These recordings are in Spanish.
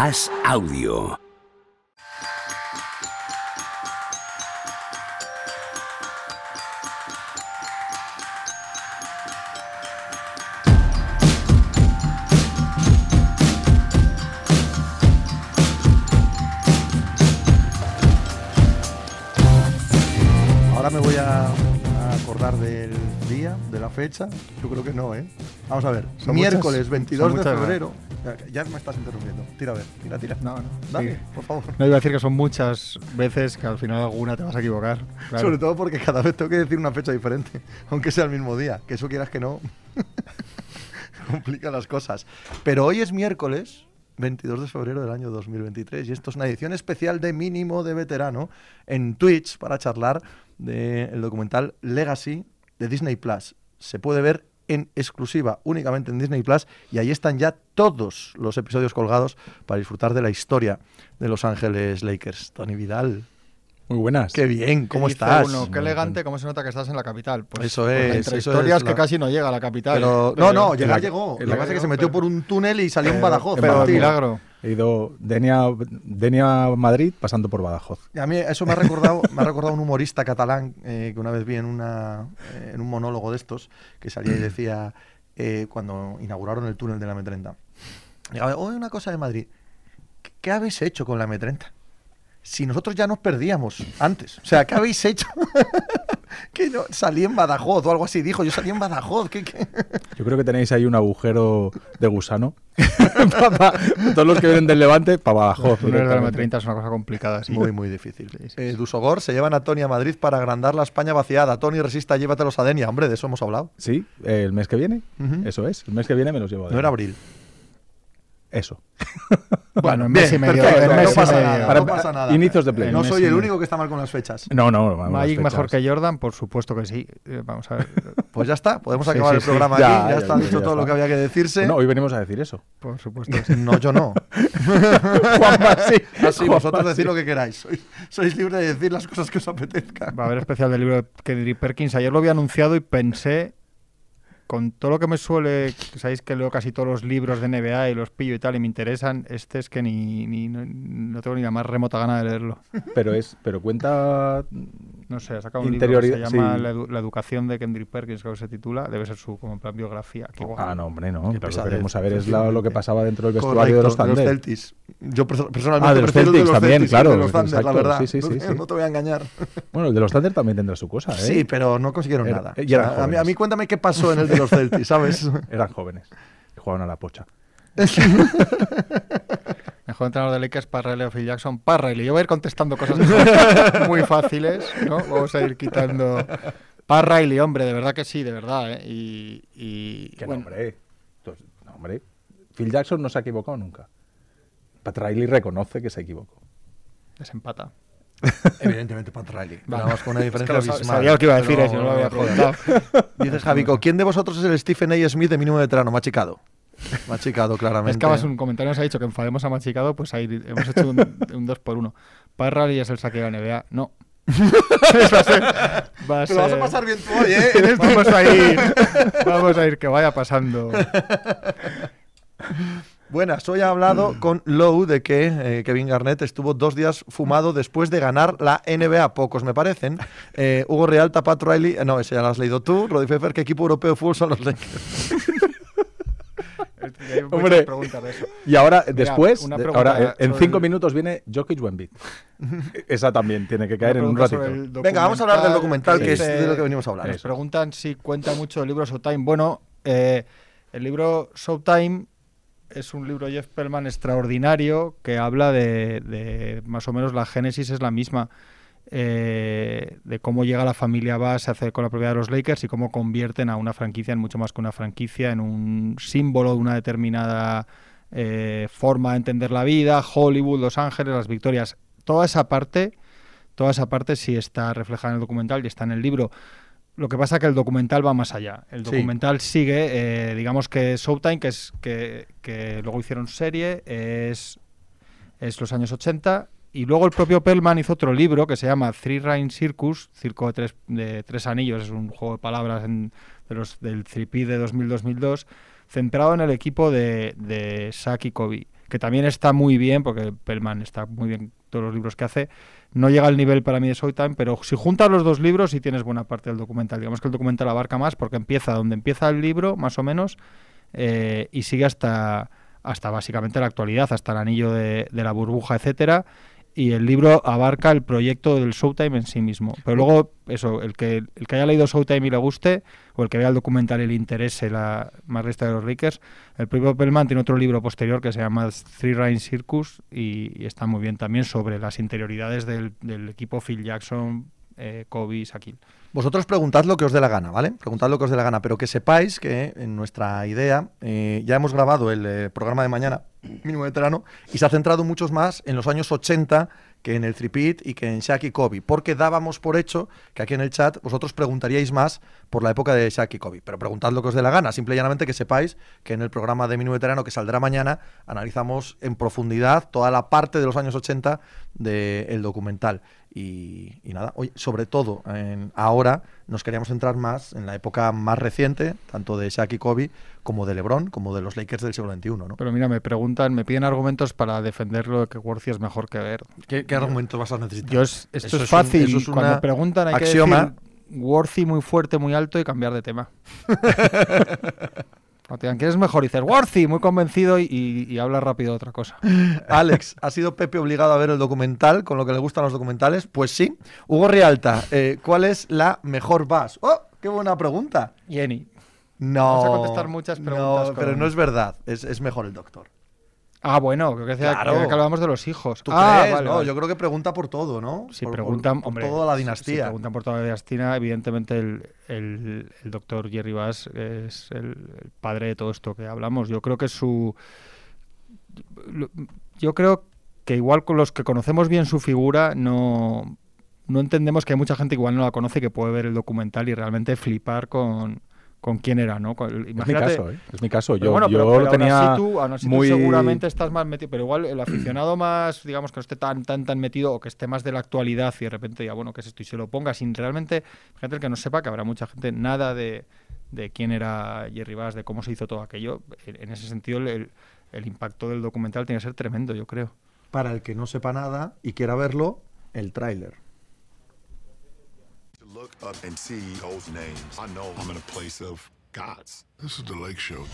As Audio. Ahora me voy a, a acordar del día, de la fecha. Yo creo que no, ¿eh? Vamos a ver. Son Miércoles muchas- 22 son de muchas, febrero. Ya, me estás interrumpiendo. Tira a ver, tira, tira. No, no. Dale, sí. por favor. No iba a decir que son muchas veces que al final alguna te vas a equivocar. claro. Sobre todo porque cada vez tengo que decir una fecha diferente, aunque sea el mismo día. Que eso quieras que no, complica las cosas. Pero hoy es miércoles 22 de febrero del año 2023 y esto es una edición especial de Mínimo de Veterano en Twitch para charlar del documental Legacy de Disney Plus. Se puede ver en exclusiva únicamente en Disney Plus y ahí están ya todos los episodios colgados para disfrutar de la historia de Los Ángeles Lakers. Tony Vidal, Muy buenas. qué bien, ¿cómo Dice estás? uno, qué elegante, cómo se nota que estás en la capital. Pues, Eso pues es, entre eso historias es que la- casi no llega a la capital. Pero, ¿eh? no, no, Pero- llegar llegó. Lo la- que pasa es que se pero- metió por un túnel y salió pero- Badajoz. pero- milagro. He ido Denia, Denia Madrid pasando por Badajoz. Y a mí eso me ha recordado, me ha recordado un humorista catalán eh, que una vez vi en, una, eh, en un monólogo de estos que salía y decía eh, cuando inauguraron el túnel de la M30. Llegaba, "Oye, una cosa de Madrid. ¿Qué, qué habéis hecho con la M30? Si nosotros ya nos perdíamos antes. O sea, ¿qué habéis hecho? que yo salí en Badajoz o algo así. Dijo, yo salí en Badajoz. ¿qué, qué? Yo creo que tenéis ahí un agujero de gusano. Todos los que vienen del Levante, para Badajoz. No eres de la directamente. M30 es una cosa complicada, sí. Muy, muy difícil. Sí, sí, Eh. Dusogor se llevan a Tony a Madrid para agrandar la España vaciada. Tony resista, llévatelos a Denia. Hombre, de eso hemos hablado. Sí, eh, el mes que viene. Eso es. El mes que viene me los llevo. de No era abril. Eso. Bueno, en Bien, mes y medio. perfecto, en no pasa medio. nada, Para- no pasa nada. inicios de play. No soy el único que está mal con las fechas. No, no. vamos, Magic mejor que Jordan, por supuesto que sí. Eh, vamos a ver. Pues ya está, podemos acabar sí, el sí. programa Ya, aquí. Ya, ya, está ya, dicho ya todo lo que había que decirse. No, hoy venimos a decir eso. Por supuesto que sí. No, yo no. Juanma, sí. Así, Juanma, vosotros sí. decid lo que queráis. Sois, sois libres de decir las cosas que os apetezca. Va a haber especial del libro de Kendrick Perkins. Ayer lo había anunciado y pensé, con todo lo que me suele, sabéis que leo casi todos los libros de NBA y los pillo y tal, y me interesan, este es que ni, ni no, no tengo ni la más remota gana de leerlo. Pero es, pero cuenta. No sé, ha sacado un libro que se llama sí. la, edu- La educación de Kendrick Perkins, creo que se titula. Debe ser su como en plan biografía. Qué. Ah, no, hombre, no. Lo que queremos saber es la- lo que pasaba dentro del vestuario de los Correcto, Thunder. Celtics. Yo perso- personalmente Ah, de los prefiero de los también, Celtics claro, de los Thunder, la verdad. sí, sí, no, sí, te- sí. no te voy a engañar. Bueno, el de los Thunder también tendrá su cosa, ¿eh? Sí, pero no consiguieron nada. y eran O sea, a, mí, a jóvenes. mí cuéntame qué pasó en el de los Celtics, ¿sabes? Eran jóvenes. Jugaban a la pocha. Mejor entrenador de Lakers, Parra o Phil Jackson. Parra Yo voy a ir contestando cosas que muy fáciles, ¿no? Vamos a ir quitando. Parra hombre, de verdad que sí, de verdad, ¿eh? Y, y Que bueno, no, hombre. Entonces, no, hombre. Phil Jackson no se ha equivocado nunca. Pat Riley reconoce que se equivocó. desempata. Evidentemente Pat Riley. Vale. Vamos con una Es que diferencia lo sa- abismal. sabía lo que iba a decir, Pero- eh, no lo había preguntado. Dices, Javico, ¿quién de vosotros es el Stephen A. Smith de mínimo veterano? Machicado. Machicado, claramente. Es que además un comentario nos ha dicho que enfademos a Machicado, pues ahí hemos hecho un, un 2 por 1 Parra es el saque de la NBA. No. va a ser, va a Te lo vas a pasar bien tú hoy, ¿eh? Vamos a ir. Vamos a ir, que vaya pasando. Buenas, hoy ha hablado con Lowe de que eh, Kevin Garnett estuvo dos días fumado después de ganar la NBA. Pocos me parecen. Eh, Hugo Real, Pat Riley. eh, no, ese ya lo has leído tú. Roddy Pfeffer, ¿qué equipo europeo de fútbol son los Lakers? Hay muchas Hombre. preguntas de eso. Y ahora, después, ahora, en cinco el- minutos viene Jokic Wemby. Esa también tiene que caer en un ratito. Venga, vamos a hablar del documental, que es de lo que venimos a hablar. Nos Eso. preguntan si cuenta mucho el libro Showtime. Bueno, eh, el libro Showtime es un libro de Jeff Pellman extraordinario que habla de, de más o menos la génesis es la misma. Eh, de cómo llega la familia Bass, se hace con la propiedad de los Lakers y cómo convierten a una franquicia en mucho más que una franquicia, en un símbolo de una determinada eh, forma de entender la vida, Hollywood, Los Ángeles, las victorias. Toda esa parte, toda esa parte sí está reflejada en el documental y está en el libro. Lo que pasa es que el documental va más allá. El Sí. documental sigue, eh, digamos que Showtime, que es que, que luego hicieron serie, es, es los años 80. Y luego el propio Pellman hizo otro libro que se llama Three Ring Circus, Circo de Tres, de tres Anillos, es un juego de palabras en- de los, del 3P de 2000-2002, centrado en el equipo de, de y Kobe, que también está muy bien, porque Pellman está muy bien todos los libros que hace. No llega al nivel para mí de Showtime, pero si juntas los dos libros sí tienes buena parte del documental. Digamos que el documental abarca más porque empieza donde empieza el libro, más o menos, eh, y sigue hasta, hasta básicamente la actualidad, hasta el anillo de, de la burbuja, etcétera y el libro abarca el proyecto del Showtime en sí mismo. Pero luego, eso, el que, el que haya leído Showtime y le guste, o el que vea el documental y le interese la más lista de los Rickers, el propio Pellman tiene otro libro posterior que se llama Three Rhine Circus y, está muy bien también sobre las interioridades del, equipo Phil Jackson, eh, Kobe, Shaquille. Vosotros preguntad lo que os dé la gana, ¿vale? Preguntad lo que os dé la gana, pero que sepáis que en nuestra idea eh, ya hemos grabado el eh, programa de mañana, mínimo veterano, y se ha centrado muchos más en los años 80 que en el Tripit y que en Shaq y Kobe, porque dábamos por hecho que aquí en el chat vosotros preguntaríais más por la época de Shaq y Kobe, pero preguntad lo que os dé la gana, simple y llanamente que sepáis que en el programa de Mínimo Veterano que saldrá mañana analizamos en profundidad toda la parte de los años 80 del documental. Y, nada, hoy, sobre todo en, ahora nos queríamos centrar más en la época más reciente, tanto de Shaq y Kobe, como de LeBron, como de los Lakers del siglo XXI. ¿no? Pero mira, me preguntan, me piden argumentos para defenderlo de que Worthy es mejor que Ver. ¿Qué, argumentos vas a necesitar? Yo esto es, fácil. Es Cuando preguntan hay axioma. que decir Worthy muy fuerte, muy alto y cambiar de tema. Cuando ¿quieres mejor? Y dices, Worthy, muy convencido y, habla rápido de otra cosa. Alex, ¿ha sido Pepe obligado a ver el documental con lo que le gustan los documentales? Pues sí. Hugo Rialta, eh, ¿cuál es la mejor bus? ¡Oh! ¡Qué buena pregunta! Jenny. No. Vamos a contestar muchas preguntas. No, pero no es verdad. Es, mejor el doctor. Ah, bueno, creo que, claro. que, hablábamos de los hijos. ¿Tú ah, crees? no, yo creo que pregunta por todo, ¿no? Si preguntan por, toda la dinastía. Si, preguntan por toda la dinastía, evidentemente el, el, doctor Jerry Bass es el, padre de todo esto que hablamos. Yo creo que su... Yo creo que igual con los que conocemos bien su figura, no, no entendemos que hay mucha gente que igual no la conoce que puede ver el documental y realmente flipar con, con quién era, ¿no? es mi caso, ¿eh? Es mi caso. Yo, bueno, yo lo tenía tú, muy... seguramente estás más metido, pero igual el aficionado más, digamos, que no esté tan, tan, tan metido o que esté más de la actualidad y de repente ya, bueno, ¿qué es esto? Y se lo ponga sin realmente, gente que no sepa, que habrá mucha gente, nada de, de quién era Jerry Bass, de cómo se hizo todo aquello. En, ese sentido, el, el impacto del documental tiene que ser tremendo, yo creo. Para el que no sepa nada y quiera verlo, el tráiler. Look up and see those names, I know I'm in a place of gods. This is the Lake Show.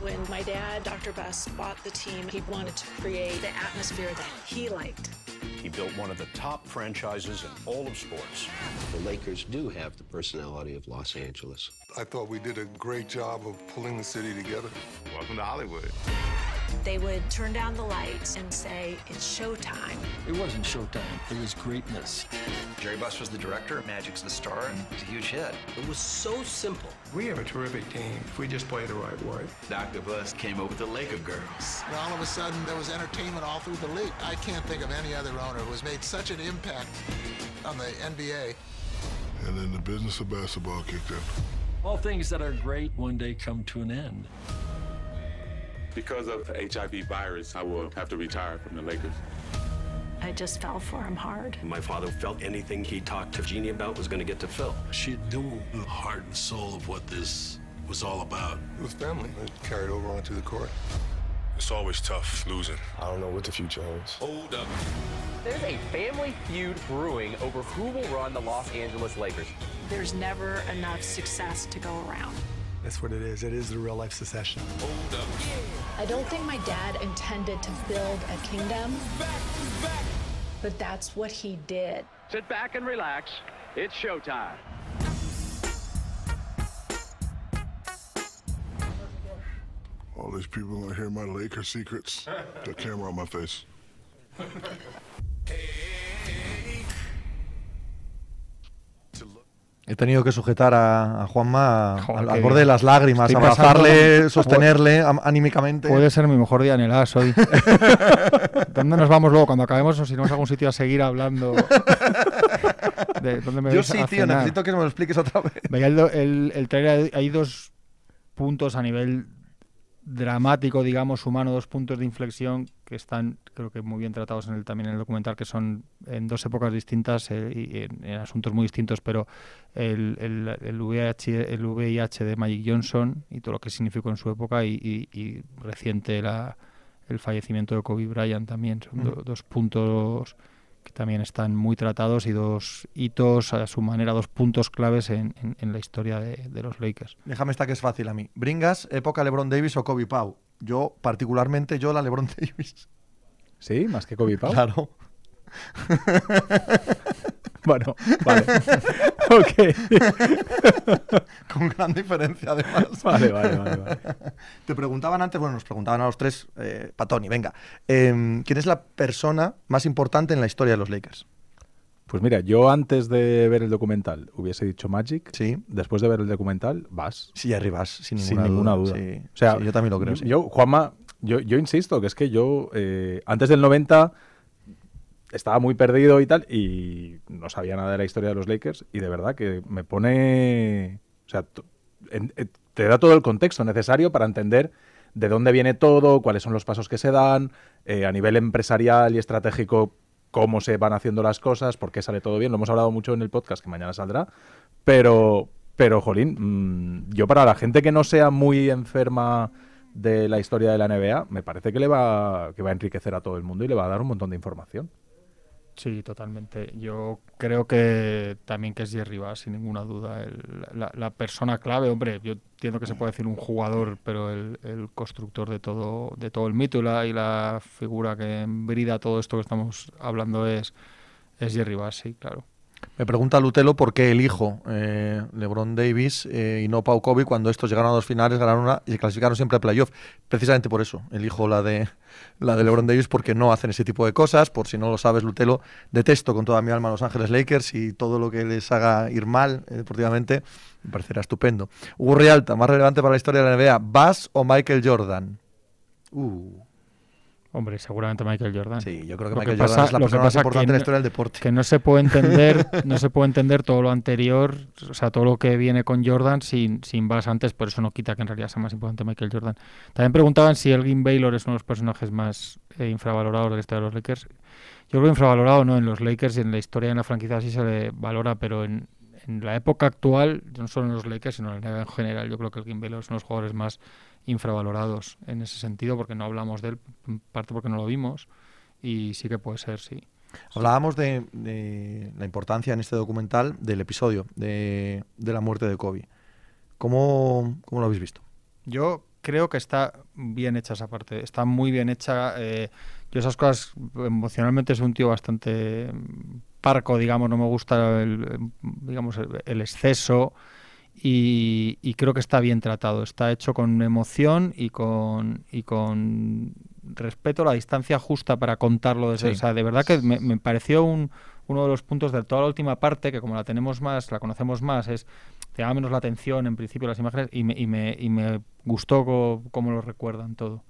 When my dad, Dr. Best, bought the team, he wanted to create the atmosphere that he liked. He built one of the top franchises in all of sports. The Lakers do have the personality of Los Angeles. I thought we did a great job of pulling the city together. Welcome to Hollywood. They would turn down the lights and say, it's showtime. It wasn't showtime, it was greatness. Jerry Buss was the director, Magic's the star, and it's a huge hit. It was so simple. We have a terrific team if we just play the right way. Dr. Buss came up with the Laker girls. And all of a sudden, there was entertainment all through the league. I can't think of any other owner who has made such an impact on the NBA. And then the business of basketball kicked in. All things that are great one day come to an end. Because of the HIV virus, I will have to retire from the Lakers. I just fell for him hard. My father felt anything he talked to Jeannie about was going to get to Phil. She knew the heart and soul of what this was all about. It was family. It carried over onto the court. It's always tough losing. I don't know what the future holds. Hold up. There's a family feud brewing over who will run the Los Angeles Lakers. There's never enough success to go around. That's what it is. It is the real life secession. Hold up. I don't think my dad intended to build a kingdom, but that's what he did. Sit back and relax. It's showtime. All these people want to hear my Laker secrets. The camera on my face. He tenido que sujetar a, Juanma al, borde de las lágrimas, abrazarle, sostenerle anímicamente. Puede ser mi mejor día en el AS hoy. ¿Dónde nos vamos luego? Cuando acabemos, o si nos a algún sitio a seguir hablando. Yo sí, tío, necesito que me lo expliques otra vez. Veía el, el trailer, hay dos puntos a nivel dramático, digamos, humano, dos puntos de inflexión que están, creo que muy bien tratados en el, también en el documental, que son en dos épocas distintas eh, y en, asuntos muy distintos, pero el, el, el, VIH, el VIH de Magic Johnson y todo lo que significó en su época y, reciente la, el fallecimiento de Kobe Bryant también. Son do- dos puntos que también están muy tratados y dos hitos a su manera, dos puntos claves en, en- en la historia de, de los Lakers. Déjame esta que es fácil a mí. ¿Bringas época LeBron Davis o Kobe Pau? Yo, particularmente, yo la LeBron Davis. ¿Sí? ¿Más que Kobe Pau? Claro. Bueno, vale. ok. Con gran diferencia, además. Vale, vale, vale. vale. Te preguntaban antes, bueno, nos preguntaban a los tres, eh, Patoni, venga. em, ¿Quién es la persona más importante en la historia de los Lakers? Pues mira, yo antes de ver el documental hubiese dicho Magic. Sí. Después de ver el documental, vas. Sí, arribas, sin Sin ninguna, ninguna duda. Sí, O sea, sí, yo también lo creo. yo- sí. Yo, Juanma, yo, yo insisto que es que yo eh, antes del 90 estaba muy perdido y tal y no sabía nada de la historia de los Lakers y de verdad que me pone, o sea, eh, te da todo el contexto necesario para entender de dónde viene todo, cuáles son los pasos que se dan, eh, a nivel empresarial y estratégico cómo se van haciendo las cosas, por qué sale todo bien. Lo hemos hablado mucho en el podcast que mañana saldrá, pero, pero jolín, mm, yo para la gente que no sea muy enferma de la historia de la NBA, me parece que le va, que va a enriquecer a todo el mundo y le va a dar un montón de información. Sí, totalmente. Yo creo que también que es Jerry Bass, sin ninguna duda. el- la, la persona clave, hombre, yo entiendo que se puede decir un jugador, pero el, constructor de todo, de todo el mito y la, y la figura que brida todo esto que estamos hablando es, es Jerry Bass, sí, claro. Me pregunta Lutelo por qué elijo eh, LeBron Davis eh, y no Pau Kobe cuando estos llegaron a dos finales, ganaron una y se clasificaron siempre a playoff. Precisamente por eso elijo la de la de LeBron Davis porque no hacen ese tipo de cosas. Por si no lo sabes, Lutelo, detesto con toda mi alma a Los Ángeles Lakers y todo lo que les haga ir mal eh, deportivamente me parecerá estupendo. Hugo Rialta, más relevante para la historia de la NBA, ¿Bass o Michael Jordan? Uh, Hombre, seguramente Michael Jordan. sí, yo creo que Lo que Michael pasa- Jordan es la que persona más importante que de la historia del deporte. que no se puede entender no se puede entender todo lo anterior o sea todo lo que viene con Jordan sin sin Bass antes por eso no quita que en realidad sea más importante Michael Jordan también preguntaban si Elgin Baylor es uno de los personajes más eh, infravalorados de la historia de los Lakers yo creo que infravalorado no en los Lakers y en la historia de la franquicia sí se le valora pero en, en la época actual no solo en los Lakers sino en la en general yo creo que Elgin Baylor es uno de los jugadores más infravalorados en ese sentido porque no hablamos de él en parte porque no lo vimos y sí que puede ser sí Hablábamos de, de la importancia en este documental del episodio de, de la muerte de Kobe. ¿Cómo, cómo lo habéis visto? Yo creo que está bien hecha esa parte, está muy bien hecha. eh, yo esas cosas, emocionalmente soy un tío bastante mm, parco, digamos, no me gusta el, digamos, el, el exceso y, y creo que está bien tratado, está hecho con emoción y con, y con respeto, la distancia justa para contarlo. Desde, Sí. o sea, de verdad que me, me pareció un, uno de los puntos de toda la última parte, que como la tenemos más, la conocemos más, es te llama menos la atención en principio las imágenes y me, y me, y me gustó co- cómo lo recuerdan todo.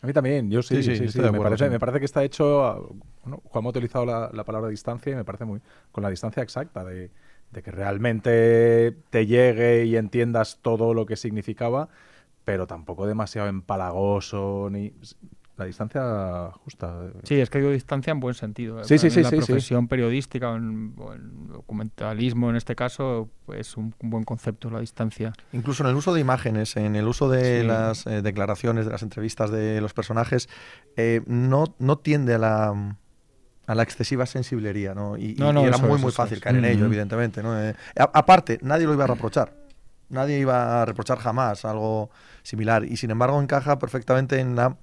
A mí también, yo sí, Sí, sí, me, acuerdo, parece, sí. me parece que está hecho, bueno, Juan ha utilizado la, la palabra distancia y me parece muy, con la distancia exacta, de, de que realmente te llegue y entiendas todo lo que significaba, pero tampoco demasiado empalagoso, ni la distancia justa. Sí, es que digo distancia en buen sentido. ¿eh? Sí, mí sí, en La sí, sí. profesión periodística o en, o en documentalismo en este caso es un, un buen concepto la distancia. Incluso en el uso de imágenes, en el uso de Sí. las eh, declaraciones, de las entrevistas de los personajes, eh, no, no tiende a la, a la excesiva sensiblería, ¿no? Y, No, no, y era muy, es, muy fácil caer en ello, evidentemente. ¿no? Eh, a- aparte, nadie lo iba a reprochar. Nadie iba a reprochar jamás algo similar. Y sin embargo, encaja perfectamente en la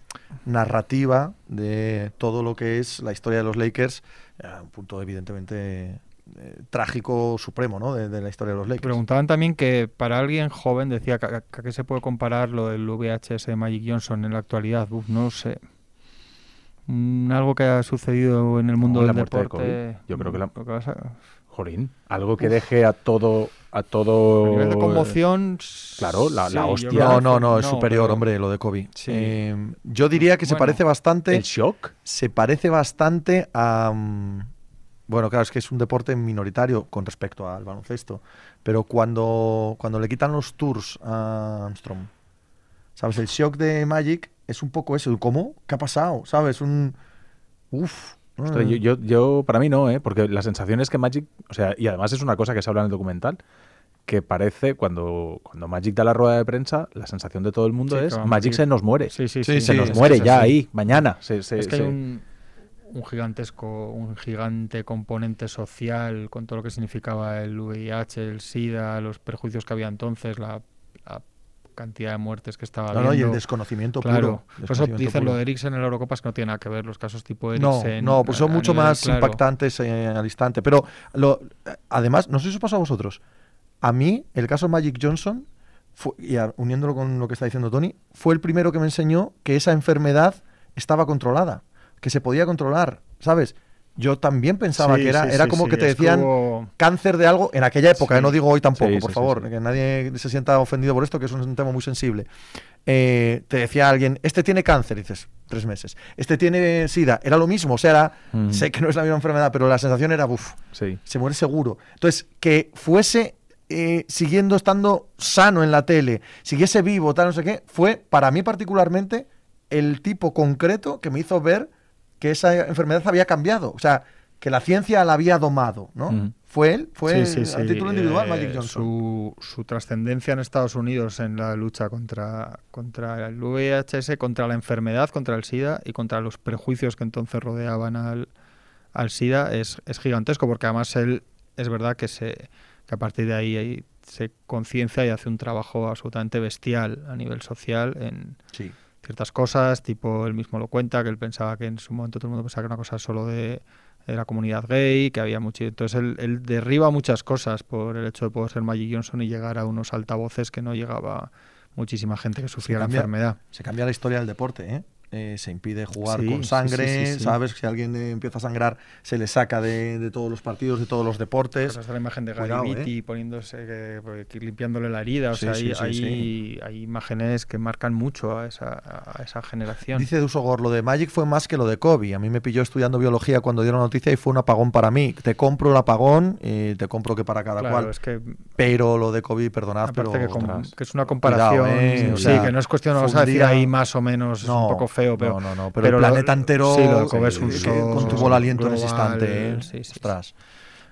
narrativa de todo lo que es la historia de los Lakers, a un punto evidentemente eh, trágico supremo ¿no? de, de la historia de los Lakers. Preguntaban también que para alguien joven, decía a qué se puede comparar lo del VHS de Magic Johnson en la actualidad. Uf, no sé. Mm, algo que ha sucedido en el mundo No, la del muerte de deporte. Kobe. Yo creo que la- Jolín, algo que deje a todo, a todo... A nivel de conmoción. claro, la- la sí, hostia. No, no, no, es superior, pero- hombre, lo de Kobe. Sí. Eh, yo diría que se parece bastante. El shock. Se parece bastante a. mm, Bueno, claro, es que es un deporte minoritario con respecto al baloncesto. Pero cuando, cuando le quitan los tours a Armstrong, ¿sabes? El shock de Magic es un poco eso. el ¿Cómo? ¿Qué ha pasado? ¿Sabes? Un. Uf. Ostras, yo, yo, yo- para mí no, ¿eh? porque la sensación es que Magic, o sea, y además es una cosa que se habla en el documental, que parece, cuando, cuando Magic da la rueda de prensa, la sensación de todo el mundo Sí, es Magic se nos muere. Sí, sí, Sí, sí. se sí, nos muere ya así. ahí, mañana. Se- se- Es que hay un, un gigantesco, un gigante componente social con todo lo que significaba el VIH, el SIDA, los perjuicios que había entonces, la cantidad de muertes que estaba No, no, y el desconocimiento Claro, puro. por eso dicen puro. lo de Eriksen en la Eurocopa es que no tiene nada que ver los casos tipo No, Eriksen. no, pues son a- a mucho nivel, más claro. impactantes eh, al instante. Pero lo, además, no sé si os pasa a vosotros. A mí, el caso Magic Johnson, fue- y a- uniéndolo con lo que está diciendo Tony, fue el primero que me enseñó que esa enfermedad estaba controlada, que se podía controlar, ¿sabes? Yo también pensaba Sí, que era, sí, era como sí, que te decían cáncer de algo en aquella época, eh, no digo hoy tampoco, por favor, que nadie se sienta ofendido por esto, que es un, tema muy sensible. Eh, te decía alguien, este tiene cáncer, y dices, tres meses. Este tiene sida, era lo mismo, o sea, era- Mm. sé que no es la misma enfermedad, pero la sensación era, uff, se muere seguro. Entonces, que fuese eh, siguiendo estando sano en la tele, siguiese vivo, tal, no sé qué, fue para mí particularmente el tipo concreto que me hizo ver que esa enfermedad había cambiado. O sea, que la ciencia la había domado, ¿no? Fue él, fue Sí, sí, sí. a título individual Eh, Magic Johnson. Su, su trascendencia en Estados Unidos en la lucha contra, contra el VIHS, contra la enfermedad, contra el SIDA y contra los prejuicios que entonces rodeaban al, al SIDA es, es gigantesco, porque además él es verdad que, se, que a partir de ahí, ahí se conciencia y hace un trabajo absolutamente bestial a nivel social en Sí. Ciertas cosas, tipo él mismo lo cuenta, que él pensaba que en su momento todo el mundo pensaba que era una cosa solo de, de la comunidad gay, que había mucho... Entonces él, él derriba muchas cosas por el hecho de poder ser Magic Johnson y llegar a unos altavoces que no llegaba muchísima gente que sufría la enfermedad. Se cambia la historia del deporte, ¿eh? Eh, se impide jugar Sí, con sí, sangre, sí, sí, sí. ¿sabes? Si alguien eh, empieza a sangrar, se le saca de, de todos los partidos, de todos los deportes. Pues hasta la imagen de Gary Cuidado, Beatty poniéndose, que limpiándole la herida. O Sí, sea, sí, hay, sí, hay, hay imágenes que marcan mucho a esa, a esa generación. Dice Dusogor, lo de Magic fue más que lo de Kobe. A mí me pilló estudiando biología cuando dieron la noticia y fue un apagón para mí. Te compro el apagón y te compro que para cada claro, cual. es que Pero lo de Kobe, perdonad, pero... Que, ostras. que es una comparación, Cuidado, ¿eh? O sí, sea, que no es cuestión, un a decir día- ahí más o menos, es No, un poco feo, pero, no, no, no, pero, el planeta entero sí, lo de show contuvo el aliento en ese instante. ¿eh? sí, sí, sí. Ostras.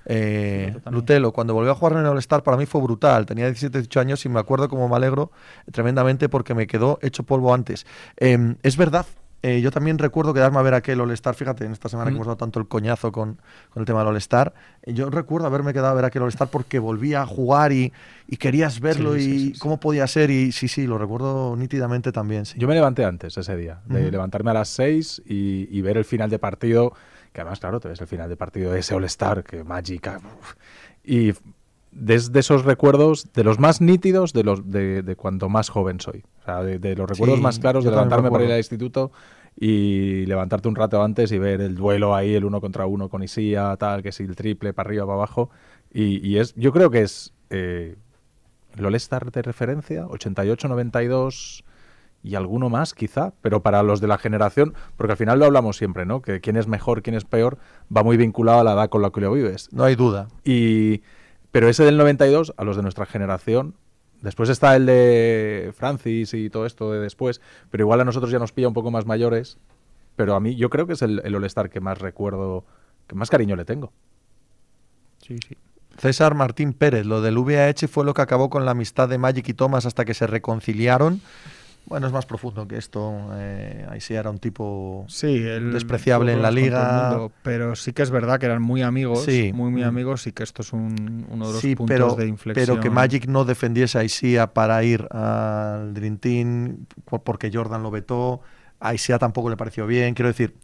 Eh, Sí. Lutelo, cuando volvió a jugar en el All-Star para mí fue brutal. Tenía 17, 18 años y me acuerdo como me alegro tremendamente porque me quedó hecho polvo antes. Eh, es verdad. Eh, yo también recuerdo quedarme a ver aquel All-Star, fíjate, en esta semana que Mm. hemos dado tanto el coñazo con, con el tema del All-Star. eh, Yo recuerdo haberme quedado a ver aquel All-Star porque volvía a jugar y, y querías verlo Sí, y sí, sí, sí. cómo podía ser. Y sí, sí, lo recuerdo nítidamente también. Yo me levanté antes ese día, de levantarme a las 6 y, y ver el final de partido, que además, claro, te ves el final de partido de ese All-Star, que Magic. ah. Y desde esos recuerdos, de los más nítidos, de los de, más joven soy. O sea, de, de los recuerdos Sí, más claros de levantarme para ir al instituto y levantarte un rato antes y ver el duelo ahí, el uno contra uno con Isia, tal, que si el triple para arriba, para abajo. Y, y es, yo creo que es eh, el All-Star de referencia, 88, 92 y alguno más quizá, pero para los de la generación, porque al final lo hablamos siempre, ¿no? Que quién es mejor, quién es peor, va muy vinculado a la edad con la que lo vives. No hay duda. Y, pero ese del 92, a los de nuestra generación, después está el de Francis y todo esto de después, pero igual a nosotros ya nos pilla un poco más mayores, pero a mí yo creo que es el, el All-Star que más recuerdo, que más cariño le tengo. Sí, sí. César Martín Pérez, lo del VIH fue lo que acabó con la amistad de Magic y Thomas hasta que se reconciliaron. Bueno, es más profundo que esto. Eh, ahí sí era un tipo Sí, despreciable en la liga. mundo, pero sí que es verdad que eran muy amigos, Sí. muy muy Mm. amigos y que esto es un, uno de los Sí, puntos pero, de inflexión. pero que Magic no defendiese a para ir al Dream Team por- porque Jordan lo vetó. A tampoco le pareció bien. Quiero decir,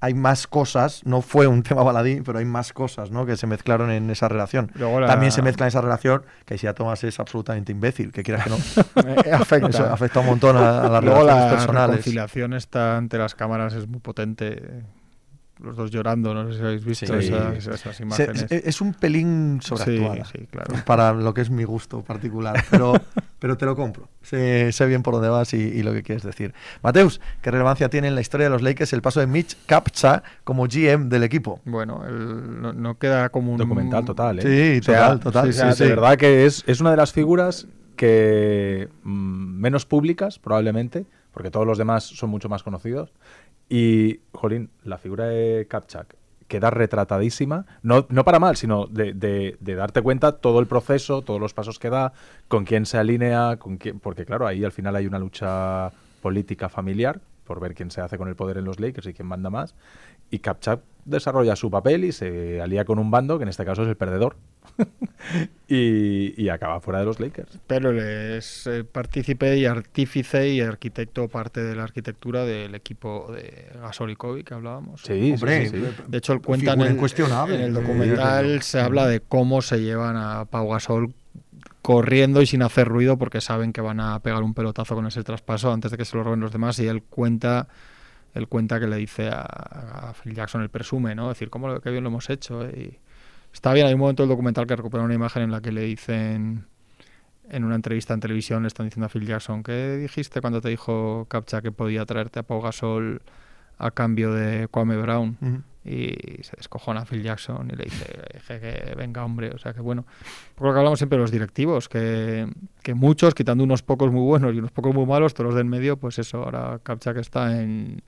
hay más cosas. No fue un tema baladí, pero hay más cosas ¿no? que se mezclaron en esa relación. Luego la- También se mezcla en esa relación que Isia Thomas es absolutamente imbécil, que quieras que no. Eh, afecta. Eso afecta un montón a, a las Luego relaciones la personales. reconciliación está ante las cámaras es muy potente. Los dos llorando, no sé si habéis visto Sí. esas, esas Se- imágenes. es, es un pelín sí, sobreactuada sí, claro. para lo que es mi gusto particular, pero, pero te lo compro. Sé, sé bien por dónde vas y, y lo que quieres decir. Mateus, ¿qué relevancia tiene en la historia de los Lakers el paso de Mitch Kapcha como GM del equipo? Bueno, el- no, no queda como un Documental total, ¿eh? Sí, O sea, total, total. sí, O sea, sí, sí. de verdad que es, es una de las figuras que mm, menos públicas, probablemente, porque todos los demás son mucho más conocidos. Y, jolín, la figura de Kapchak, queda retratadísima, no, no para mal, sino de, de- de darte cuenta todo el proceso, todos los pasos que da, con quién se alinea, con quién, porque claro, ahí al final hay una lucha política familiar por ver quién se hace con el poder en los Lakers y quién manda más. Y Kapchak desarrolla su papel y se alía con un bando, que en este caso es el perdedor, y, y acaba fuera de los Lakers. Pero él es eh, partícipe y artífice y arquitecto, parte de la arquitectura del equipo de Gasol y Kobe que hablábamos. Sí, Hombre, sí, sí, sí. De hecho, él cuenta en el, incuestionable. en el Eh, documental, se habla de cómo se llevan a Pau Gasol corriendo y sin hacer ruido porque saben que van a pegar un pelotazo con ese traspaso antes de que se lo roben los demás y él cuenta él cuenta que le dice a, a Phil Jackson, el presume, ¿no? Es decir, cómo lo, qué bien lo hemos hecho. Y está bien, hay un momento del documental que recupera una imagen en la que le dicen en una entrevista en televisión le están diciendo a Phil Jackson, ¿qué dijiste cuando te dijo Captcha que podía traerte a Pau Gasol a cambio de Kwame Brown? Y se descojona a Phil Jackson y le dice que, que venga hombre, o sea que bueno, por lo que hablamos siempre de los directivos, que, que muchos, quitando unos pocos muy buenos y unos pocos muy malos, todos los del medio, pues eso, ahora Kapchak está en,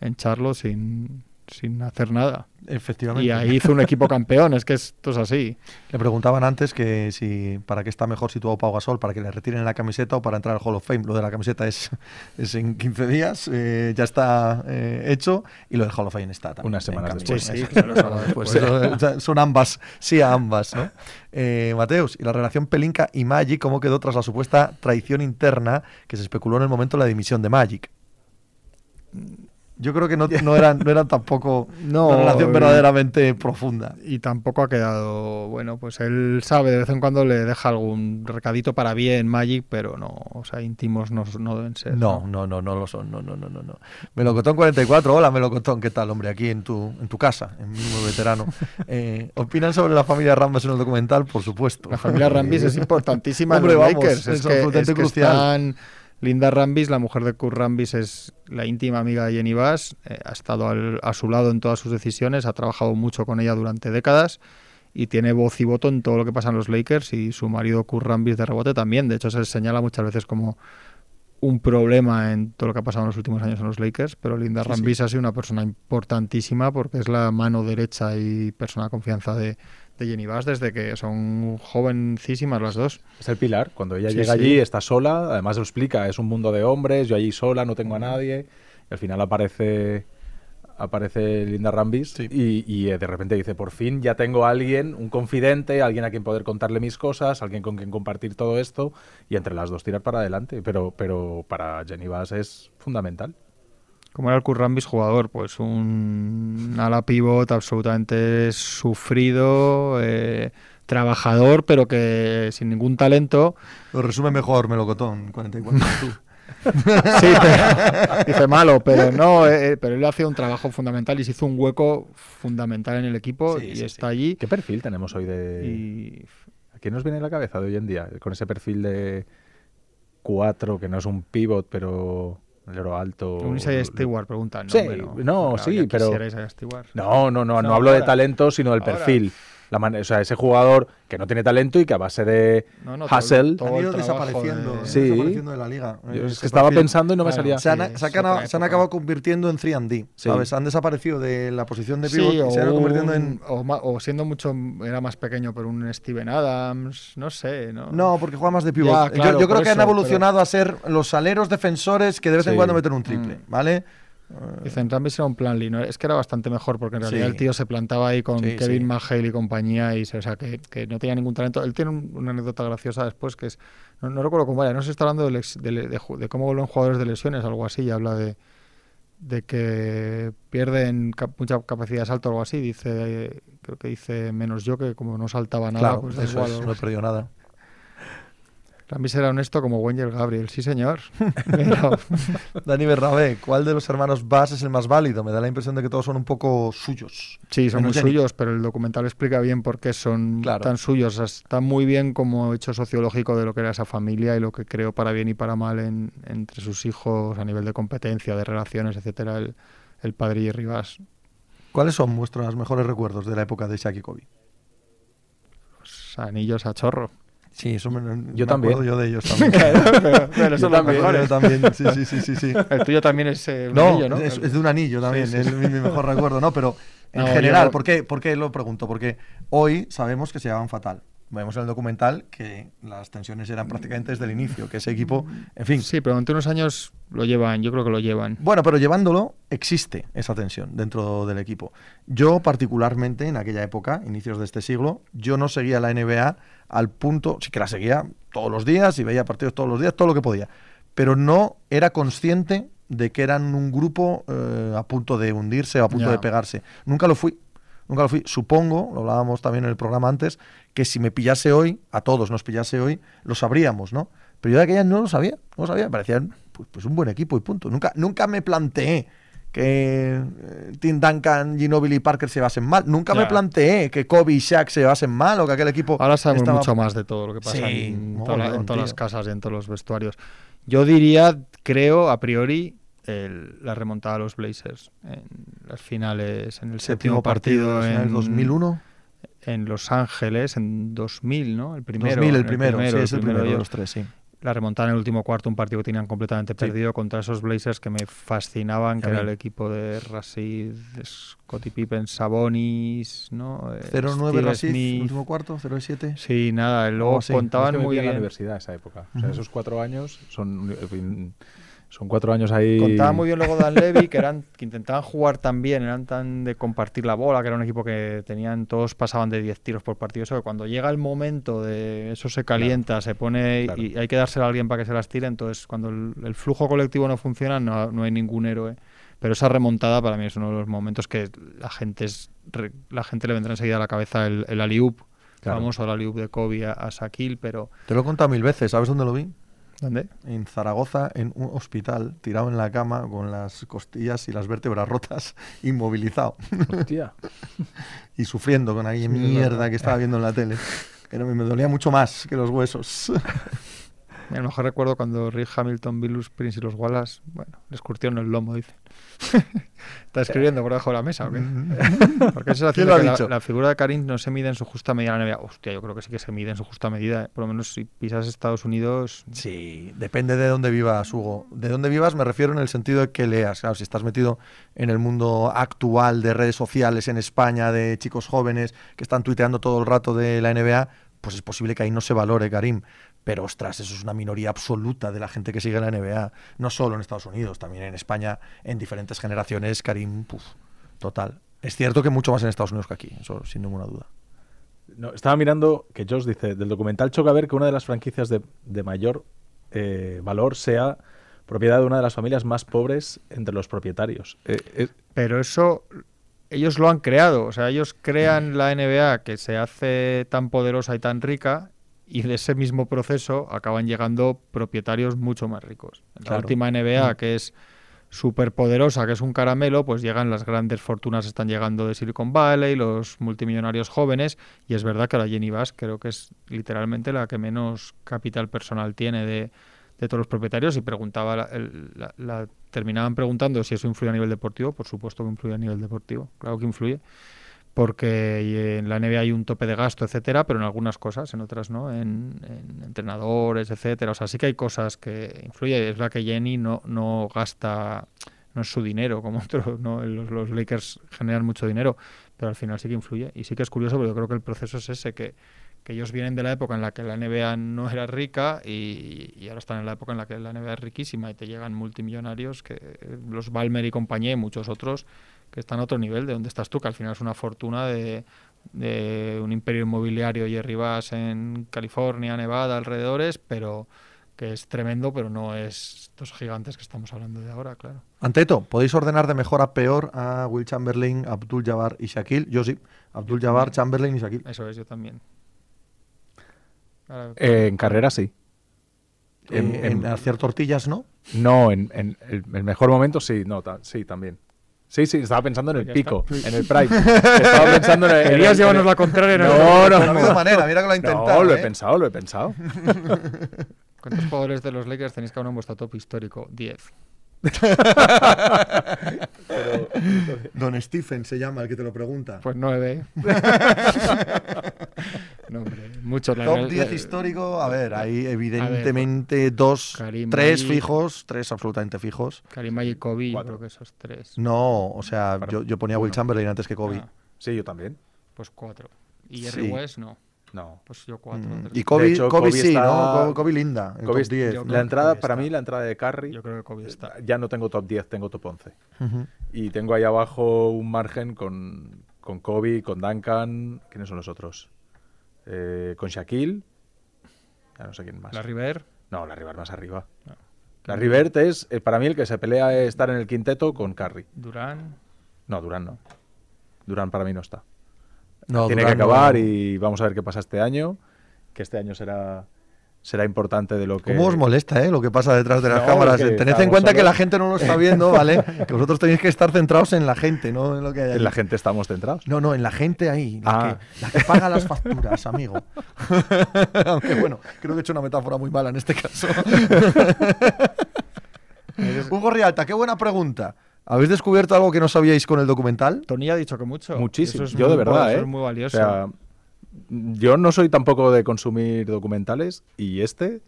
en Charlo sin, sin hacer nada. Efectivamente. Y ahí hizo un equipo campeón, es que esto es así. Le preguntaban antes que si para qué está mejor situado Pau Gasol, para que le retiren la camiseta o para entrar al Hall of Fame. Lo de la camiseta es, es en 15 días, eh, ya está eh, hecho, y lo del Hall of Fame está también. Unas semanas después. Sí, sí, claro, pues, después. eso, son ambas, sí a ambas, ¿no? Eh, Mateus, ¿y la relación Pelinka y Magic cómo quedó tras la supuesta traición interna que se especuló en el momento de la dimisión de Magic? Yo creo que no, no eran, no eran tampoco No, una relación verdaderamente profunda. Y tampoco ha quedado, bueno, pues él sabe, de vez en cuando le deja algún recadito para bien Magic, pero no, o sea, íntimos no, no deben ser. No, no, no, no lo son, no, no, no, no. no. Melocotón 44, hola Melocotón, ¿qué tal, hombre? Aquí en tu, en tu casa, en mínimo veterano. Eh, ¿Opinan sobre la familia Rambis en el documental? Por supuesto. La familia Rambis es importantísima Hombre, en los vamos, Lakers. es Es, que, es que crucial. están Linda Rambis, la mujer de Kurt Rambis, es la íntima amiga de Jenny Bass. eh, ha estado a su lado en todas sus decisiones, ha trabajado mucho con ella durante décadas y tiene voz y voto en todo lo que pasa en los Lakers y su marido Kurt Rambis de rebote también. De hecho, se le señala muchas veces como un problema en todo lo que ha pasado en los últimos años en los Lakers, pero Linda Sí, Rambis ha sido una persona importantísima porque es la mano derecha y persona de confianza de, de Jenny Bass desde que son jovencísimas las dos. Es el pilar. Cuando ella Sí, llega allí, está sola. Además, lo explica: es un mundo de hombres. Yo allí sola, no tengo a nadie. Y al final aparece aparece Linda Rambis Sí. y, y, eh, de repente dice: Por fin ya tengo a alguien, un confidente, alguien a quien poder contarle mis cosas, alguien con quien compartir todo esto. Y entre las dos tirar para adelante. Pero, pero para Jenny Bass es fundamental. ¿Cómo era el Kurt Rambis jugador? Pues un ala pivot absolutamente sufrido, eh, trabajador, pero que sin ningún talento. Lo resume mejor Melocotón 44. Sí, pero- dice malo, pero no, eh, eh, pero él hacía un trabajo fundamental y se hizo un hueco fundamental en el equipo Sí, y sí, está allí. ¿Qué perfil tenemos hoy de.? Y ¿A quién nos viene en la cabeza de hoy en día? Con ese perfil de 4, que no es un pivot, pero alto. un Isaiah Stewart pregunta. No, Sí, no, Claro, sí, pero- quisiera Isaiah Stewart. No, no, no, no, No, hablo de talento, sino del Ahora. perfil. La mane- o sea, ese jugador que no tiene talento y que a base de No, no, todo- hustle. todo Han el ido desapareciendo, de- han Sí. desapareciendo de la liga. Yo es que estaba perfil. pensando y no me Claro. salía. Se han, Sí, se han se han acabado convirtiendo en 3D, Sí. ¿sabes? Han desaparecido de la posición de Sí, pivot y o, se han ido convirtiendo en... o, o siendo mucho, era más pequeño, pero un Steven Adams, no sé, ¿no? No, porque juega más de pivot. Ya, Yo- claro, yo, creo por que han eso, evolucionado a ser los aleros defensores que de vez en Sí. cuando meten un triple, Mm. ¿vale? Dicen, Rambis era un plan no es que era bastante mejor, porque en realidad Sí. el tío se plantaba ahí con Sí, Kevin sí. McHale y compañía, y o sea, que, que no tenía ningún talento. Él tiene un- una anécdota graciosa después, que es, no, no recuerdo cómo era, no se está hablando de, lex- de de de cómo vuelven jugadores de lesiones, algo así, y habla de, de que pierden cap- mucha capacidad de salto o algo así, dice, creo que dice menos yo, que como no saltaba nada, claro, pues da eso igual, es, o no he perdido nada. Rambis era honesto como Wenger Gabriel, sí señor. Pero- Dani Bernabé, ¿cuál de los hermanos Bass es el más válido? Me da la impresión de que todos son un poco suyos. Sí, son muy suyos, pero el documental explica bien por qué son Claro. tan suyos. Está muy bien como hecho sociológico de lo que era esa familia y lo que creó para bien y para mal en- entre sus hijos a nivel de competencia, de relaciones, etcétera, el, el padre y Rivas. ¿Cuáles son vuestros mejores recuerdos de la época de Shaq y Kobe? Pues, anillos a chorro. Sí, eso me, Yo me también. acuerdo yo de ellos también. pero, pero Yo son los también, mejores. yo también, sí, sí, sí, sí, sí. El tuyo también es eh, un No, anillo, ¿no? es, es de un anillo también, Sí, sí, es mi, mi mejor recuerdo, ¿no? Pero En No, general, yo- ¿por, qué, ¿por qué lo pregunto? Porque hoy sabemos que se llevaban fatal. Vemos en el documental que las tensiones eran prácticamente desde el inicio, que ese equipo, en fin. Sí, pero durante unos años lo llevan, yo creo que lo llevan. Bueno, pero llevándolo, existe esa tensión dentro del equipo. Yo, particularmente, en aquella época, inicios de este siglo, yo no seguía la NBA al punto, sí que la seguía todos los días y veía partidos todos los días, todo lo que podía, pero no era consciente de que eran un grupo eh, a punto de hundirse o a punto de pegarse. Nunca lo fui. Nunca lo fui. Supongo, lo hablábamos también en el programa antes, que si me pillase hoy, a todos nos pillase hoy, lo sabríamos, ¿no? Pero yo de aquella no lo sabía, no lo sabía. Me parecían pues, pues un buen equipo y punto. Nunca, nunca me planteé que eh, Tim Duncan, Ginobili y Parker se basen mal. Nunca me planteé que Kobe y Shaq se basen mal o que aquel equipo Ahora sabemos estaba- mucho más de todo lo que pasa Sí, en, todas las casas y en todos los vestuarios. Yo diría, creo, a priori, el- la remontada a los Blazers en las finales, en el séptimo, partido, en en, el 2001. en Los Ángeles, en 2000, ¿no? El primero. 2000, el en primero, sí, es el primero de ellos. los tres, sí. La remontada en el último cuarto, un partido que tenían completamente perdido contra esos Blazers que me fascinaban, que era el equipo de Rashid, Scottie Pippen, Sabonis, ¿no? Eh, 0-9 Steve Rashid, Smith. último cuarto, 0-7. Sí, nada, luego Algo así. contaban Es que muy pilla en la bien. universidad esa época. O sea, esos cuatro años son, en fin, son cuatro años ahí. Contaba muy bien luego Dan Levy, que eran que intentaban jugar tan bien, eran tan de compartir la bola, que era un equipo que tenían, todos pasaban de 10 tiros por partido. Eso que cuando llega el momento de eso se calienta, se pone Claro. y hay que dársela a alguien para que se las tire, entonces cuando el, el flujo colectivo no funciona, no, no hay ningún héroe. Pero esa remontada para mí es uno de los momentos que la gente es la gente le vendrá enseguida a la cabeza el, el alley-oop, Claro. famoso el alley-oop de Kobe a, a Shaquille, pero Te lo he contado mil veces, ¿sabes dónde lo vi? ¿Dónde? En Zaragoza, en un hospital, tirado en la cama con las costillas y las vértebras rotas, inmovilizado Hostia. y sufriendo con aquella mierda que estaba viendo en la tele. Pero me dolía mucho más que los huesos. A lo mejor recuerdo cuando Rick Hamilton, Bilus Prince y los Wallace, bueno, les curtieron el lomo, dicen. ¿Está escribiendo por debajo de la mesa o qué? Porque es ¿Quién lo ha que la, dicho? la figura de Karim no se mide en su justa medida en la NBA. Hostia, yo creo que sí que se mide en su justa medida. ¿eh? Por lo menos si pisas Estados Unidos... Sí, depende de dónde vivas, Hugo. De dónde vivas me refiero en el sentido de que leas. Claro, si estás metido en el mundo actual de redes sociales en España, de chicos jóvenes que están tuiteando todo el rato de la NBA, pues es posible que ahí no se valore Karim. Pero ostras, eso es una minoría absoluta de la gente que sigue la NBA. No solo en Estados Unidos, también en España, en diferentes generaciones, Karim, puf, total. Es cierto que mucho más en Estados Unidos que aquí, eso sin ninguna duda. No, estaba mirando que Josh dice, del documental choca ver que una de las franquicias de, de mayor eh, valor sea propiedad de una de las familias más pobres entre los propietarios. Eh, eh, Pero eso ellos lo han creado. O sea, ellos crean la NBA que se hace tan poderosa y tan rica y de ese mismo proceso acaban llegando propietarios mucho más ricos. En la última NBA, Mm. que es súper poderosa, que es un caramelo, pues llegan las grandes fortunas, están llegando de Silicon Valley, los multimillonarios jóvenes, y es verdad que la Jenny Bass creo que es literalmente la que menos capital personal tiene de, de todos los propietarios y preguntaba la, el- la- la- terminaban preguntando si eso influye a nivel deportivo por supuesto que influye a nivel deportivo claro que influye porque en la NBA hay un tope de gasto etcétera pero en algunas cosas en otras no en, en entrenadores etcétera. O sea sí que hay cosas que influyen. Es la que Jenny no no gasta no es su dinero como otros no los, Lakers generan mucho dinero pero al final sí que influye. Y sí que es curioso porque yo creo que el proceso es ese que que ellos vienen de la época en la que la NBA no era rica y, y ahora están en la época en la que la NBA es riquísima y te llegan multimillonarios, que los Balmer y compañía y muchos otros que están a otro nivel de donde estás tú, que al final es una fortuna de, de un imperio inmobiliario y arribas en California, Nevada, alrededores, pero que es tremendo, pero no es estos gigantes que estamos hablando de ahora, claro. Anteto, ¿podéis ordenar de mejor a peor a Will Chamberlain, Abdul Jabbar y Shaquille? Yo sí. Abdul Jabbar, Chamberlain y Shaquille. Eso es, yo también. Ahora- eh, en carrera sí. En, En- en- en hacer tortillas, ¿no? No, en, en el, el mejor momento sí, no, ta- sí, también. Sí, sí, estaba pensando en el pico, en el prime. Estaba pensando en el... Querías llevarnos la contraria. No, No, no, habido manera, mira que lo ha intentado. No, lo he ¿eh? pensado, lo he pensado. ¿Cuántos jugadores de los Lakers tenéis cada uno en vuestro top histórico? 10. Don Stephen se llama el que te lo pregunta. Pues 9. No, hombre, muchos. la Top Real- 10 la- histórico, a ver, hay evidentemente dos, Karim tres fijos, tres absolutamente fijos. Karim y Kobe, yo Cuatro. creo que esos tres. No, o sea, yo, yo ponía a Will. Chamberlain antes que Kobe. Ah, Sí, yo también. pues cuatro. Y Jerry Sí. West, no. No. Pues yo cuatro. Mm. Y Kobe, hecho, Kobe Kobe sí, está- ¿no? Kobe, linda. en Kobe top 10. yo creo La entrada, Kobe para está. mí, la entrada de Curry, Yo creo que Kobe está. ya no tengo top 10, tengo top 11. Ujú. Y tengo ahí abajo un margen con, con Kobe, con Duncan. ¿Quiénes son los otros? Eh, con Shaquille. Ya no sé quién más. La River. No, la River más arriba. No. La Rivert es, eh, para mí, el que se pelea es estar en el quinteto con Curry. Durán. No, Durán no. Durán para mí no está. No, Tiene que acabar no. y vamos a ver qué pasa este año. Que este año será, será importante de lo que. ¿Cómo os molesta, eh? Lo que pasa detrás de las No, cámaras. Tened en cuenta que la gente no lo está viendo, ¿vale? que vosotros tenéis que estar centrados en la gente, no en lo que hay En la gente estamos centrados. No, no, en la gente ahí, la, Ah. que, la que paga las facturas, amigo. Aunque bueno, creo que he hecho una metáfora muy mala en este caso. Hugo Rialta, qué buena pregunta. ¿Habéis descubierto algo que no sabíais con el documental? Tony ha dicho que mucho. Muchísimo. Eso es yo muy de verdad, bueno, ¿eh? eso es muy valioso. O sea, yo no soy tampoco de consumir documentales y este,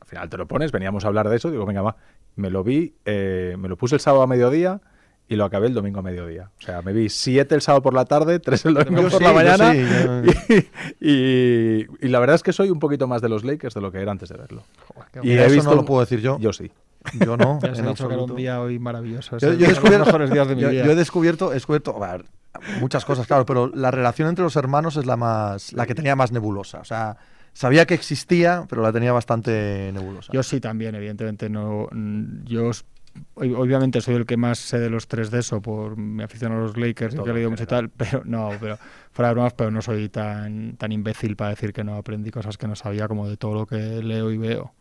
al final te lo pones, veníamos a hablar de eso, digo, venga, va. Me lo vi, eh, me lo puse el sábado a mediodía y lo acabé el domingo a mediodía. O sea, me vi siete el sábado por la tarde, tres el domingo Yo por sí, la mañana. sí, y, y- y la verdad es que soy un poquito más de los Lakers de lo que era antes de verlo. Joder, Y he eso visto- no lo puedo decir yo. Yo sí. Yo no, Ya se en ha dicho que era un día hoy maravilloso. Yo, es yo he descubierto, los mejores días de mi yo- vida. yo he descubierto, he descubierto a ver, muchas cosas, claro, pero la relación entre los hermanos es la más, la que tenía más nebulosa. O sea, sabía que existía, pero la tenía bastante nebulosa. Yo sí también, evidentemente. no Yo obviamente soy el que más sé de los tres de eso por mi afición a los Lakers y Todo que he leído mucho y tal, pero no, pero fuera de bromas, pero no soy tan, tan imbécil para decir que no aprendí cosas que no sabía como de todo lo que leo y veo.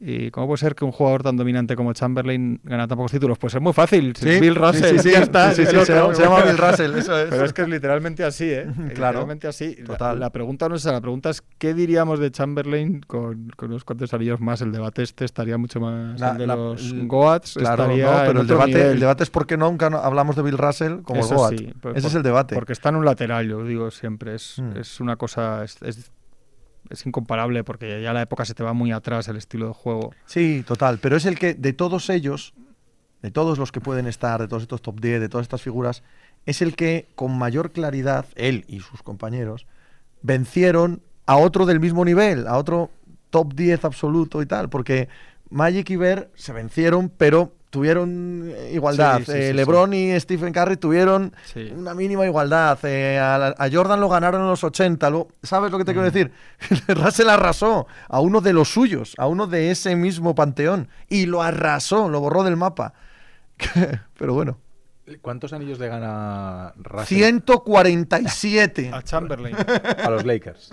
¿Y cómo puede ser que un jugador tan dominante como Chamberlain gana tan pocos títulos? Pues es muy fácil. Sí, Bill Russell, sí, sí, ya está. se, llama, se llama Bill Russell, eso es. Pero es que es literalmente así, ¿eh? Claro, Literalmente así. La- total. La, pregunta no es esa, la pregunta es ¿qué diríamos de Chamberlain con, con unos cuantos anillos más? El debate este estaría mucho más... La- el de la- los Goats Claro, estaría no, pero el debate, nivel. el debate es por qué nunca hablamos de Bill Russell como Eso el Goat. sí, pues Ese por- es el debate. Porque está en un lateral, yo digo siempre. Es, Mm. es una cosa... Es, es, es incomparable porque ya la época se te va muy atrás el estilo de juego. Sí, total. Pero es el que, de todos ellos, de todos los que pueden estar, de todos estos top 10, de todas estas figuras, es el que con mayor claridad, él y sus compañeros, vencieron a otro del mismo nivel, a otro top 10 absoluto y tal. Porque Magic y Ver se vencieron, pero tuvieron eh, igualdad. Sí, sí, Eh, sí, LeBron y Stephen Curry tuvieron Sí. una mínima igualdad. Eh, a, Jordan lo ganaron en los 80. lo- ¿Sabes lo que te quiero decir? Russell arrasó a uno de los suyos, a uno de ese mismo panteón. Y lo arrasó, lo borró del mapa. Pero bueno. ¿Cuántos anillos le gana Russell 147. A Chamberlain. a los Lakers?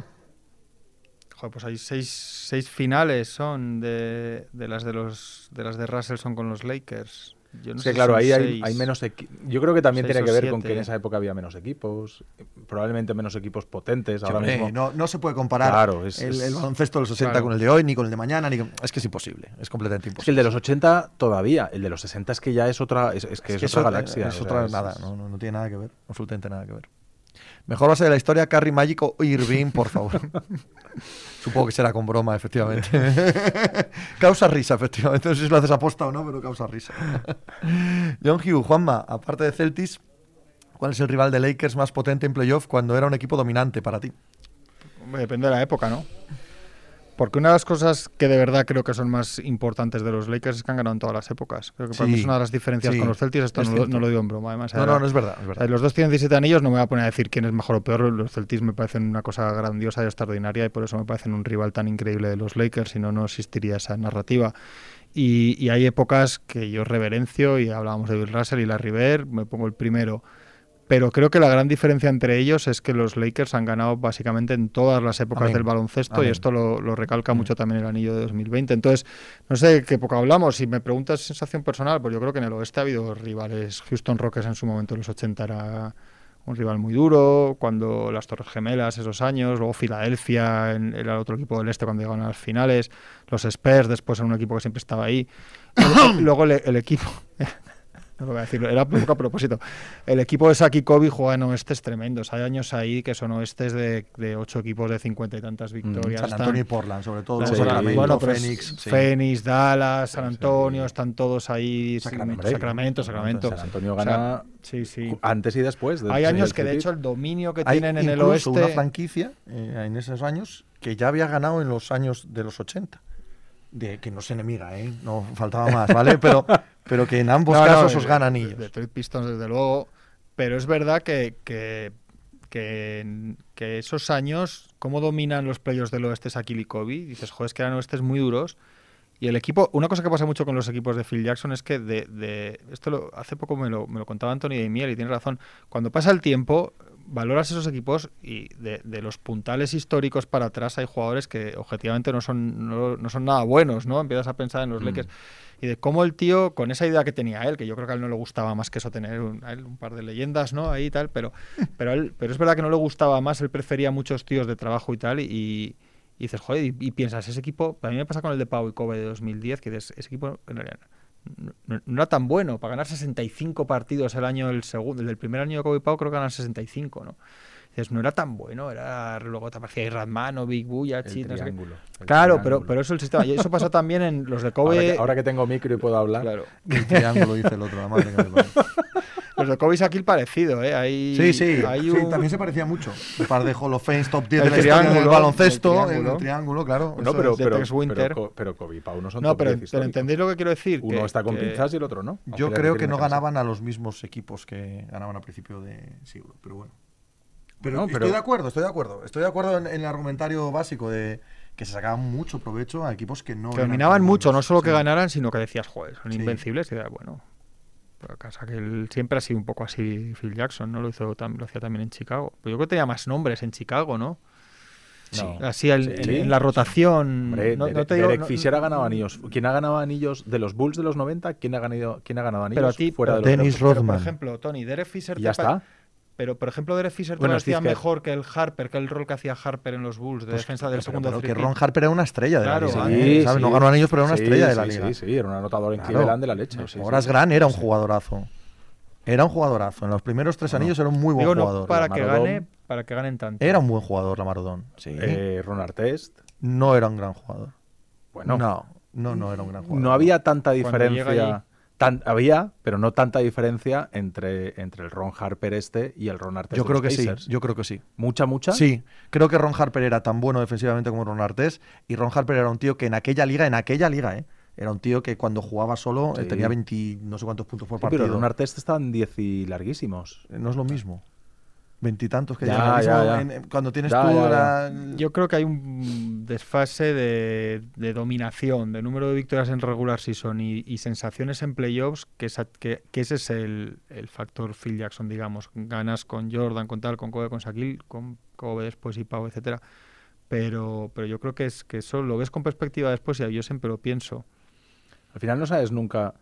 Joder, pues hay seis, seis finales son de, de las de los de las de Russell son con los Lakers. Yo no sé si claro, ahí hay, seis. hay menos. Yo creo que también tiene que ver con que en esa época había menos equipos, probablemente menos equipos potentes. Ahora mismo. no, no se puede comparar Claro, es- el, el baloncesto de los 60 Claro. con el de hoy, ni con el de mañana, ni con- Es que es imposible. Es completamente Es que imposible. el de los 80 todavía, el de los 60 es que ya es otra, es, es que es, que otra eso, galaxia. Es sea, otra nada, es- no, no, no tiene nada que ver. Absolutamente nada que ver. Mejor base de la historia, Carrie Magic o Irving, por favor. Supongo que será con broma, efectivamente. causa risa, efectivamente. No sé si lo haces aposta o no, pero causa risa. John Hugh, Juanma, aparte de Celtis, ¿cuál es el rival de Lakers más potente en playoff cuando era un equipo dominante para ti? Hombre, Depende de la época, ¿no? Porque una de las cosas que de verdad creo que son más importantes de los Lakers es que han ganado en todas las épocas. Creo que para Sí, mí es una de las diferencias sí, con los Celtics. Esto es no, lo- cierto. no lo digo en broma, además. No, era- no, no es verdad. Es los dos tienen 17 anillos, no me voy a poner a decir quién es mejor o peor. Los Celtics me parecen una cosa grandiosa y extraordinaria y por eso me parecen un rival tan increíble de los Lakers, si no, no existiría esa narrativa. Y, y hay épocas que yo reverencio y hablábamos de Bill Russell y Larry Bird, me pongo el primero. Pero creo que la gran diferencia entre ellos es que los Lakers han ganado básicamente en todas las épocas Amén. del baloncesto Amén. y esto lo, lo recalca mucho también el anillo de 2020. Entonces, no sé de qué época hablamos. Si me preguntas sensación personal, pues yo creo que en el oeste ha habido rivales. Houston Rockets en su momento en los 80 era un rival muy duro. Cuando las Torres Gemelas, esos años. Luego Filadelfia en- era el otro equipo del este cuando llegaron a las finales. Los Spurs después era un equipo que siempre estaba ahí. Luego el, el equipo... no lo voy a decir, era un poco a propósito. El equipo de Saki Kobe juega en oestes tremendos. Hay años ahí que son oestes de, de ocho equipos de cincuenta y tantas victorias. San Están- Antonio y Portland, sobre todo. Sí, bueno, Phoenix. sí. Phoenix, Dallas, San Antonio, están todos ahí. Sacramento. Sacramento, Sacramento. San Antonio O sea, gana antes y después. Hay años que de hecho el dominio que Hay tienen en el oeste. una franquicia eh, en esos años que ya había ganado en los años de los 80. De, que no es enemiga, ¿eh? No faltaba más, ¿vale? Pero, pero que en ambos No, casos os ganan ellos. De Detroit Pistons, desde luego. Pero es verdad que, que, que, que esos años, cómo dominan los playoffs del oeste Sakil y Kobe, dices, joder, es que eran oestes muy duros. Y el equipo, una cosa que pasa mucho con los equipos de Phil Jackson es que de, de- esto lo, hace poco me lo, me lo contaba Anthony de Miel y tiene razón. Cuando pasa el tiempo, valoras esos equipos y de, de los puntales históricos para atrás hay jugadores que objetivamente no son, no, no son nada buenos, ¿no? Empiezas a pensar en los Mm. Lakers y de cómo el tío, con esa idea que tenía él, que yo creo que a él no le gustaba más que eso, tener un, a él un par de leyendas, ¿no? Ahí y tal, pero, pero, él- pero es verdad que no le gustaba más, él prefería muchos tíos de trabajo y tal, y, y dices, joder, y, y piensas, ese equipo, a mí me pasa con el de Pau y Kobe de 2010, que dices, ese equipo en realidad no, era tan bueno, para ganar 65 partidos el año del segundo, el del primer año de Kobe y Pau creo que ganan 65, ¿no? Dices, no era tan bueno, era luego te aparecía Radman o Big Buya, Chit, no sé triángulo, Claro, pero, pero eso es el sistema. Y eso pasa también en los de Ahora Kobe. que, ahora que tengo micro y puedo hablar. claro. El triángulo, dice el otro, la madre que me parió. Los de Kobe y Shaquille parecido, ¿eh? Hay, Sí, sí, hay sí, también se parecía mucho. Un par de Hall of Fame top 10 El de la historia del triángulo, baloncesto, el triángulo. el triángulo, claro. No, pero, pero, Winter. pero, pero Kobe y Pau no son No, top pero, 10 pero entendéis lo que quiero decir. Uno que- está con que- pinzas y el otro no. Yo Aunque creo que no ganaban a los mismos equipos que ganaban a principio de siglo, pero bueno. Pero, No, estoy de acuerdo, estoy de acuerdo. Estoy de acuerdo en, en el argumentario básico de que se sacaban mucho provecho a equipos que no que dominaban mucho, no solo que ganaran, sino que decías, joder, son Sí. invencibles. Y era bueno. Pero casa que él siempre ha sido un poco así, Phil Jackson, ¿no? Lo hizo tam- lo hacía también en Chicago. Pero yo creo que tenía más nombres en Chicago, ¿no? No. Así Sí. en, en la rotación. Hombre, no, Derek, no te digo- Derek no- Fisher ha ganado anillos. ¿Quién ha ganado anillos de los Bulls de los 90? ¿Quién ha ganado, quién ha ganado anillos Pero a ti, fuera de los Dennis pero, Rodman. por ejemplo, Tony, Derek Fisher. Y ya está. Pero, por ejemplo, Derek Fisher te Bueno, Kerr. mejor que el Harper, que el rol que hacía Harper en los Bulls de Pues, defensa del pero- segundo pero que triple. Ron Harper era una estrella de Claro, la liga. sí, ¿eh? ¿sabes? No ganó anillos, pero era una Sí, estrella de sí, la liga. Sí, sí, era un anotador en Claro. Cleveland de la leche. sí, Horace sí. Grant era un jugadorazo. Era un jugadorazo. En los primeros tres Bueno. anillos era un muy buen Digo, no jugador. para que gane, para que ganen tanto. Era un buen jugador, Lamarodón. Sí. Eh, Ron Artest. no era un gran jugador. Bueno, no, no, no era un gran jugador. no había tanta Cuando llega diferencia. Tan- había, pero no tanta diferencia entre, entre el Ron Harper este y el Ron Artest. Yo de creo los que sí. Pacers. Yo creo que sí. Mucha, mucha. Sí, creo que Ron Harper era tan bueno defensivamente como Ron Artés y Ron Harper era un tío que en aquella liga, en aquella liga, ¿eh? era un tío que cuando jugaba solo eh, Sí. tenía 20 no sé cuántos puntos por Sí, partido. pero Ron Artest estaban 10 y larguísimos. No es lo mismo. Veintitantos que Ya, llegan al ya, mismo- ya. en- en- cuando tienes Ya, tú ya, ya. la- Yo creo que hay un desfase de, de dominación, de número de victorias en regular season y, y sensaciones en playoffs, que, esa- que, que ese es el, el factor Phil Jackson, digamos. Ganas con Jordan, con tal, con Kobe, con Shaquille, con Kobe después y Pau, etcétera. Pero, pero yo creo que es que eso lo ves con perspectiva después y yo siempre lo pienso. Al final no sabes nunca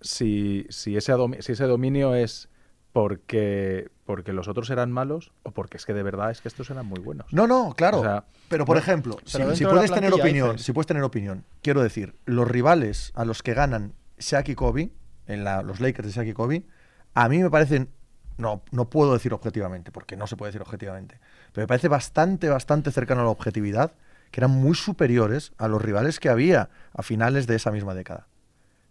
si, si, ese, si ese dominio es porque, porque los otros eran malos o porque es que de verdad es que estos eran muy buenos. No, no, claro. O sea, pero por no, ejemplo, si, pero puedes tener opinión, dices. si puedes tener opinión, quiero decir, los rivales a los que ganan Shaq y Kobe, en la- los Lakers de Shaq y Kobe, a mí me parecen, no, no puedo decir objetivamente, porque no se puede decir objetivamente, pero me parece bastante, bastante cercano a la objetividad, que eran muy superiores a los rivales que había a finales de esa misma década.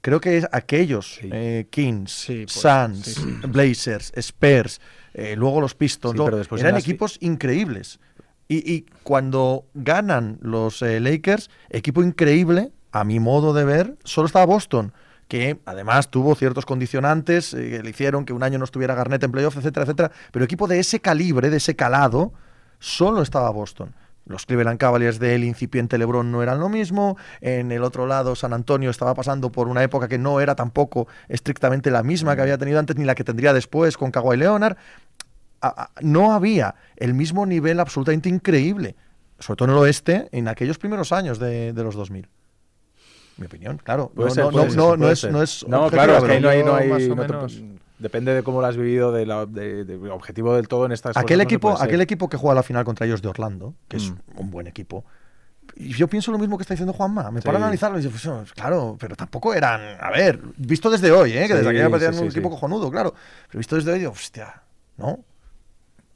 Creo que es aquellos Sí. eh, Kings, Sí, pues, Suns, sí. Blazers, Spurs, eh, luego los Pistons, eran las equipos increíbles. Y, y cuando ganan los eh, Lakers, equipo increíble, a mi modo de ver, solo estaba Boston, que además tuvo ciertos condicionantes que le hicieron que un año no estuviera Garnett en playoff, etcétera, etcétera. Pero equipo de ese calibre, de ese calado, solo estaba Boston. Los Cleveland Cavaliers del incipiente LeBron no eran lo mismo. En el otro lado, San Antonio estaba pasando por una época que no era tampoco estrictamente la misma que había tenido antes ni la que tendría después con Kawhi Leonard no había el mismo nivel absolutamente increíble, sobre todo en el oeste, en aquellos primeros años de, de los 2000. Mi opinión, claro. No, ser, no, puede no, ser, no, no puede es, no es No, objetiva, claro, es que ahí no hay. No hay no depende de cómo lo has vivido, de la, de- de- objetivo del todo en estas aquel cosas no se equipo, aquel equipo que juega la final contra ellos de Orlando, que es Mm. un buen equipo, y yo pienso lo mismo que está diciendo Juanma. Me Sí. paro a analizarlo y digo, pues, oh, claro, pero tampoco eran. A ver, visto desde hoy, ¿eh? que desde Sí, me parecían sí, un sí, equipo cojonudo, claro. Pero visto desde hoy, digo, hostia, ¿no?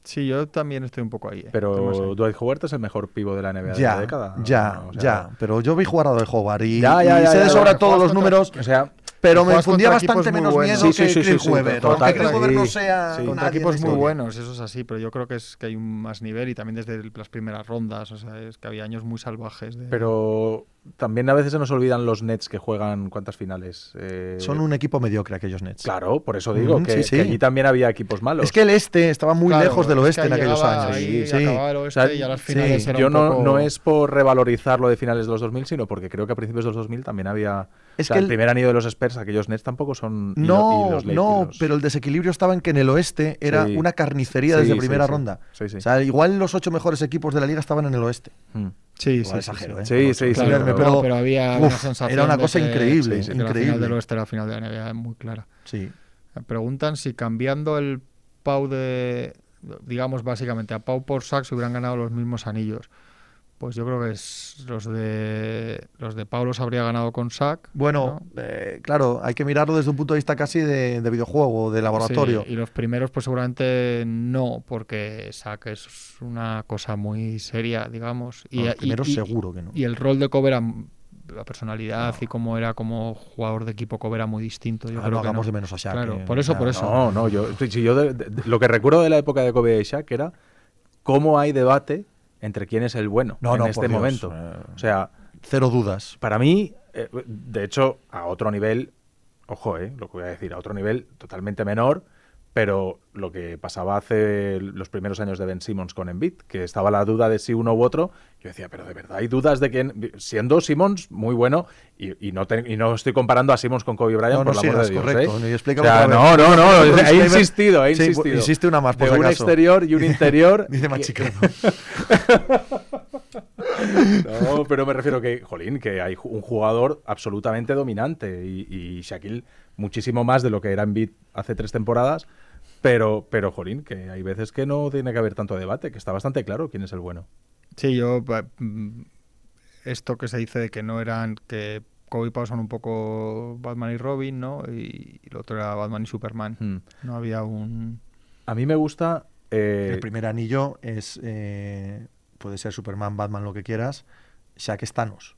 Sí, yo también estoy un poco ahí. ¿eh? Pero Dwight Howard es el mejor pivo de la NBA de la década. ya, O sea, ya. Pero yo vi jugar a Dwight Howard y, Ya, ya, y ya, de sobra todos los números, O sea, pero me infundía bastante muy menos buenos. miedo Sí, que sí, sí, Chris sí, sí, Webber. total, Aunque Chris sí. Webber no sea Sí. contra equipos muy buenos, eso es así, pero yo creo que es que hay un más nivel y también desde las primeras rondas, o sea, es que había años muy salvajes. De... pero también a veces se nos olvidan los Nets que juegan cuántas finales. Eh, Son un equipo mediocre aquellos Nets. Claro, por eso digo Mm, que, sí, sí. que allí también había equipos malos. Es que el este estaba muy Claro, lejos del es oeste en aquellos años. ahí, Sí. acababa el oeste O sea, y a las sí, finales era Yo un no, poco- no es por revalorizar lo de finales de los 2000, sino porque creo que a principios de los 2000 también había... Es o sea, que el el- primer anillo de los Spurs, aquellos Nets tampoco son... y lo- y No, los no, los- pero el desequilibrio estaba en que en el oeste era Sí. una carnicería Sí, desde sí, primera sí. ronda. Sí, sí. O sea, igual los ocho mejores equipos de la liga estaban en el oeste. Mm. Sí, sí, sí, exagero, sí. ¿eh? Sí, Claro, pero- pero- había Uf, una sensación era una de cosa que- increíble, sí, sí, que La final del oeste era la final de la NBA muy clara. Sí. Me preguntan si cambiando el Pau de, digamos básicamente a Pau por se hubieran ganado los mismos anillos. Pues yo creo que es, los de los de Pau los habría ganado con Sack. Bueno, eh, claro, hay que mirarlo desde un punto de vista casi de, de videojuego, de laboratorio. y los primeros pues seguramente no, porque Sack es una cosa muy seria, digamos. Y, los primeros y- seguro que no. Y el rol de Kobe era la personalidad y cómo era como jugador de equipo Kobe era muy distinto. Yo Ah, creo no que hagamos no. de menos a Shaq. Claro, eh, por eso, por eso. No, no, yo, si yo de- de- de- lo que recuerdo de la época de Kobe y Shaq era cómo hay debate entre quién es el bueno No, en no, este Dios, momento. eh. O sea, Cero dudas. para mí, eh, de hecho, a otro nivel, ojo, eh, lo que voy a decir, a otro nivel totalmente menor, pero lo que pasaba hace los primeros años de Ben Simmons con Embiid, que estaba la duda de si uno u otro, yo decía, pero de verdad hay dudas de quién, siendo Simmons muy bueno, y, y no, te- y no estoy comparando a Simmons con Kobe Bryant, No, no por amor sigas, de Dios. correcto. ¿eh? O sea, no, vez. no, no, he insistido, he Sí, insistido. insiste una más, por de un acaso. exterior y un interior. Dice Machicano. no, pero me refiero que, jolín, que hay un jugador absolutamente dominante y, y Shaquille muchísimo más de lo que era Embiid hace tres temporadas, pero, pero, jolín, que hay veces que no tiene que haber tanto debate, que está bastante claro quién es el bueno. Sí, yo mm, esto que se dice de que no eran que Kobe y Pau son un poco Batman y Robin, ¿no? Y, y el otro era Batman y Superman. Hmm. No había un A mí me gusta... eh, El primer anillo es. eh, puede ser Superman, Batman, lo que quieras. Shaq es Thanos.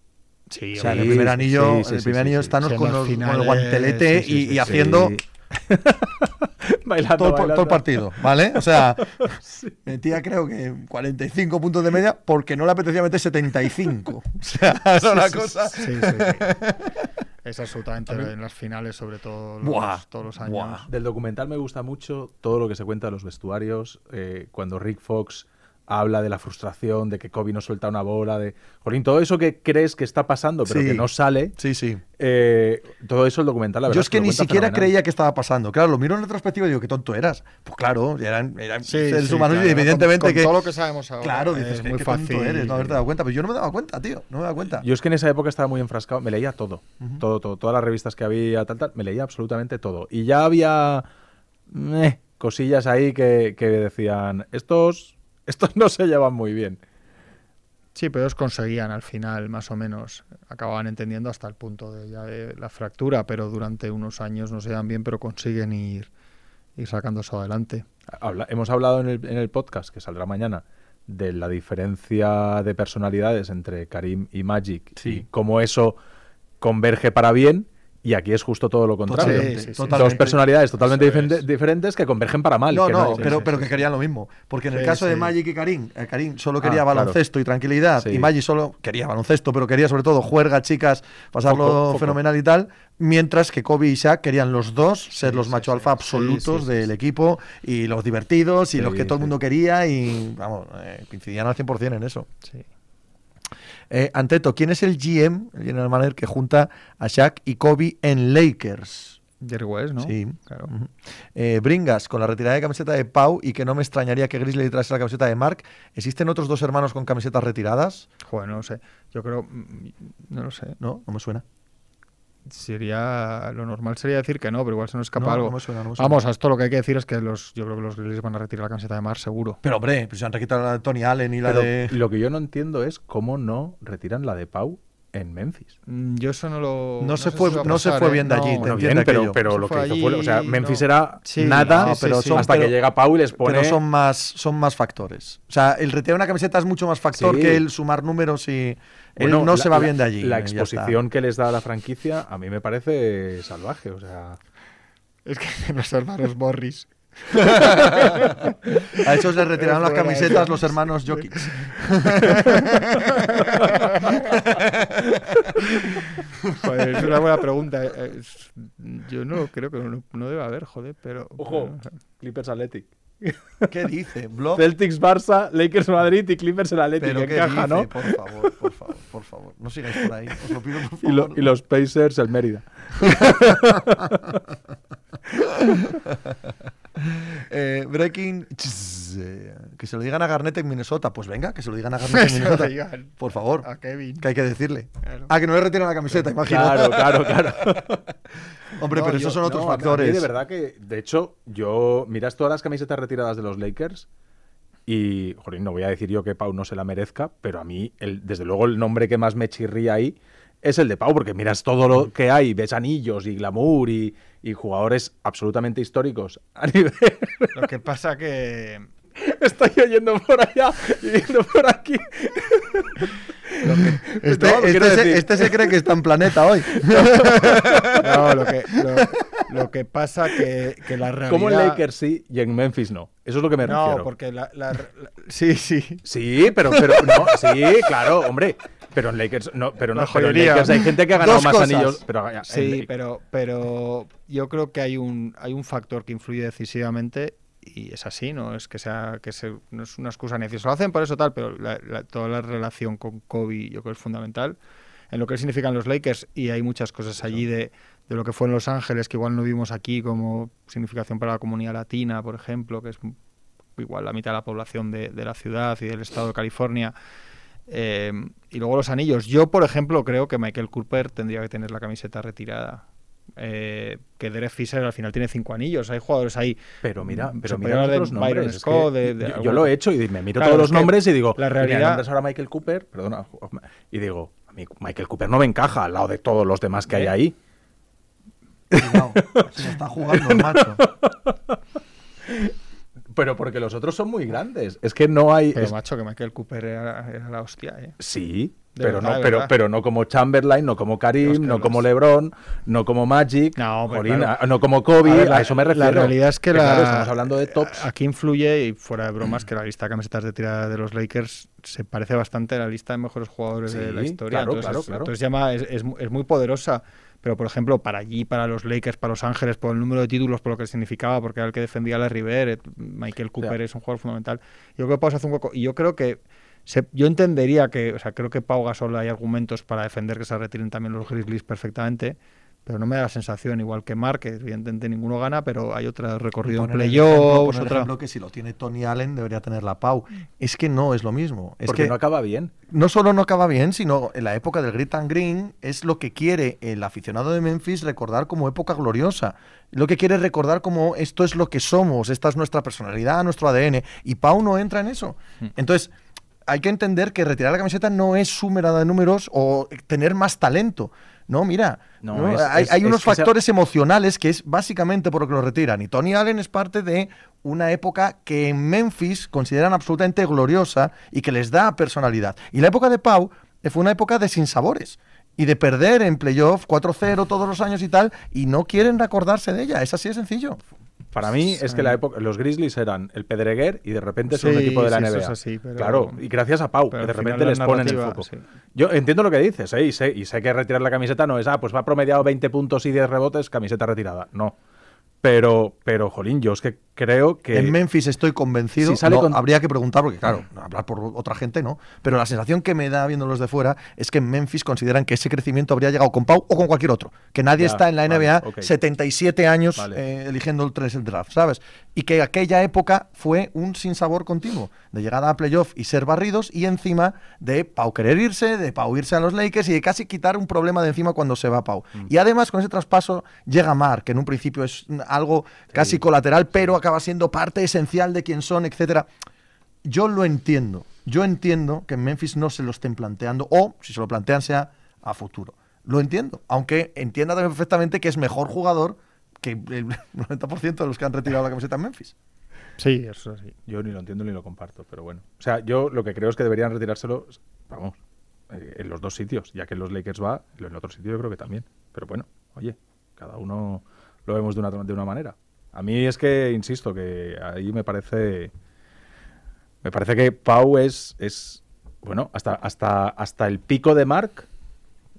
Sí, O sea, sí, el primer anillo, sí, sí, el primer sí, anillo sí. es Thanos con, los- con el guantelete sí, sí, y, sí, y haciendo bailando, todo, todo el partido, ¿vale? O sea, metía creo que 45 puntos de media porque no le apetecía meter 75. O sea, era una cosa. Sí, sí, sí. Es absolutamente en las finales, sobre todo los- Buah, todos los años. buah. Del documental me gusta mucho todo lo que se cuenta de los vestuarios, eh, cuando Rick Fox habla de la frustración, de que Kobe no suelta una bola, de... Jolín, todo eso que crees que está pasando, pero Sí. que no sale, Sí, sí. eh, todo eso el documental, la verdad Yo es que ni siquiera fenomenal. creía que estaba pasando. Claro, lo miro en retrospectiva y digo, qué tonto eras. Pues claro, eran, eran Sí, seres sí, humanos claro, y evidentemente con, con que... todo lo que sabemos ahora. Claro, dices, es "Qué- muy qué fácil. tonto eres no haberte dado cuenta. Pero yo no me daba cuenta, tío. No me daba cuenta. Yo es que en esa época estaba muy enfrascado, me leía todo, todo, todo, todas las revistas que había, tal, tal, me leía absolutamente todo. Y ya había eh, cosillas ahí que, que decían, estos, estos no se llevan muy bien. Sí, pero ellos conseguían al final, más o menos. Acababan entendiendo hasta el punto de, ya de la fractura, pero durante unos años no se dan bien, pero consiguen ir, ir sacando eso adelante. Habla- hemos hablado en el, en el podcast que saldrá mañana de la diferencia de personalidades entre Karim y Magic Sí. y cómo eso converge para bien. Y aquí es justo todo lo contrario. Sí, sí, sí. Dos personalidades totalmente diferente- diferentes que convergen para mal. No, que no, pero, pero que querían lo mismo. Porque en el Sí, caso de. Magic y Karim, eh, Karim solo Ah, quería claro. baloncesto y tranquilidad. Sí. Y Magic solo quería baloncesto, pero quería sobre todo juerga, chicas, pasarlo Foco, foco. fenomenal y tal. Mientras que Kobe y Shaq querían los dos ser Sí, los sí, macho sí. alfa absolutos Sí, sí, sí, del equipo y los divertidos y Sí, los que todo el mundo quería. Y vamos, eh, coincidían al 100% en eso. Sí. Eh, Anteto, ¿quién es el GM, el general manager que junta a Shaq y Kobe en Lakers? Jerry West, ¿no? Sí. Claro. Eh, Bringas, con la retirada de camiseta de Pau y que no me extrañaría que Grizzly trase la camiseta de Mark, ¿existen otros dos hermanos con camisetas retiradas? Joder, no lo sé. Yo creo. mm, No lo sé. No, no me suena. Sería lo normal sería decir que no, pero igual se nos escapa No, algo. no me suena, no me suena. Vamos, a esto lo que hay que decir es que los, yo creo que los Grizzlies van a retirar la camiseta de Mar seguro. Pero hombre, pues se han requitado la de Tony Allen y la Pero de. lo que yo no entiendo es cómo no retiran la de Pau en Memphis. Mm, Yo eso no lo. No se fue- no se fue ¿eh? bien de allí, No. te Bueno, bien, pero, pero lo que fue hizo fue, o sea, Memphis no. era Sí, nada no, pero son- hasta pero- que llega Pau y les pone... Pero son más, son más factores. O sea, el retirar una camiseta es mucho más factor Sí. que el sumar números y. Bueno, él no la- se va bien de allí. La está. exposición que les da a la franquicia a mí me parece salvaje, o sea... Es que los hermanos Morris. A esos les retiraron las camisetas eso. los hermanos Jokic. Joder, es una buena pregunta. eh, es- Yo no creo que no, no debe haber, joder, pero. Ojo. pero- Clippers Athletic. ¿Qué dice? ¿Blog? Celtics Barça, Lakers Madrid y Clippers el Athletic. ¿Pero qué encaja, dice? ¿no? Por favor, por favor, por favor. No sigáis por ahí. Os lo pido por Y, lo- favor. y los Pacers el Mérida. Eh, breaking. Que se lo digan a Garnett en Minnesota. Pues venga, que se lo digan a Garnett en Minnesota. Por favor. A Kevin. Que hay que decirle. Claro. Ah, que no le retiran la camiseta, imagino. Claro, claro, claro. Hombre, No, pero yo- esos son otros a mí factores. de verdad que, de hecho, yo miras todas las camisetas retiradas de los Lakers y, joder, no voy a decir yo que Pau no se la merezca, pero a mí, el, desde luego, el nombre que más me chirría ahí es el de Pau, porque miras todo lo que hay, ves anillos y glamour y, y jugadores absolutamente históricos a nivel... Lo que pasa que. Estoy oyendo por allá y viendo por aquí. Este, No, este se, este se cree que está en planeta hoy. No, lo que, lo, lo que pasa que, que la realidad. Como en Lakers sí y en Memphis no. Eso es lo que me No, refiero. porque la, la- la- Sí, sí. Sí, pero, pero no, sí, claro, hombre. Pero en Lakers, no, pero no, pero en. Lakers hay gente que ha ganado Dos más cosas. anillos. Pero, en Sí, pero, pero yo creo que hay un, hay un factor que influye decisivamente y es así, no es que sea que se, no es una excusa ni lo hacen por eso tal, pero la- la- toda la relación con Kobe yo creo que es fundamental en lo que significan los Lakers y hay muchas cosas allí de, de lo que fue en Los Ángeles que igual no vimos aquí como significación para la comunidad latina, por ejemplo, que es igual la mitad de la población de, de la ciudad y del estado de California. Eh, y luego los anillos. Yo, por ejemplo, creo que Michael Cooper tendría que tener la camiseta retirada. Eh, que Derek Fisher al final tiene cinco anillos. Hay jugadores ahí. pero mira, Mm, pero mira de los Byron nombres. es Scott, que de- de yo, lo he hecho y me miro Claro, todos los nombres y digo, la realidad- ahora Michael Cooper, perdona, y digo, a mí Michael Cooper no me encaja al lado de todos los demás que hay ¿Eh? ahí. Cuidado, se está jugando el macho. Pero porque los otros son muy grandes. Es que no hay. Pero es- macho, que Michael Cooper era, era la hostia. ¿eh? Sí, De pero verdad, no, pero, pero no como Chamberlain, no como Karim, no como LeBron, no como Magic, No, claro. no como Kobe, A ver, eso me refiero. La realidad es que Pero la, claro, estamos hablando de tops. Aquí influye, y fuera de bromas, que la lista de camisetas de tirada de los Lakers se parece bastante a la lista de mejores jugadores de la historia. claro, entonces, claro, es, claro. entonces llama, es, es es muy poderosa. Pero, por ejemplo, para allí, para los Lakers, para Los Ángeles, por el número de títulos, por lo que significaba, porque era el que defendía a Bird, eh, Michael Cooper es un jugador fundamental. Yo creo que Pau se hace un hueco. Y yo creo que se- yo entendería que, o sea, creo que Pau Gasol hay argumentos para defender que se retiren también los Grizzlies perfectamente, pero no me da la sensación, igual que Mark, que evidentemente ninguno gana, pero hay otro recorrido en playoffs, otra... ejemplo que si lo tiene Tony Allen debería tener la Pau. Es que no es lo mismo. Es porque que no acaba bien. no solo no acaba bien, sino en la época del Grit and Green es lo que quiere el aficionado de Memphis recordar como época gloriosa. Lo que quiere recordar como esto es lo que somos, esta es nuestra personalidad, nuestro ADN. Y Pau no entra en eso. Hmm. Entonces, hay que entender que retirar la camiseta no es súmera de números o tener más talento. No, mira, No, ¿no? es- hay, es- hay es unos sea- factores emocionales que es básicamente por lo que lo retiran. Y Tony Allen es parte de una época que en Memphis consideran absolutamente gloriosa y que les da personalidad. Y la época de Pau eh, fue una época de sinsabores y de perder en playoff 4-0 todos los años y tal, y no quieren acordarse de ella. Es así de sencillo. Para mí es que la época, los Grizzlies eran el Pedreguer y de repente son un equipo de la sí, NBA. eso es así, pero- claro, y gracias a Pau, que de repente les ponen el foco. Yo entiendo lo que dices, ¿eh? y, sé, y sé que retirar la camiseta no es, ah, pues va promediado 20 puntos y 10 rebotes, camiseta retirada. No. Pero, pero, jolín, yo es que creo que... En Memphis estoy convencido. Si sale no, con- Habría que preguntar, porque claro, hablar por otra gente no. Pero la sensación que me da viéndolos de fuera es que en Memphis consideran que ese crecimiento habría llegado con Pau o con cualquier otro. Que nadie Ya, está en la vale, NBA ok. 77 años Vale. eh, eligiendo el 3 el draft, ¿sabes? Y que aquella época fue un sinsabor continuo. De llegada a playoff y ser barridos y encima de Pau querer irse, de Pau irse a los Lakers y de casi quitar un problema de encima cuando se va Pau. Mm. Y además con ese traspaso llega Mark, que en un principio es algo casi colateral, pero acaba siendo parte esencial de quién son, etcétera. Yo lo entiendo. Yo entiendo que en Memphis no se lo estén planteando o si se lo plantean sea a futuro. Lo entiendo, aunque entienda también perfectamente que es mejor jugador que el 90% de los que han retirado la camiseta en Memphis. Sí, eso sí. Yo ni lo entiendo ni lo comparto, pero bueno. O sea, yo lo que creo es que deberían retirárselo, vamos, eh, en los dos sitios, ya que en los Lakers va, en el otro sitio yo creo que también. Pero bueno, oye, cada uno lo vemos de una, de una manera. A mí es que, insisto, que ahí me parece... Me parece que Pau es, es bueno, hasta, hasta, hasta el pico de Mark,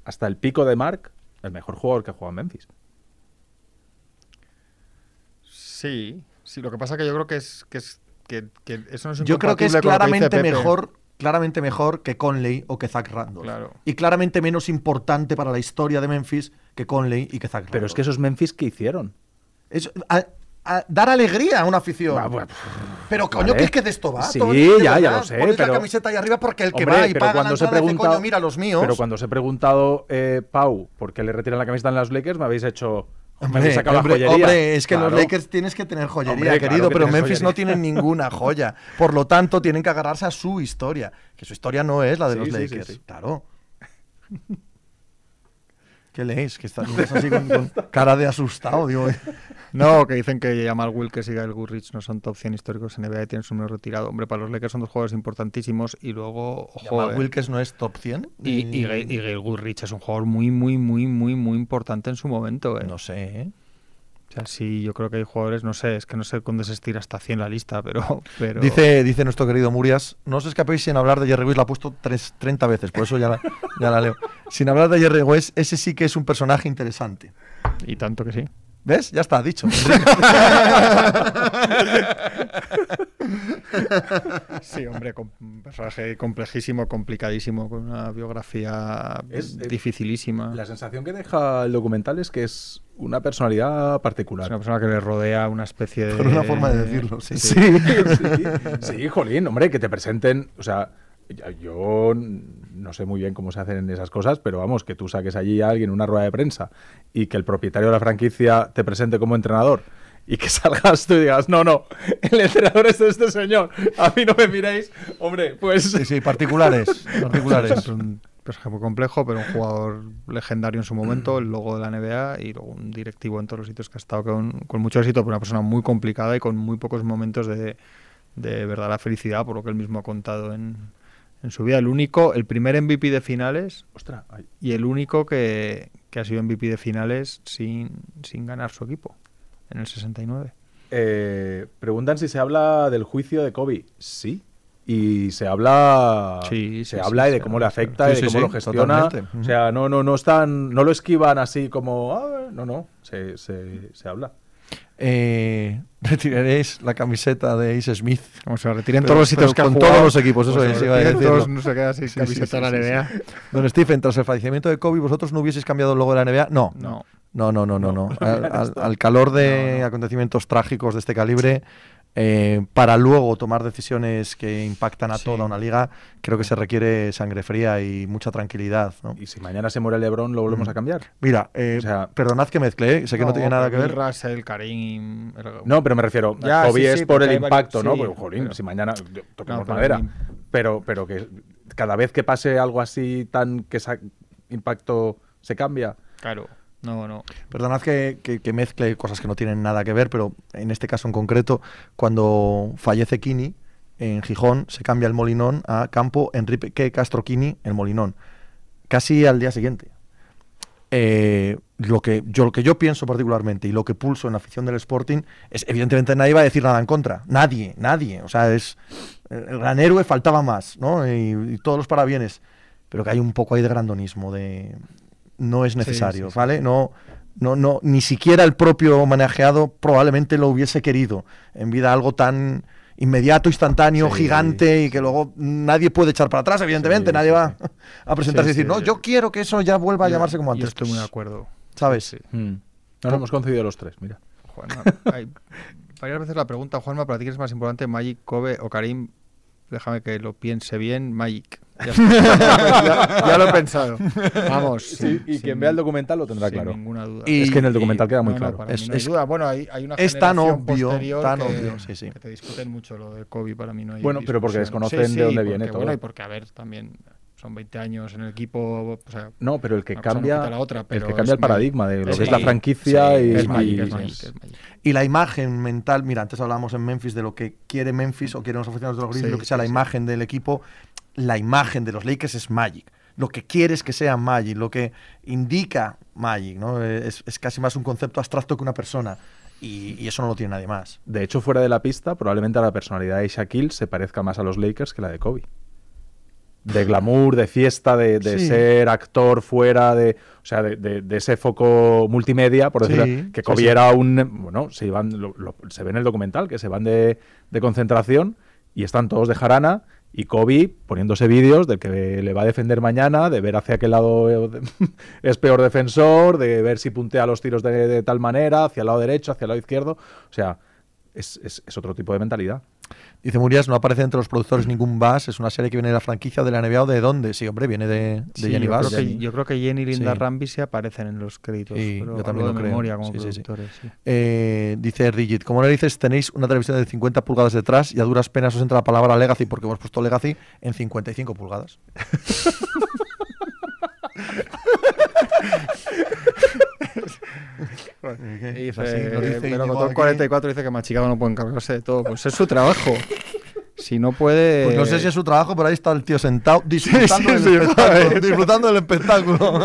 hasta el pico de Mark, el mejor jugador que ha jugado en Memphis. Sí, sí, lo que pasa que yo creo que es que, es, que, que eso no es Yo creo que es claramente Pepe. mejor, claramente mejor que Conley o que Zach Randolph. Claro. Y claramente menos importante para la historia de Memphis que Conley y que Zach Pero es que Randolph. esos Memphis que hicieron. Es- a- a dar alegría a una afición. Ah, Pero coño, Vale. que es que de esto va. Sí, ya, ya verdad. lo sé, Pones pero- la camiseta ahí arriba porque el que Hombre, va y pero paga la cuando os he entrada dice, preguntado- coño, mira los míos. Pero cuando os he preguntado, eh, Pau, ¿por qué le retiran la camiseta en las Lakers? Me habéis hecho. Hombre, hombre, es que Claro. los Lakers tienes que tener joyería, Hombre, claro querido, que pero Memphis no tienen ninguna joya. Por lo tanto, tienen que agarrarse a su historia. Que su historia no es la de Sí, los sí, Lakers. sí. Claro. ¿Qué leéis? Que estás estás así con, con cara de asustado, digo. No, que dicen que Jamal Wilkes y Gail Goodrich no son top 100 históricos en NBA y tienen su número retirado. Hombre, para los Lakers son dos jugadores importantísimos y luego, Jamal Wilkes no es top 100. y, y, Gail- y Gail Goodrich es un jugador muy, muy, muy, muy, muy importante en su momento. eh. No sé, ¿eh? O sea, sí, yo creo que hay jugadores, no sé, es que no sé cuándo se estira hasta 100 la lista, pero... pero... Dice, dice nuestro querido Murias, no os escapéis sin hablar de Jerry West, la ha puesto tres, 30 veces, por eso ya la, ya la leo. Sin hablar de Jerry West, ese sí que es un personaje interesante. Y tanto que sí. ¿Ves? Ya está, dicho. Sí, hombre, un personaje complejísimo, complicadísimo, con una biografía Es- es- dificilísima. La sensación que deja el documental es que es una personalidad Es particular. una persona que le rodea una especie de... Por una forma de decirlo, sí. Sí, sí, sí, jolín, hombre, que te presenten, o sea, yo no sé muy bien cómo se hacen esas cosas, pero vamos, que tú saques allí a alguien en una rueda de prensa y que el propietario de la franquicia te presente como entrenador y que salgas tú y digas, no, no, el entrenador es este señor, a mí no me miréis, hombre, pues... Sí, sí, particulares. particulares. Es un personaje muy complejo, pero un jugador legendario en su momento, el logo de la NBA y luego un directivo en todos los sitios que ha estado con, con mucho éxito, pero una persona muy complicada y con muy pocos momentos de, de verdadera felicidad, por lo que él mismo ha contado en, en su vida. El único, el primer MVP de finales Ostras, ay, y el único que, que ha sido MVP de finales sin, sin ganar su equipo, en el 69. eh, preguntan si se habla del juicio de Kobe. Sí. Y se habla, Sí, se sí, habla de cómo le afecta y de cómo lo gestiona. totalmente. O sea, no, no, no están, no lo esquivan así como, "Ah", no, no, se, se, se habla. Eh, retiraréis la camiseta de Ace Smith. La retiren todos los sitios que con jugado, todos los equipos, eso es, iba a decirlo. todos, no se queda sin Sí, camiseta sí, sí, la NBA. Don Stephen, tras el fallecimiento de Kobe, ¿vosotros no hubieseis cambiado el logo de la NBA? No. No. No, no, no, no, no. Al, al- al calor de acontecimientos trágicos de este calibre, eh, para luego tomar decisiones que impactan a Sí. toda una liga, creo que se requiere sangre fría y mucha tranquilidad. ¿no? Y si mañana se muere LeBron, ¿lo volvemos Mm. a cambiar? Mira, eh, O sea- perdonad que mezcle, ¿eh? sé que no, tiene nada que ver. Russell, Karim... el- No, pero me refiero, Ya, Kobe sí, es sí, por el varios- impacto, ¿no? sí, Porque, jolín, pero- si mañana toquemos No, madera. Pero, pero que cada vez que pase algo así tan que esa impacto se cambia. Claro, no, no. Perdonad que, mezcle cosas que no tienen nada que ver, pero en este caso en concreto, cuando fallece Kini en Gijón, se cambia el Molinón a campo Enrique Castro Kini, el Molinón, casi al día siguiente. Eh, lo que yo lo que yo pienso particularmente y lo que pulso en la afición del Sporting es evidentemente nadie va a decir nada en contra nadie nadie o sea es el gran héroe faltaba más no y, y todos los parabienes pero que hay un poco ahí de grandonismo de no es necesario sí, sí. vale no no, no, ni siquiera el propio homenajeado probablemente lo hubiese querido en vida algo tan inmediato, instantáneo, Sí. gigante y que luego nadie puede echar para atrás, evidentemente, Sí, nadie sí, va a presentarse Sí, y decir, sí. no, yo quiero que eso ya vuelva a llamarse como Yo antes. estoy muy de acuerdo. ¿Sabes? Sí. Mm. Nos hemos concedido los tres, mira. Juanma, hay varias veces la pregunta, Juanma, ¿para ti qué es más importante, Magic, Kobe o Karim? Déjame que lo piense bien, Magic. Ya, está. Ya- ya lo he pensado. Vamos. Sí, y sin- quien vea el documental lo tendrá sin claro. ninguna duda. Y- es que en el documental queda muy No, claro. Es- no hay es- duda. Bueno, hay, hay una es tan obvio, tan que, obvio, sí, sí. que te discuten mucho lo de Kobe, para mí no hay Bueno, pero porque desconocen de dónde porque, viene todo. Bueno, y porque, a ver, también son 20 años en el equipo, o sea, No, pero el que cambia, quita la otra, el que cambia el paradigma de lo es que es la franquicia Sí, y, Magic, y- Magic, Magic. Y la imagen mental, mira, antes hablábamos en Memphis de lo que quiere Memphis o quieren los aficionados de los Grizzlies, Sí, lo que sea sí, la sí. imagen del equipo, la imagen de los Lakers es Magic. Lo que quieres que sea Magic, lo que indica Magic, ¿no? Es, es casi más un concepto abstracto que una persona. Y, y eso no lo tiene nadie más. De hecho, fuera de la pista, probablemente la personalidad de Shaquille se parezca más a los Lakers que la de Kobe. De glamour, de fiesta, de, de Sí. ser actor fuera, de, o sea, de, de- de ese foco multimedia, por Sí, decirlo, que Kobe sí. era un, bueno, se iban, lo- lo- se ve en el documental, que se van de, de concentración y están todos de jarana y Kobe poniéndose vídeos del que le va a defender mañana, de ver hacia qué lado es peor defensor, de ver si puntea los tiros de, de tal manera, hacia el lado derecho, hacia el lado izquierdo, o sea, es, es- es otro tipo de mentalidad. Dice Murias, no aparece entre los productores ningún Bass, es una serie que viene de la franquicia de la NBA o de dónde. Sí, hombre, viene de, de Sí, Jenny yo, Bass. creo que, yo creo que Jenny y Linda Sí. Rambi se aparecen en los créditos. Sí, pero yo también lo de creo. memoria como Sí, sí, sí. productores. sí. Eh, dice Rigid, como narices tenéis una televisión de 50 pulgadas detrás y a duras penas os entra la palabra Legacy porque hemos puesto Legacy en 55 pulgadas. Y dice, Así nos dice pero aquí. 44 dice que Machicado no puede encargarse de todo. Pues es su trabajo. Si no puede. Pues no sé si es su trabajo, pero ahí está el tío sentado disfrutando, sí, del, sí, espectáculo, joder. disfrutando del espectáculo.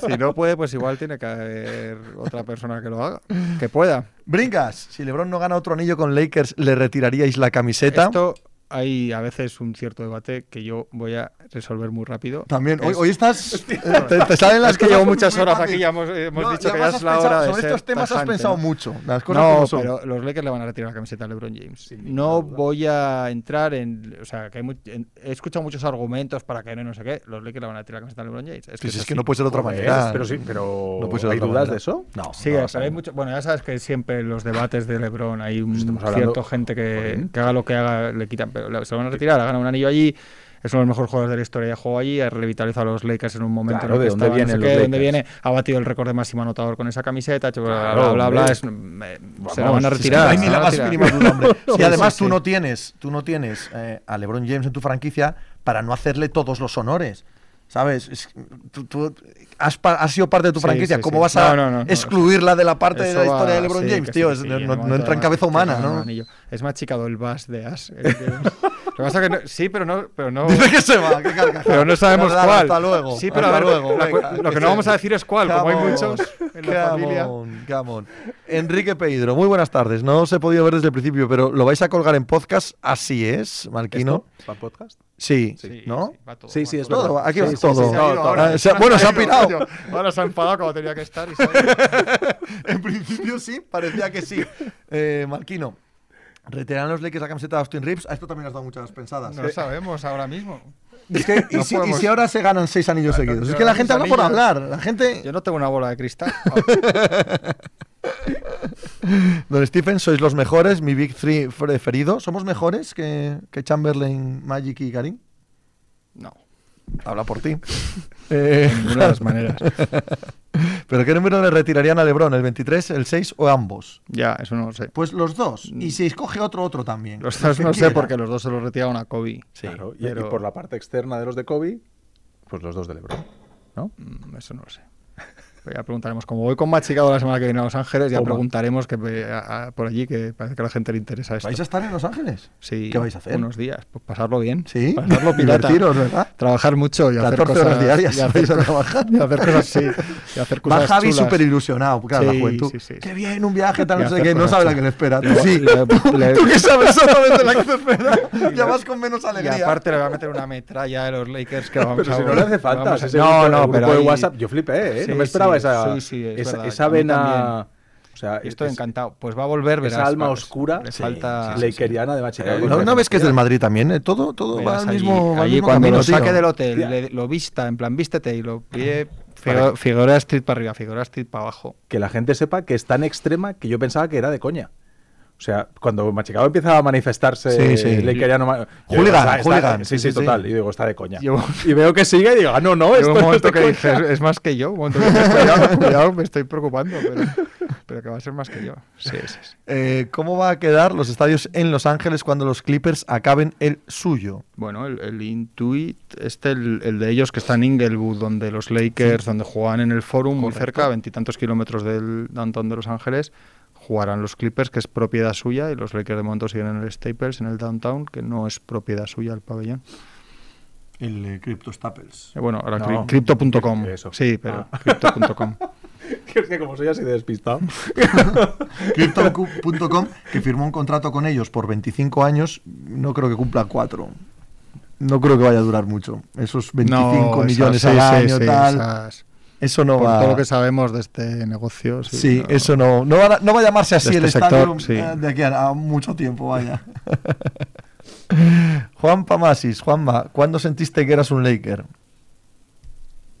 Si no puede, pues igual tiene que haber otra persona que lo haga. Que pueda. Brincas, si LeBron no gana otro anillo con Lakers, ¿le retiraríais la camiseta? Esto hay a veces un cierto debate que yo voy a resolver muy rápido. También, hoy, es- hoy estás. eh, te, te salen las es que llevo muy muchas horas aquí, ya hemos, hemos No, dicho que ya es la has hora pensado- de Sobre ser estos temas has pensado ¿no? mucho. Las cosas No, como son. pero los Lakers le van a retirar la camiseta a LeBron James. no voy a entrar en. O sea, que hay mu- en- he escuchado muchos argumentos para que no, no sé qué. Los Lakers le van a retirar la camiseta a LeBron James. Es Pues que no puede ser de otra manera. Pero sí, pero No puede ser ¿hay dudas manera. de eso? No, Sí, no, pero hay mucho, bueno, ya sabes que siempre en los debates de LeBron hay un estamos hablando- cierto gente que haga lo que haga, le quitan, pero se lo van a retirar, ha ganado un anillo allí, es uno de los mejores jugadores de la historia de juego allí, ha revitalizado a los Lakers en un momento Claro, en el que ¿de dónde estaban, no sé qué, de dónde viene, ha batido el récord de máximo anotador con esa camiseta, hecho bla, Claro, bla, bla, es- Vamos, se la van a si es que retirar. no hay ni la retirar. hombre. Y además tú no tienes, tú no tienes eh, a LeBron James en tu franquicia para no hacerle todos los honores. ¿Sabes? Es- tú, tú has, has sido parte de tu franquicia. sí, ¿Cómo sí. vas a No, no, no, no, excluirla de la parte de la historia va- de LeBron James, tío? Es- no, entra en cabeza humana, ¿no? Es machicado el bas de As. Que- Lo que pasa que no- sí, pero no, pero no. Dice que se va, que carcajada. Pero no sabemos Nada, cuál. Hasta luego. Sí, pero hasta a ver, luego, la- venga, lo que no vamos a decir es cuál, como hay muchos en la familia. on, come on. Enrique Pedro, muy buenas tardes. No os he podido ver desde el principio, pero lo vais a colgar en podcast. Así es, Malquino. ¿Esto? ¿Para podcast? Sí, Sí, ¿no? sí, va todo, Sí, es todo. Aquí Sí, va sí, todo. sí, ahora. Ah, bueno, se ha pirado. Ahora se ha enfadado como tenía que estar. y. En principio sí, parecía que sí. Eh, Marquino, ¿retirarán los Lakers la camiseta de Austin Reeves? A esto también has dado muchas pensadas. No lo sabemos ahora mismo. Es que, ¿y, No si, y si ahora se ganan seis anillos seguidos? Es que la gente habla por hablar. La gente... Yo no tengo una bola de cristal. Don Stephen, sois los mejores, mi Big Three preferido. ¿Somos mejores que, que Chamberlain, Magic y Karim? No, Habla por ti. Eh, de ninguna de las maneras. ¿Pero qué número le retirarían a LeBron? ¿El 23, el 6 o ambos? Ya, eso no lo sé. Pues los dos. Y si escoge otro, otro también. Los dos no sé porque los dos se los retiraron a Kobe. Sí, Claro, y, pero- y por la parte externa de los de Kobe, pues los dos de LeBron. ¿No? Mm, Eso no lo sé. Pero ya preguntaremos. Como voy con Machicado la semana que viene a Los Ángeles, ya Toma. preguntaremos que, a- a- por allí, que parece que a la gente le interesa esto. ¿Vais a estar en Los Ángeles? Sí, ¿Qué vais a hacer? Unos días. Pues pasarlo bien. Sí, Pasarlo pirata. ¿verdad? Trabajar mucho y hacer 14 cosas. diarias y hacer, a trabajar. y hacer cosas sí. Y hacer cosas Va Javi súper ilusionado, claro, Sí, la juventud. sí, sí. Qué bien, un viaje, tal, Y no sé qué. No sabe la que le espera. Tú sí. le- le- Tú que sabes exactamente la que te espera. Ya vas con menos Y alegría. aparte le voy a meter una metralla de los Lakers que vamos Pero a si no le hace falta. a- no, no, pero de WhatsApp, yo flipé, ¿eh? No me esperaba esa, Sí, sí, es esa, verdad, esa vena. O sea, estoy es- encantado. Pues va a volver, verás. esa alma oscura sí, falta. sí, lakeriana de Machicado. ¿No, no ves que es del Madrid también? eh? Todo, todo va al allí- mismo, allí cuando camino, lo saque tío. del hotel, le- lo vista, en plan, vístete y lo pide Figueroa Street para arriba, Figueroa Street para abajo. que la gente sepa que es tan extrema que yo pensaba que era de coña. O sea, cuando Machicado empieza a manifestarse Sí, sí. ma- Hooligan, digo, hooligan, sí, sí, sí, sí, total. Y digo, está de coña. Y veo que sigue y digo, ah, no, no, esto un no es momento de que dije, es, es más que yo. Un momento que dije, cuidado, cuidado, me estoy preocupando, pero, pero que va a ser más que yo. Sí, sí, sí. Eh, ¿Cómo va a quedar los estadios en Los Ángeles cuando los Clippers acaben el suyo? Bueno, el, el Intuit, este, el, el de ellos que está en Inglewood, donde los Lakers, donde juegan en el Forum, muy cerca, veintitantos kilómetros del downtown de Los Ángeles, jugarán los Clippers, que es propiedad suya, y los Lakers de momento siguen en el Staples, en el downtown, que no es propiedad suya el pabellón. El eh, Crypto Staples. Eh, bueno, ahora No, crypto.com. Sí, pero Ah. crypto.com. Es que como soy así de despistado. Crypto.com, que firmó un contrato con ellos por 25 años, no creo que cumpla 4. No creo que vaya a durar mucho. Esos 25 No, millones esas- al sí, año, sí, tal. esas- Eso no por va. todo lo que sabemos de este negocio. Sí, Sí, no. eso no. No va, a, no va a llamarse así el este estadio sector, sí. eh, de aquí a, a mucho tiempo, vaya. Juan Pamasis, Juanma, ¿cuándo sentiste que eras un Laker?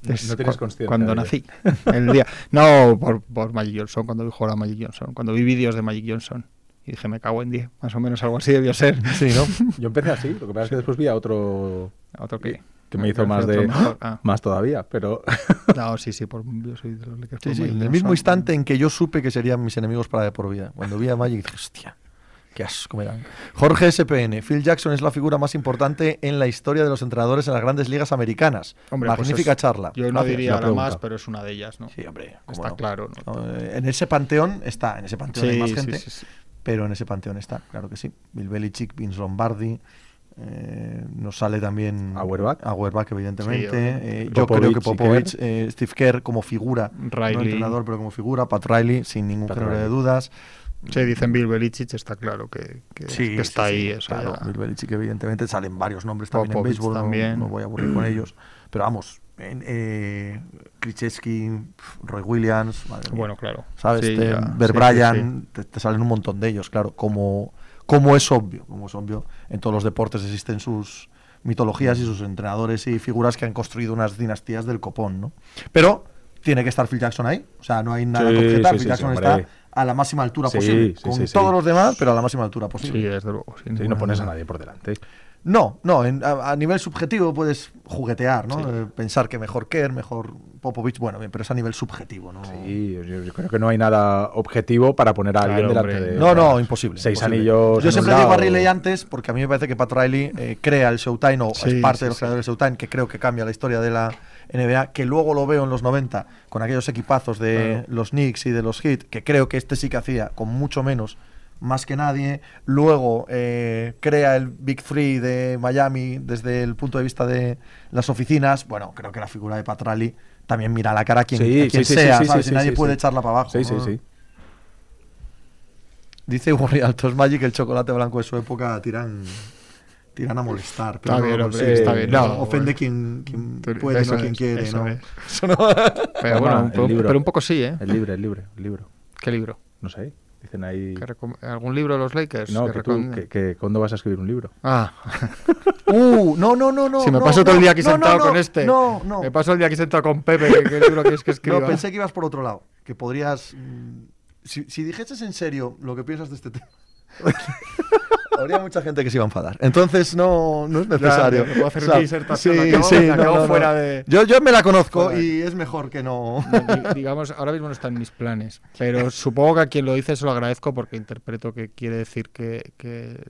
Es no tienes consciencia Cuando nací. El día. No, por, por Magic Johnson, cuando vi jugar a Magic Johnson. Cuando vi vídeos de Magic Johnson. Y dije, me cago en 10. Más o menos algo así debió ser. Sí, ¿no? Yo empecé así, lo que pasa es que después vi a otro Otro que. Que me hizo más de. Ah. más todavía, pero No, sí, sí, por, yo soy de los Lakers Sí, sí, en el mismo instante en que yo supe que serían mis enemigos para de por vida. Cuando vi a Magic dije, hostia, qué asco me dan. Jorge SPN, Phil Jackson es la figura más importante en la historia de los entrenadores en las grandes ligas americanas. Hombre, pues Magnífica es- charla. Yo no Gracias. diría la más, pero es una de ellas, ¿no? Sí, hombre, Está no. claro. eh, En ese panteón está, en ese panteón hay más sí, gente, sí, sí. pero en ese panteón está, claro que sí. Bill Belichick, Vince Lombardi, eh, nos sale también Auerbach. Auerbach, evidentemente. Sí, Eh, yo Popovich creo que Popovich, eh, Steve Kerr como figura, no entrenador, pero como figura, Pat Riley, sin ningún Pat género de dudas. Sí, dicen Bill Belichick, está claro que, que- Sí, que está sí, ahí. claro. Bill Belichick, evidentemente, salen varios nombres también en béisbol, no- también. No, voy a aburrir con ellos. Pero vamos, en, eh, Krzyzewski, Roy Williams, madre mía. Bueno, claro. ¿sabes? Te-. Ver Sí, sí, Bryan, Te, te salen un montón de ellos, claro. Como, como es obvio, como es obvio, en todos los deportes existen sus mitologías y sus entrenadores y figuras que han construido unas dinastías del copón, ¿no? Pero tiene que estar Phil Jackson ahí, o sea, no hay nada Sí, que objetar. sí, Phil sí, Jackson sí, está a la máxima altura Sí, posible, sí, con sí, sí. todos los demás, pero a la máxima altura Sí, posible. desde luego. sí, no pones a nadie por delante. No, no, en- a, a nivel subjetivo puedes juguetear, ¿no? Sí. Eh, pensar que mejor Kerr, mejor Popovich, bueno, bien, pero es a nivel subjetivo, ¿no? Sí, yo, yo creo que no hay nada objetivo para poner a alguien Claro, delante hombre. de No, no, imposible. Seis imposible. anillos. Yo siempre digo a. Riley antes, porque a mí me parece que Pat Riley eh, crea el Showtime o Sí, es parte sí, de los sí. creadores del Showtime, que creo que cambia la historia de la NBA, que luego lo veo en los 90 con aquellos equipazos de los Knicks y de los Heat, que creo que este sí que hacía con mucho menos, más que nadie. Luego eh, crea el Big Three de Miami desde el punto de vista de las oficinas. Bueno, creo que la figura de Pat Riley también mira a la cara a quien, Sí, a quien sí, sí, sea, sí, sí, ¿sabes? sí, y nadie sí, puede sí. echarla para abajo. Sí, sí, ¿no? sí. Dice Uri Altos Magic que el chocolate blanco de su época tiran tiran a molestar. Pero Está no bien, hombre, está bien. No, No, ofende bueno. quien, quien Tú- puede, eso no quien es, quiere. eso ¿no? es. Eso no- Pero bueno, el pero, libro. pero un poco sí, ¿eh? El libre, el libre, el libro. ¿Qué libro? No sé. Dicen ahí. ¿Qué recom- ¿Algún libro de los Lakers? No, que que tú, que, que ¿cuándo vas a escribir un libro? Ah, Uh, no, no, no, no. si me no, paso todo no, el día aquí no, sentado no, con este. No, no. Me paso el día aquí sentado con Pepe. ¿Qué, qué libro quieres que escriba? No, pensé que ibas por otro lado. Que podrías. mm, Si, si dijeses en serio lo que piensas de este tema. Habría mucha gente que se iba a enfadar. Entonces no, no es necesario. me puedo hacer O sea, una disertación, sí, acabo- sí, acabo no, fuera de- Yo, yo me la conozco Fuera de- y es mejor que no. Di- digamos, ahora mismo no está en mis planes, pero supongo que a quien lo dice se lo agradezco porque interpreto que quiere decir que, que,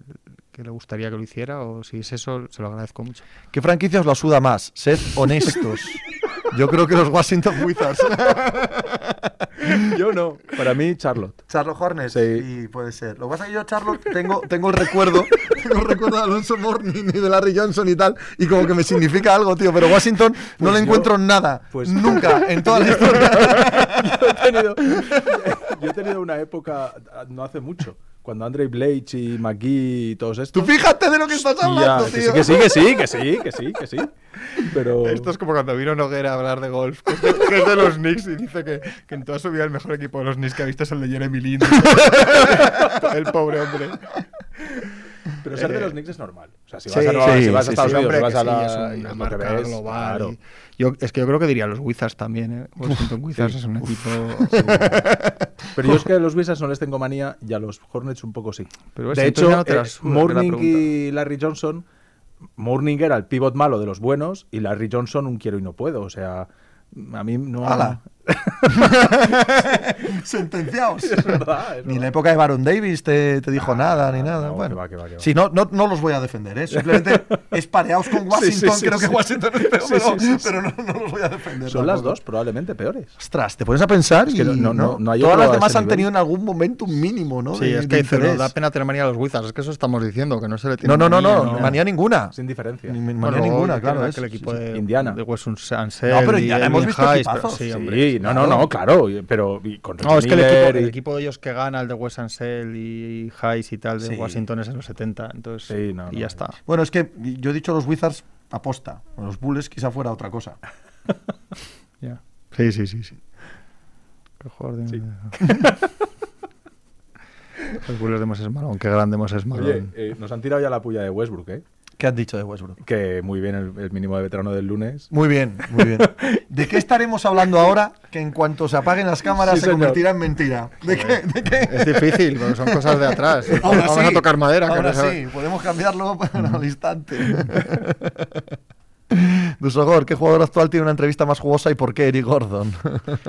que le gustaría que lo hiciera o si es eso, se lo agradezco mucho. ¿Qué franquicia os la suda más? Sed honestos. Yo creo que los Washington Wizards. Yo no. Para mí, Charlotte. Charlotte Hornets. Sí. Sí, puede ser. Lo que pasa es que yo, Charlotte, tengo, tengo el recuerdo. tengo el recuerdo de Alonso Morning y de Larry Johnson y tal. Y como que me significa algo, tío. Pero Washington no Pues le yo- encuentro nada. pues- Nunca. En toda la historia. yo, he tenido, yo he tenido una época, no hace mucho, cuando Andre Blake y McGee y todos estos. Tú fíjate de lo que estás hablando, que tío. sí, que sí, que sí, que sí, que sí, que sí. Pero. Esto es como cuando vino Noguera a hablar de golf, que es de, que es de los Knicks, y dice que, que en toda su vida el mejor equipo de los Knicks que ha visto es el de Jeremy Lin. el pobre hombre. Pero ser de Eh, los Knicks es normal. O sea, si Sí, vas a, Nueva- sí, si vas a Estados Unidos, si vas a la. es y una lo que marca ves, global. claro. y- yo, es que yo creo que diría los Wizards también, ¿eh? Washington Wizards es un equipo... Pero yo es que a los Wizards no les tengo manía y a los Hornets un poco sí. Pero de hecho, eh, la pregunta. y Larry Johnson. Mourning era el pivot malo de los buenos y Larry Johnson un quiero y no puedo. O sea, a mí no. Sentenciados. Es verdad, es Ni en la verdad. época de Baron Davis te, te dijo Ah, nada, ni nada. no, bueno, que va, que va, que va. Sí, no, no, no los voy a defender, ¿eh? simplemente es pareados con Washington. sí, Creo sí. que Washington es peor, Sí, pero, sí, sí, sí. pero no, no los voy a defender. Son las dos probablemente peores. Ostras, te pones a pensar Es que no- no- no- no hay todas las demás han nivel. tenido en algún momento un mínimo, ¿no? Sí, de- es que dice, no, interés. da pena tener manía a los Wizards, es que eso estamos diciendo, que no se le tiene No, no, no, no, manía, ninguna. Sin diferencia. Manía ninguna, claro. es, equipo sí, sí. de, Indiana. de No, pero Indiana hemos visto Sí, hombre. Sí, no, no, no, claro. Pero con No, es que el equipo, y- el equipo de ellos que gana, el de Wes Ansel y Hayes y tal, de Sí. Washington es en los 70, entonces, Sí, no, y no, ya está. Bueno, es que yo he dicho los Wizards aposta. Los Bulls quizá fuera otra cosa. Ya. Sí, sí, sí, sí. Qué. Sí. Los Bulls de Moses Malone, qué grande Moses Malone. Oye, eh, nos han tirado ya la puya de Westbrook, ¿eh? ¿Qué has dicho de Westbrook? Que muy bien el, el mínimo de veterano del lunes. Muy bien, muy bien. ¿De qué estaremos hablando ahora que en cuanto se apaguen las cámaras Sí, se señor. convertirá en mentira? ¿De qué? ¿De qué? Es difícil, porque son cosas de atrás. Ahora Vamos sí, a tocar madera. que Ahora no se- sí, podemos cambiarlo al instante. Dusogor, ¿qué jugador actual tiene una entrevista más jugosa y por qué Eric Gordon?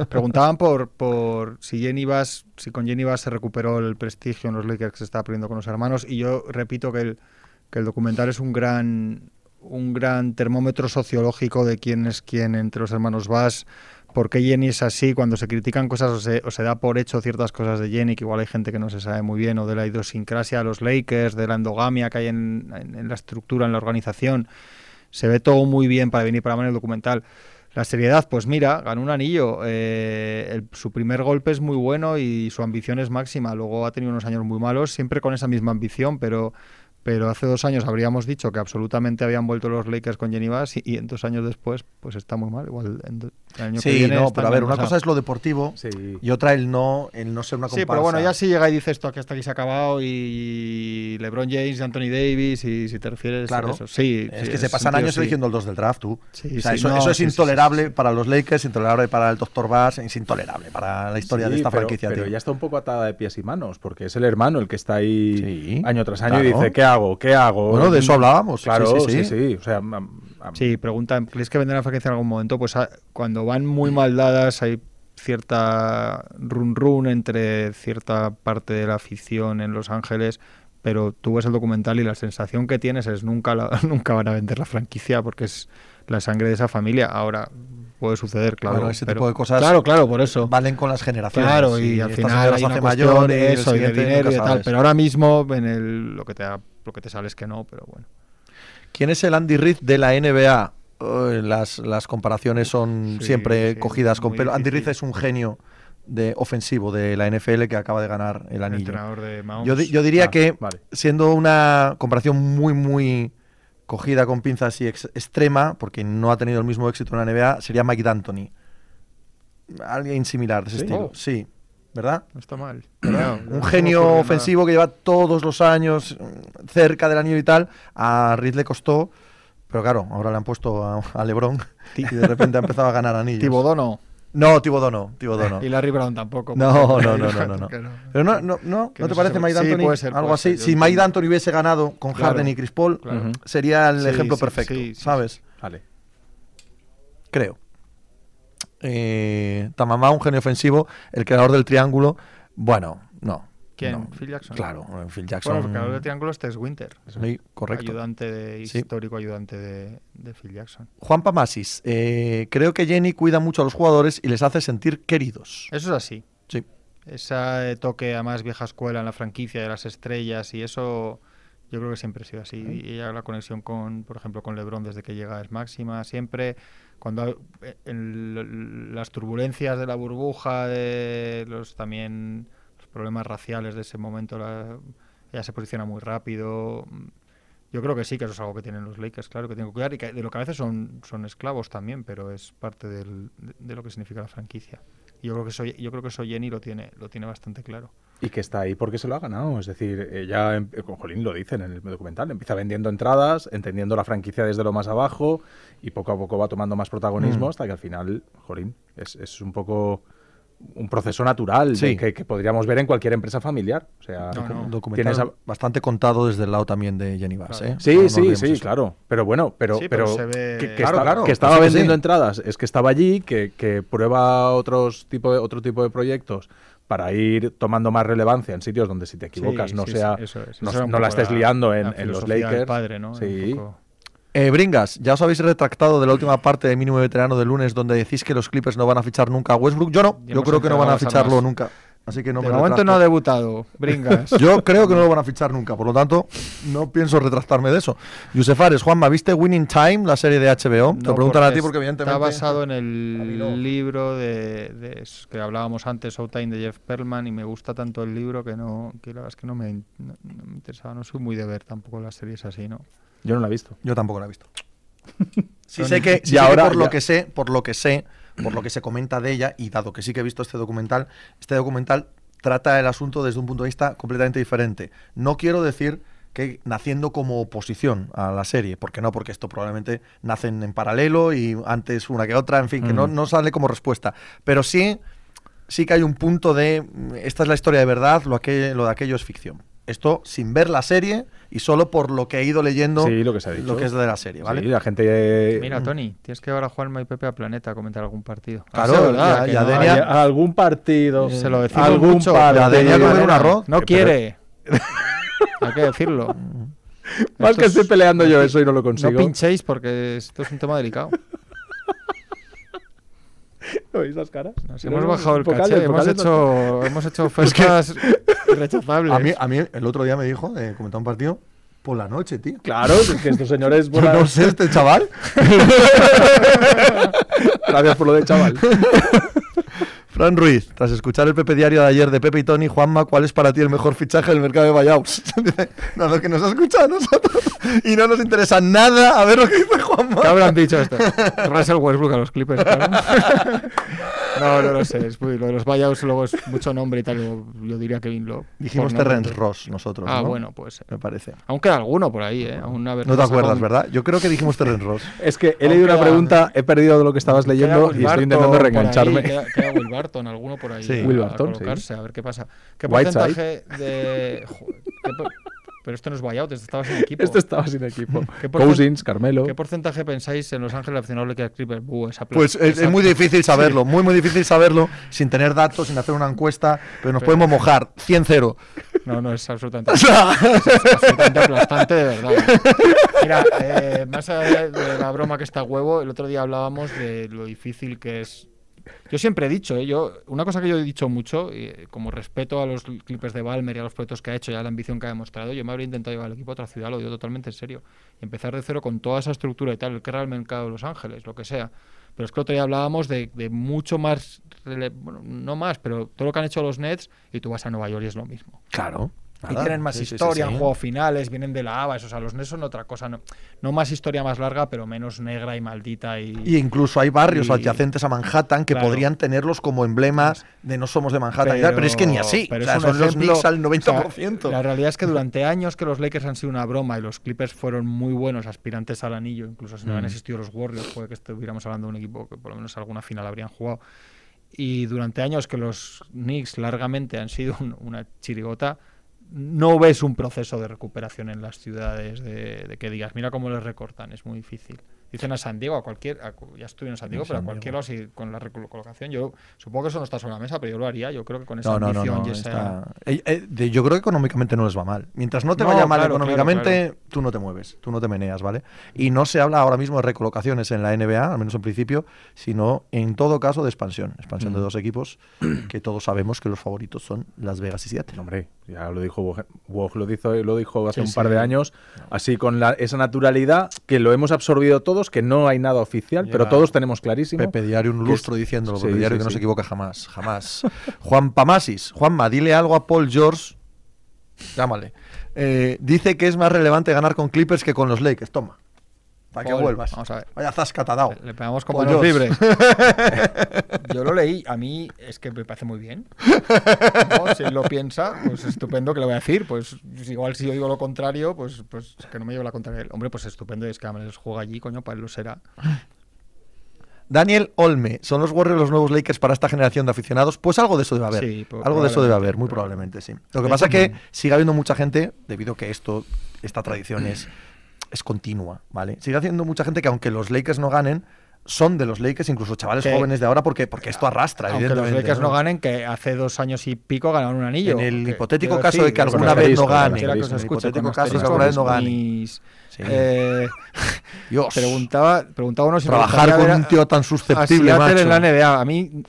Preguntaban por, por si Jenny Bass, si con Jenny Bass se recuperó el prestigio en los Lakers que se estaba perdiendo con los hermanos. Y yo repito que el, que el documental es un gran, un gran termómetro sociológico de quién es quién entre los hermanos Bass. por qué Jenny es así, cuando se critican cosas o se, o se da por hecho ciertas cosas de Jenny, que igual hay gente que no se sabe muy bien, o de la idiosincrasia de los Lakers, de la endogamia que hay en, la estructura, en la organización. Se ve todo muy bien para venir para ver el documental. La seriedad, pues mira, ganó un anillo. eh, su primer golpe es muy bueno y su ambición es máxima. Luego ha tenido unos años muy malos, siempre con esa misma ambición, pero, pero hace dos años habríamos dicho que absolutamente habían vuelto los Lakers con Jenny Bass y, y en dos años después, pues está muy mal. Igual en do- el año que Sí, viene no, pero a ver, una cosa es lo deportivo Sí. y otra el no, el no ser una comparsa. Sí, pero bueno, ya si llega y dice esto que hasta aquí se ha acabado y LeBron James y Anthony Davis y si te refieres Claro. a eso. Sí, Es sí, que se pasan sentido años sí. eligiendo el 2 del draft, tú. Sí, o sea, sí, eso, no, eso es intolerable sí, sí. para los Lakers, intolerable para el Dr. Bass, es intolerable para la historia de esta pero, franquicia. Pero tío. ya está un poco atada de pies y manos, porque es el hermano el que está ahí Sí, año tras año y dice, ¿qué hago? ¿Qué hago? Bueno, de eso hablábamos. Claro, Sí, sí, sí, sí. sí. O sea, Sí, preguntan, ¿crees que vendrá la franquicia en algún momento? Pues ah, cuando van muy mal dadas hay cierta run run entre cierta parte de la afición en Los Ángeles, pero tú ves el documental y la sensación que tienes es nunca la- nunca van a vender la franquicia porque es la sangre de esa familia. Ahora puede suceder, claro. Bueno, ese pero- tipo de cosas Claro, claro, por eso. Valen con las generaciones. Claro, y al final hay una mayor de eso y de siguiente dinero y de tal. sabes. Pero ahora mismo en el, lo que te da- lo que te sale es que no, pero bueno. ¿Quién es el Andy Reid de la NBA? Las, las comparaciones son Sí, siempre sí, cogidas con pelo. Andy. Reid es un genio de ofensivo de la NFL que acaba de ganar el anillo. entrenador de Mahomes. Yo, di- yo diría Ah, que, vale. siendo una comparación muy, muy cogida con pinzas y ex- extrema, porque no ha tenido el mismo éxito en la NBA, sería Mike D'Antoni. Alguien similar de ese ¿Sí? estilo. Oh. Sí, ¿verdad? No está mal. ¿verdad? No, no un genio ofensivo que lleva todos los años mm, cerca del anillo y tal. A Reed le costó, pero claro, ahora le han puesto a, a LeBron y de repente ha empezado a ganar anillos. Thibodeau no. No, Thibodeau no, Thibodeau no. Y Larry Brown tampoco. No, no, no, no, no, Pero no, no, no, ¿no no te parece Mike sí, D'Antoni? puede ser, Algo puede así. Si Mike. D'Antoni hubiese ganado con Claro, Harden y Chris Paul, sería el Sí, ejemplo sí, perfecto, sí, sí, ¿sabes? Vale. Creo. Eh, Tamamá, un genio ofensivo, el creador del triángulo. Bueno, no. ¿Quién? no. Phil Jackson. Claro, eh, Phil Jackson. Bueno, porque ahora el triángulo este es Winter. Sí, correcto. Ayudante de, Sí. histórico ayudante de, de Phil Jackson. Juan Pamasis, eh, creo que Jenny cuida mucho a los jugadores y les hace sentir queridos. Eso es así. Sí. Ese toque a más vieja escuela en la franquicia de las estrellas y eso yo creo que siempre ha sido así. Y ella la conexión con, por ejemplo, con LeBron desde que llega es máxima. Siempre cuando en l- las turbulencias de la burbuja, de los también los problemas raciales de ese momento. La, ella se posiciona muy rápido. Yo creo que sí, que eso es algo que tienen los Lakers, claro, que tienen que cuidar y que de lo que a veces son, son esclavos también, pero es parte de, de lo que significa la franquicia. Y yo creo que eso, yo creo que eso Jenny lo tiene, lo tiene bastante claro. Y que está ahí porque se lo ha ganado. Es decir, ella, em- con Jolín lo dicen en el documental, empieza vendiendo entradas, entendiendo la franquicia desde lo más abajo y poco a poco va tomando más protagonismo Mm. hasta que al final, Jolín, es, es un poco un proceso natural de que, que podríamos ver en cualquier empresa familiar. O sea, No, no. Un documental tienes a- bastante contado desde el lado también de Jenny Bass, Claro. ¿eh? Sí, No sí, sí, eso. claro. Pero bueno, pero, Sí, pero ve- que, que Claro, está- claro, que estaba vendiendo sí. entradas, es que estaba allí, que, que prueba otros tipo de, otro tipo de proyectos para ir tomando más relevancia en sitios donde si te equivocas Sí, no sí, sea sí, eso es. no, Eso no la estés liando en, la en los Lakers. padre, ¿no? Sí. poco- Eh, Bringas, ya os habéis retractado de la última parte de mínimo veterano de lunes donde decís que los Clippers no van a fichar nunca a Westbrook. Yo no, Ya yo creo que no van a ficharlo nunca. Así que no de me momento no ha debutado, Bringas. Yo creo que no lo van a fichar nunca, por lo tanto, no pienso retractarme de eso. Yusef Ares, Juanma, ¿viste Winning Time, la serie de HBO? Te lo preguntan a ti porque evidentemente... Está basado en el libro de, que hablábamos antes, Showtime de Jeff Perlman, y me gusta tanto el libro que no que la verdad es que no me, no- no me interesaba. No soy muy de ver tampoco las series así, ¿no? Yo no la he visto. Yo tampoco la he visto. Sí sé que, sí Y sé que ahora por lo que sé, por lo que sé, por lo que se comenta de ella, y dado que sí que he visto este documental, este documental trata el asunto desde un punto de vista completamente diferente. No quiero decir que naciendo como oposición a la serie, porque no, porque esto probablemente nacen en paralelo y antes una que otra, en fin, que no, Mm. no sale como respuesta. Pero sí, sí que hay un punto de esta es la historia de verdad, lo, aquel- lo de aquello es ficción. Esto sin ver la serie y solo por lo que he ido leyendo Sí, lo que se ha dicho. lo que es de la serie, ¿vale? Sí, la gente eh, Mira, Tony, tienes que llevar a Juanma y Pepe a Planeta a comentar algún partido. Ah, Claro, sí, ¿verdad? ya- ya no Denia- hay- a- algún partido, Se lo decimos algún mucho. partido. Denia comer un arroz. No Pero- quiere. Hay que decirlo. Más Esto que es- estoy peleando yo eso y no lo No consigo. pinchéis porque esto es un tema delicado. ¿No veis las caras? Nos hemos no, bajado el vocal- caché, hemos hecho, hemos hecho ofertas irrechazables. A mí, a mí el otro día me dijo, eh, comentar un partido, por la noche, tío. Claro, es que estos señores... Por la- no sé, este chaval. Gracias por lo de chaval. Fran Ruiz, tras escuchar el Pepe Diario de ayer de Pepe y Tony, Juanma, ¿cuál es para ti el mejor fichaje del mercado de no, lo que nos ha escuchado a nosotros. Y no nos interesa nada a ver lo que dice Juanma. ¿Qué habrán dicho esto? Russell Westbrook a los Clippers, claro. No, no lo sé. Es muy- lo de los buyouts luego es mucho nombre y tal. Yo, yo diría Kevin Love. Dijimos. Terrence Ross nosotros, Ah, ¿no? bueno, pues. Me parece. Aún queda alguno por ahí, ¿eh? Aún haber No te acuerdas, un- ¿verdad? Yo creo que dijimos Terrence Ross. Es que he leído una pregunta, he perdido lo que estabas leyendo y estoy intentando reengancharme. ahí, Queda, queda Will Barton, alguno por ahí. Sí. a- Will a Barton, sí. colocarse, a ver qué pasa. ¿Qué porcentaje de. Joder, ¿qué por- Pero esto no es buyout, esto estaba sin equipo. Este estaba sin equipo. ¿Qué porcent- Cousins, Carmelo. ¿Qué porcentaje pensáis en Los Ángeles aficionados de Clippers? Buh, esa Pues es, esa- es muy difícil saberlo, muy, muy difícil saberlo sin tener datos, sin hacer una encuesta, pero nos Pero- podemos mojar. 100-0. No, no, es absolutamente, O sea, es absolutamente aplastante de verdad. Mira, eh, más allá de la broma que está a huevo, el otro día hablábamos de lo difícil que es. Yo siempre he dicho, ¿eh? yo, una cosa que yo he dicho mucho, y, eh, como respeto a los Clippers de Balmer y a los proyectos que ha hecho y a la ambición que ha demostrado, yo me habría intentado llevar al equipo a otra ciudad, lo digo totalmente en serio, y empezar de cero con toda esa estructura y tal, el que era el mercado de Los Ángeles, lo que sea. Pero es que otro día hablábamos de, mucho más, no más, pero todo lo que han hecho los Nets y tú vas a Nueva York y es lo mismo. claro. Y tienen más historia, han jugado finales, vienen de la ABA, eso, o sea, los Nets son otra cosa, no, no más historia más larga, pero menos negra y maldita y... Y incluso hay barrios Y- adyacentes a Manhattan que Claro. podrían tenerlos como emblema de no somos de Manhattan y tal, pero es que ni así. pero o sea, son los ejemplo- Knicks al o sea, 90%. la realidad es que durante años que los Lakers han sido una broma y los Clippers fueron muy buenos aspirantes al anillo, incluso si no hubieran Mm. existido los Warriors, puede que estuviéramos hablando de un equipo que por lo menos alguna final habrían jugado. Y durante años que los Knicks largamente han sido un- una chirigota, no ves un proceso de recuperación en las ciudades de, de que digas, mira cómo les recortan, es muy difícil. Dicen a San Diego, a cualquier, a ya estuve en San Diego, En pero a San cualquier lado así, con la recolocación, yo supongo que eso no está sobre la mesa, pero yo lo haría, yo creo que con esa No, no, no, ambición no, y esa... está- Eh, eh, de- yo creo que económicamente no les va mal. Mientras no te No, vaya mal claro, económicamente, tú no te mueves, tú no te meneas, ¿vale? Y no se habla ahora mismo de recolocaciones en la NBA, al menos en principio, sino en todo caso de expansión. Expansión de dos equipos que todos sabemos que los favoritos son Las Vegas y Seattle. Hombre, ya lo dijo Woj, lo dijo, lo dijo hace Sí, un par sí. de años, así con la- esa naturalidad que lo hemos absorbido todos, que no hay nada oficial, pero todos tenemos clarísimo. Pepe Diario un lustro es- diciéndolo, Sí, Pepe Diario sí, que no se equivoca jamás, jamás. Juan Pamasis, Juanma, dile algo a Paul George, llámale. Eh, dice que es más relevante ganar con Clippers que con los Lakers. Toma, para que vuelvas. vamos a ver. Vaya zasca te ha dado. Le pegamos manos George. libres. Yo lo leí, a mí es que me parece muy bien. No, Si él lo piensa, pues estupendo que le voy a decir. Pues igual si yo digo lo contrario, pues, pues que no me lleve la contraria. Hombre, pues estupendo, es que Amels juega allí, coño, para él lo será. Daniel Olme, ¿son los Warriors los nuevos Lakers para esta generación de aficionados? Pues algo de eso debe haber. Sí, algo de eso debe haber, muy probablemente, sí. Lo que pasa es que sigue habiendo mucha gente, debido a que esto, esta tradición es, es continua, ¿vale? Sigue haciendo mucha gente que aunque los Lakers no ganen, son de los Lakers, incluso chavales Que- jóvenes de ahora, porque, porque esto arrastra, Aunque los. Lakers no ganen, que hace dos años y pico ganaron un anillo. En el Que- hipotético caso de que alguna vez no gane, en el hipotético caso de que alguna vez no gane. mis- Sí. eh, Dios, preguntaba, preguntaba uno si trabajar con un tío tan susceptible, macho. en la NBA. A mí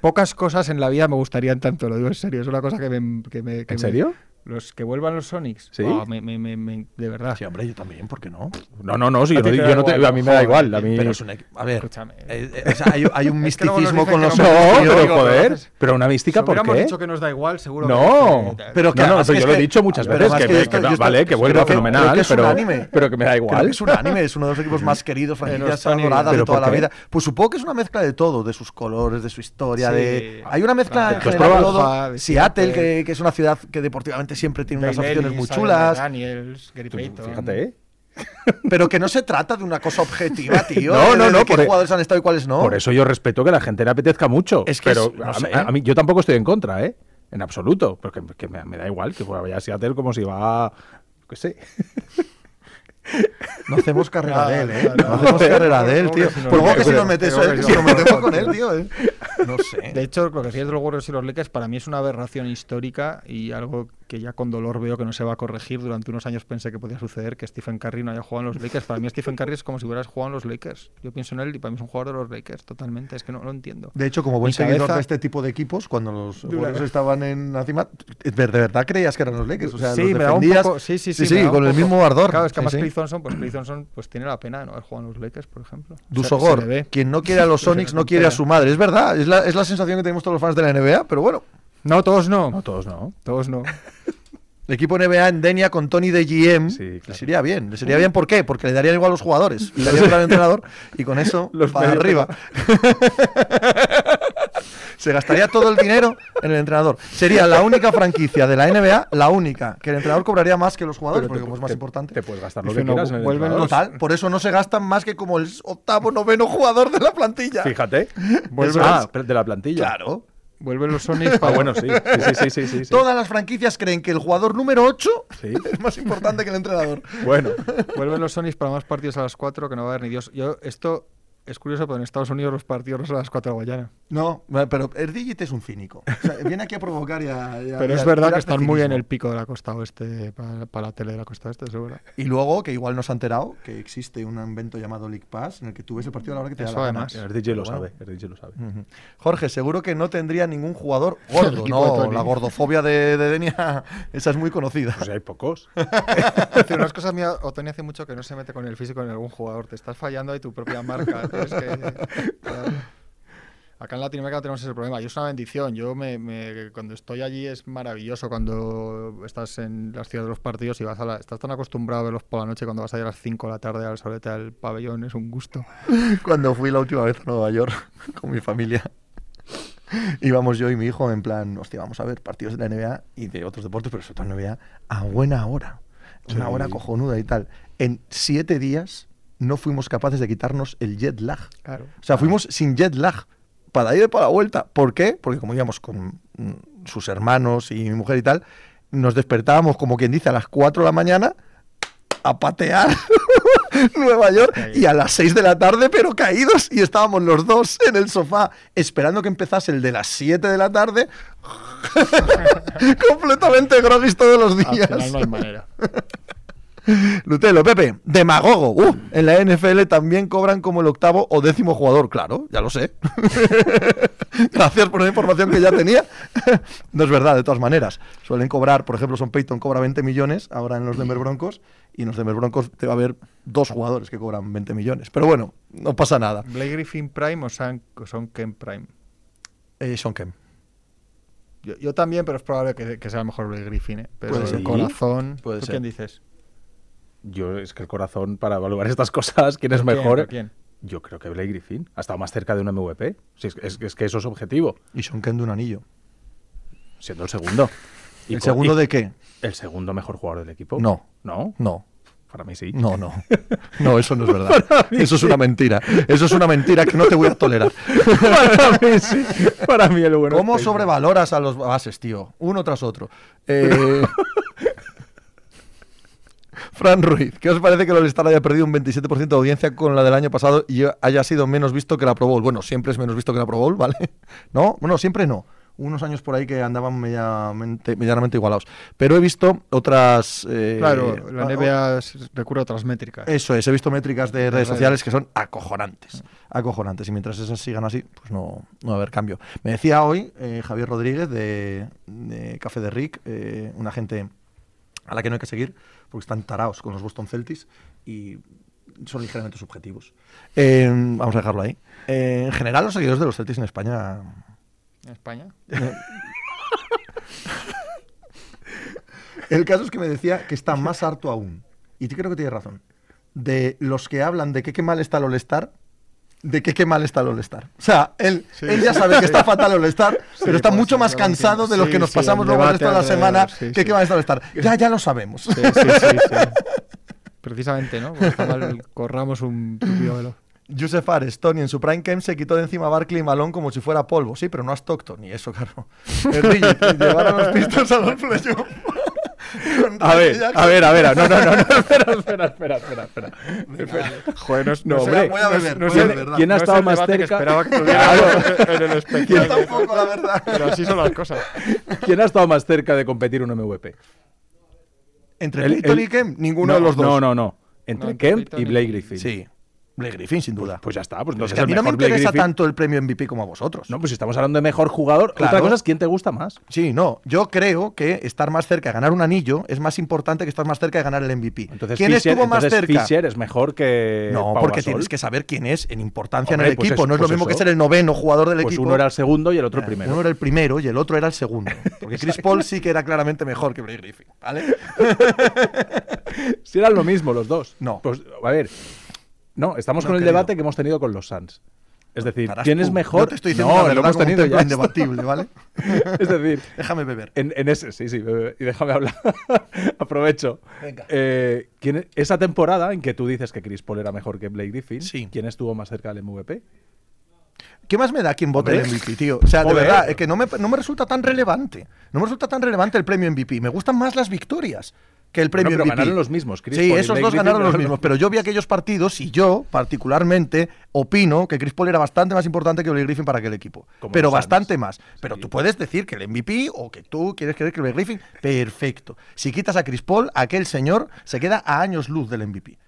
pocas cosas en la vida me gustarían tanto, lo digo en serio. Es una cosa que me... Que me ¿En me- serio? Los que vuelvan los Sonics. ¿Sí? Buah, me- me- me- me- de verdad. Sí, hombre, yo también, ¿por qué no? No, no, no, sí, A yo ti no, te yo da no te- igual, a mí me da igual. A mí, Pero es un equi- A ver, Escúchame. eh, eh, o sea, hay, hay un misticismo con los no pero digo, joder, pero- pero una mística, Si ¿por qué? dicho que nos da igual, seguro No, que- Pero que no, no, pero yo que- lo he dicho muchas veces, que, que esto- esto- vale, que vuelva fenomenal, que es un pero, anime. pero que me da igual. que es un anime, es uno de los equipos más queridos, franquicias adoradas de ¿Pero toda la vida. Pues supongo que es una mezcla de todo, de sus colores, de su historia, de... Hay una mezcla en Pues general de prueba- todo. de Seattle, que es una ciudad que deportivamente siempre tiene unas Ellis, muy chulas, Daniels, Gary Payton. Fíjate, ¿eh? pero que no se trata de una cosa objetiva, tío. No, no, de no, qué por e- jugadores han estado y cuáles no. Por eso yo respeto que la gente le apetezca mucho. Es que pero es- no a, sé. mí- a mí yo tampoco estoy en contra, ¿eh? En absoluto. Porque que me, me da igual que vaya a Seattle como si va. qué sé. No hacemos carrera Ah, de él, ¿eh? No hacemos carrera de él, tío. Por luego que si nos metes, ¿eh? si nos metemos mete- con él, tío, ¿eh? No sé. De hecho, lo que decías de los Warriors y los Lakers para mí es una aberración histórica y algo que ya con dolor veo que no se va a corregir. Durante unos años pensé que podía suceder que Stephen Curry no haya jugado en los Lakers. Para mí Stephen Curry es como si hubieras jugado en los Lakers. Yo pienso en él y para mí es un jugador de los Lakers, totalmente. Es que no lo entiendo. De hecho, como buen Mi seguidor cabeza- de este tipo de equipos, cuando los. Warriors estaban en la cima, ¿de verdad creías que eran los Lakers? O sea, sí, los me da un poco. Sí, sí, sí. sí, un con el mismo ardor. Claro, es que Sí, además sí. Clay Thompson, pues Clay Thompson pues tiene la pena de no haber jugado en los Lakers, por ejemplo. Dusogor, le ve. quien no quiere a los Sonics no quiere a su madre. Es verdad, es la, es la sensación que tenemos todos los fans de la NBA, pero bueno. No, todos no. No, todos no. Todos no. El equipo NBA en Denia con Tony de GM Sí, le sería bien. Le sería bien, ¿por qué? Porque le darían igual a los jugadores. Le darían igual al entrenador y con eso Los para arriba. Se gastaría todo el dinero en el entrenador. Sería la única franquicia de la NBA, la única, que el entrenador cobraría más que los jugadores, Pero porque te- como es más te- importante. Te puedes gastar lo que no, quieras en el vuelven entrenador. Total, por eso no se gastan más que como el octavo, noveno jugador de la plantilla. Fíjate. Vuelve- ah, de la plantilla. Claro. Vuelven los Sonics Ah, para. bueno, sí. Sí, sí, sí, sí, sí. Todas las franquicias creen que el jugador número 8 Sí. es más importante que el entrenador. Bueno, Vuelven los Sonics para más partidos a las 4 que no va a haber ni Dios. Yo, esto es curioso, pero en Estados Unidos los partidos no son a las 4 de la mañana. No, pero Erdillit es un cínico. O sea, viene aquí a provocar y a. y a- Pero y es verdad que están muy en el pico de la costa oeste para, para la tele de la costa oeste, seguro. Y luego, que igual nos ha enterado, que existe un evento llamado League Pass en el que tú ves el partido a la hora que te Eso da la gana. además. el DJ lo sabe. El DJ lo sabe. Jorge, seguro que no tendría ningún jugador gordo. no, la gordofobia de, de Denia, esa es muy conocida. Pues hay pocos. Hace unas cosas mías, Otoni hace mucho que no se mete con el físico en algún jugador. Te estás fallando ahí tu propia marca. Que- Acá en Latinoamérica tenemos ese problema y es una bendición. Yo me, me- cuando estoy allí es maravilloso cuando estás en las ciudades de los partidos y vas a la, estás tan acostumbrado a verlos por la noche cuando vas a ir a las 5 de la tarde al solete al pabellón, es un gusto. Cuando fui la última vez a Nueva York con mi familia, íbamos yo y mi hijo en plan, hostia, vamos a ver partidos de la NBA y de otros deportes, pero sobre todo NBA, a buena hora. Una Sí. hora cojonuda y tal. En siete días no fuimos capaces de quitarnos el jet lag. Claro. O sea, fuimos sin jet lag para ir y para la vuelta. ¿Por qué? Porque como íbamos con mm, sus hermanos y mi mujer y tal, nos despertábamos, como quien dice, a las 4 de la mañana a patear Nueva York y a las 6 de la tarde, pero caídos. Y estábamos los dos en el sofá esperando que empezase el de las 7 de la tarde. completamente groguis todos los Al días. final no hay manera. Lutelo, Pepe, demagogo. Uh, en la NFL también cobran como el octavo o décimo jugador. Claro, ya lo sé. Gracias por la información que ya tenía. no es verdad, de todas maneras. Suelen cobrar, por ejemplo, Son Peyton cobra 20 millones ahora en los Denver Broncos y en los Denver Broncos te va a haber dos jugadores que cobran 20 millones. Pero bueno, no pasa nada. ¿Blake Griffin Prime o Son, Son Ken Prime? Eh, Sean Kemp. Yo, yo también, pero es probable que, que sea mejor Blake Griffin. ¿eh? Pero Puede el ser. corazón. Puede ¿Tú ser. quién dices? Yo, es que el corazón, para evaluar estas cosas, ¿quién es ¿Quién? mejor? ¿Quién? Yo creo que Blake Griffin ha estado más cerca de un MVP. Si es, es- es que eso es objetivo, Y Sean Kemp de un anillo. siendo el segundo. Y ¿El con- segundo y- de qué? El segundo mejor jugador del equipo. No. ¿No? No. Para mí sí. No, no. No, eso no es verdad. Eso es una mentira. Eso es una mentira que no te voy a tolerar. Para mí sí. Para mí el bueno. ¿Cómo sobrevaloras a los bases, tío? Uno tras otro. Eh, Fran Ruiz, ¿qué os parece que el All-Star haya perdido un 27% de audiencia con la del año pasado y haya sido menos visto que la Pro Bowl? Bueno, siempre es menos visto que la Pro Bowl, ¿vale? ¿No? Bueno, siempre no. Unos años por ahí que andaban medianamente, medianamente igualados. Pero he visto otras... eh, Claro, la ah, NBA s- recurre a otras métricas. Eso es, he visto métricas de redes redes. sociales que son acojonantes. Acojonantes. Y mientras esas sigan así, pues no, no va a haber cambio. Me decía hoy eh, Javier Rodríguez de, de Café de Rick, eh, una gente a la que no hay que seguir, porque están taraos con los Boston Celtics y son ligeramente subjetivos. Eh, vamos a dejarlo ahí. Eh, en general, los seguidores de los Celtics en España ¿En España? El caso es que me decía que está más harto aún. Y creo que tiene razón. De los que hablan de que qué mal está el All-Star, de que qué mal está el All-Star. O sea, él, Sí. él ya sabe que está fatal el All-Star, pero está pues, mucho más cansado de lo Sí, que nos sí, pasamos luego de la alrededor, semana sí, que sí. qué mal está el All-Star. Ya, ya lo sabemos. Sí, sí, sí, sí. Precisamente, ¿no? Porque está mal, corramos un tupido velo. Joseph Ares, Tony en su prime game se quitó de encima a Barkley y Malone como si fuera polvo. Sí, pero no a Stockton, y eso, claro. El Digit, llevaron los Pistons a los playoffs. A ver, a ver, a ver. No, no, no, no. Espera, espera, espera, espera. espera. Joder, no, No, sé- hombre. voy a beber, no voy a beber, ¿Quién ha no es estado más debate que cerca? esperaba que tuviera en el Yo espectáculo. tampoco, la verdad. Pero así son las cosas. ¿Quién ha estado más cerca de competir un MVP? Entre el- y Kemp, ninguno no, de los dos. No, no, no. Entre No, Kemp y- Blake Griffin. Sí. Blake Griffin, sin duda. Pues ya está. Pues Es entonces que a mí no me interesa tanto el premio MVP como a vosotros. No, pues si estamos hablando de mejor jugador. Claro. Otra cosa es quién te gusta más. Sí, no. Yo creo que estar más cerca de ganar un anillo es más importante que estar más cerca de ganar el MVP. Entonces, ¿Quién estuvo más cerca? Fisher es mejor que. no, Pau porque Gasol. tienes que saber quién es en importancia Hombre, en el pues equipo. no es lo pues mismo que ser el noveno jugador del Pues equipo. uno era el segundo y el otro el primero. Uno era el primero y el otro era el segundo. Porque Chris Paul sí que era claramente mejor que Blake Griffin. ¿Vale? Si eran lo mismo los dos. No. Pues, a ver. No, estamos No, con el querido. debate que hemos tenido con los Suns. Es decir, ¿quién es mejor? Yo te estoy diciendo no, lo hemos tenido ya. indebatible, ¿vale? es decir, Déjame beber. en, en ese, sí, sí, bebe, y déjame hablar. Aprovecho. Venga. Eh, ¿quién esa temporada en que tú dices que Chris Paul era mejor que Blake Griffin, Sí. ¿quién estuvo más cerca del MVP? ¿Qué más me da quien vote el. MVP, tío? O sea, de Joder. verdad, es que no me, no me resulta tan relevante. No me resulta tan relevante el premio MVP. Me gustan más las victorias que el premio Bueno, pero MVP. ganaron los mismos, Chris sí, Paul esos dos ganaron los mismos. Pero yo vi aquellos partidos y yo, particularmente, opino que Chris Paul era bastante más importante que Blake Griffin para aquel equipo. Como pero bastante más. Pero Sí. tú puedes decir que el MVP o que tú quieres creer que Blake Griffin, perfecto. Si quitas a Chris Paul, aquel señor se queda a años luz del MVP.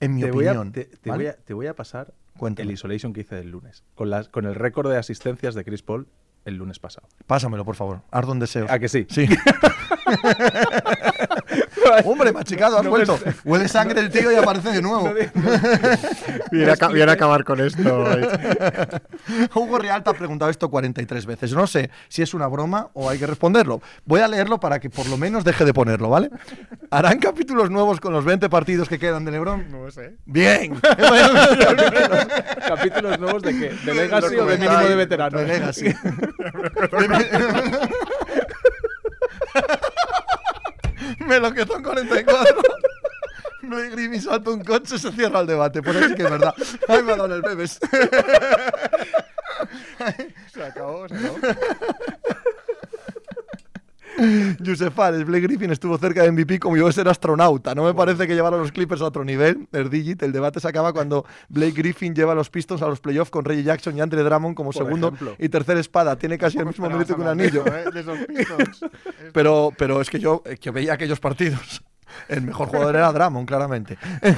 En mi te, voy a, opinión. te, te ¿vale? voy a, te voy a pasar Cuéntame. el isolation que hice del lunes, con, las, con el récord de asistencias de Chris Paul el lunes pasado. Pásamelo, por favor. Ardo un deseo. ¿A que sí? Sí. Hombre, machicado, has No vuelto. Huele sangre el tío y aparece de nuevo. Viene a, viene a acabar con esto. Hugo Real te ha preguntado esto 43 veces. No sé si es una broma o hay que responderlo. Voy a leerlo para que por lo menos deje de ponerlo, ¿vale? ¿Harán capítulos nuevos con los 20 partidos que quedan de Lebron? No sé. Bien. ¿Capítulos nuevos de qué? ¿De Legacy o de mínimo de veterano? De Legacy. Me lo que son 44. Blake Griffin salta un coche, se cierra el debate. Pues así que es verdad. Ay, me ha dado en el bebés. Se acabó, se acabó. Joseph Fares, Blake Griffin estuvo cerca de MVP como yo de ser astronauta. No me parece que llevar a los Clippers a otro nivel. El Digit, el debate se acaba cuando Blake Griffin lleva a los Pistons a los playoffs con Reggie Jackson y Andre Drummond como Por segundo ejemplo. y tercer espada. Tiene casi el mismo Pero mérito que un anillo. ¿eh? De esos Pistons. Pero, pero es que yo, eh, que veía aquellos partidos. El mejor jugador era Dramon, claramente.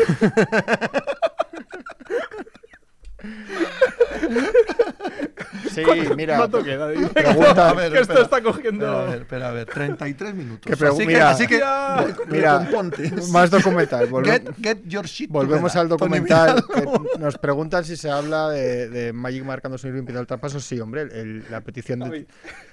Sí, mira. ¿Cuánto queda? Pregunta- A ver, que esto espera. está cogiendo. Espera, a ver, espera, a ver. 33 minutos. Que así, mira, que, así que, Mira. Más documental. volve- Get, get your shit Volvemos together, al documental. Que nos preguntan si se habla de, de Magic marcando su limpio del traspaso. Sí, hombre, el- la petición de,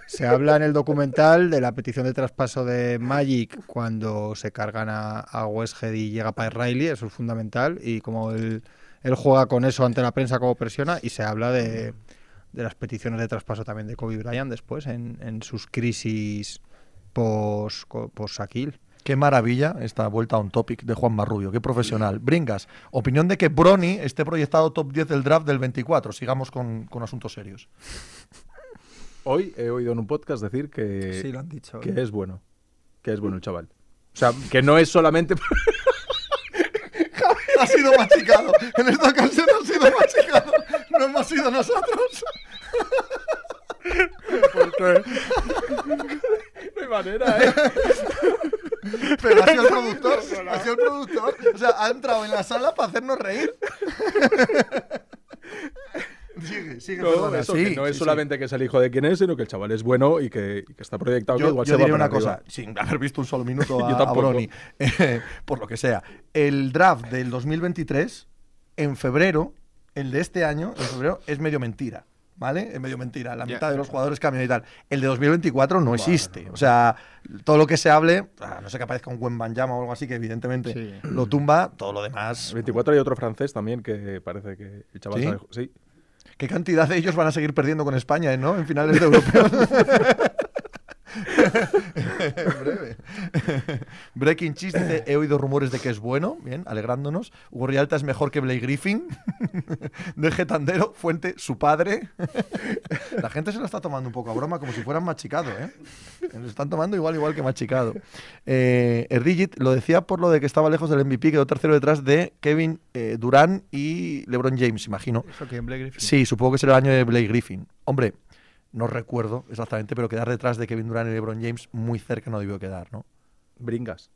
se habla en el documental de la petición de traspaso de Magic cuando se cargan a, a Westhead y llega Pat Riley, eso es fundamental. Y como él, él juega con eso ante la prensa como presiona, y se habla de, de las peticiones de traspaso también de Kobe Bryant después en, en sus crisis post, post Shaquille. Qué maravilla esta vuelta a un topic de Juan Marrubio, qué profesional. Bringas, opinión de que Brony esté proyectado top 10 del draft del 24. Sigamos con, con asuntos serios. Hoy he oído en un podcast decir que, lo han dicho. que es bueno. Que es bueno el chaval. O sea, que no es solamente. Ha sido machicado. En esta ocasión ha sido machicado. No hemos sido nosotros. No hay manera, ¿eh? Pero ha sido el productor. Ha sido el productor. O sea, ha entrado en la sala para hacernos reír. Sigue, sigue. No, perdona. eso, Sí, que no es sí, sí. solamente que es el hijo de quien es, sino que el chaval es bueno y que, y que está proyectado que Yo, igual yo se diré una arriba. cosa, sin haber visto un solo minuto a, a. Brony, eh, por lo que sea. El draft del 2023, en febrero, el de este año, en febrero, es medio mentira. ¿Vale? Es medio mentira. La mitad de los jugadores cambian y tal. El de 2024 no existe. O sea, todo lo que se hable, a no sé que aparezca un buen Banjama o algo así, que evidentemente Sí. lo tumba, todo lo demás. El 24 hay otro francés también que parece que el chaval ¿Sí? sabe- sí. ¿Qué cantidad de ellos van a seguir perdiendo con España, eh, ¿no? En finales de europeos. En. Breaking Cheese dice, he oído rumores de que es bueno, bien, alegrándonos. Hugo Rialta es mejor que Blake Griffin. De Tandero, fuente, su padre. La gente se lo está tomando un poco a broma, como si fueran machicado, ¿eh? Se lo están tomando igual, igual que machicado. Eh, Erdigit lo decía por lo de que estaba lejos del MVP, quedó tercero detrás de Kevin eh, Durant y LeBron James, imagino. ¿Eso quién, Blake Griffin? Sí, supongo que será el año de Blake Griffin. Hombre, no recuerdo exactamente, pero quedar detrás de Kevin Durant y LeBron James muy cerca no debió quedar, ¿no? Bringas.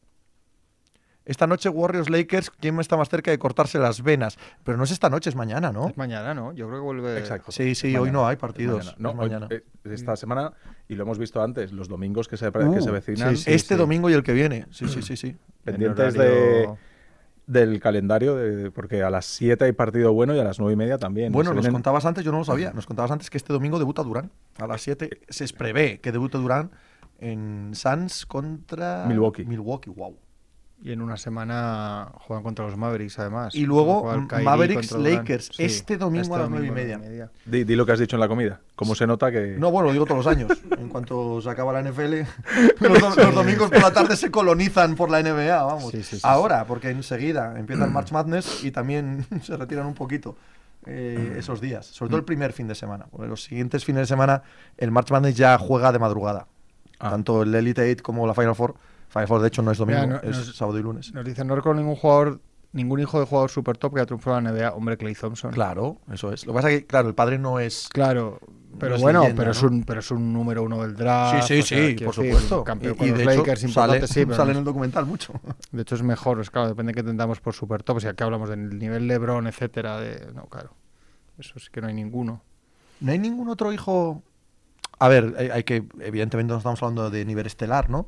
Esta noche Warriors Lakers, ¿quién está más cerca de cortarse las venas? Pero no es esta noche, es mañana, ¿no? Es mañana, ¿no? Yo creo que vuelve. Exacto. Sí, sí, hoy no hay Es partidos. mañana. No, es hoy- mañana. eh, esta semana, y lo hemos visto antes, los domingos que se, Uh, que se vecinan, sí, sí. este domingo y el que viene. Sí, sí, sí, sí. pendientes horario- de, del calendario, de- porque a las 7 hay partido bueno y a las 9 y media también. Bueno, nos vienen- contabas antes, yo no lo sabía, nos contabas antes que este domingo debuta Durán. A las 7 se prevé que debute Durán en Suns contra Milwaukee. Milwaukee, wow. Y en una semana juegan contra los Mavericks, además. Y luego, Mavericks. Lakers, este domingo a las nueve y media. Di, di lo que has dicho en la comida. ¿Cómo se nota que.? No, bueno, lo digo todos los años. En cuanto se acaba la NFL, los, do- los domingos por la tarde se colonizan por la NBA, vamos. Sí, sí, sí, Ahora, porque enseguida empieza el March Madness y también se retiran un poquito eh, esos días, sobre todo el primer fin de semana. Porque los siguientes fines de semana el March Madness ya juega de madrugada. Ah. Tanto el Elite Eight como la Final Four. Final Four, de hecho, no es domingo, Mira, no- es nos- sábado y lunes. Nos dicen, no recuerdo ningún jugador, ningún hijo de jugador super top que ha triunfado en la NBA. Hombre, Clay Thompson. Claro, eso es. Lo que pasa es que, claro, el padre no es Claro, pero No bueno, leyenda, pero, es un, pero es un número uno del draft. Sí, sí, sea, sí, por decir, supuesto. Campeón Y- con y los de hecho, Lakers, sale, importante, sí, pero sale en el documental mucho. de hecho es mejor, es claro, depende de qué tentamos por super top. O sea, que hablamos del nivel LeBron, etcétera. De, no, claro. Eso sí que no hay ninguno. No hay ningún otro hijo. A ver, hay, hay que. Evidentemente no estamos hablando de nivel estelar, ¿no?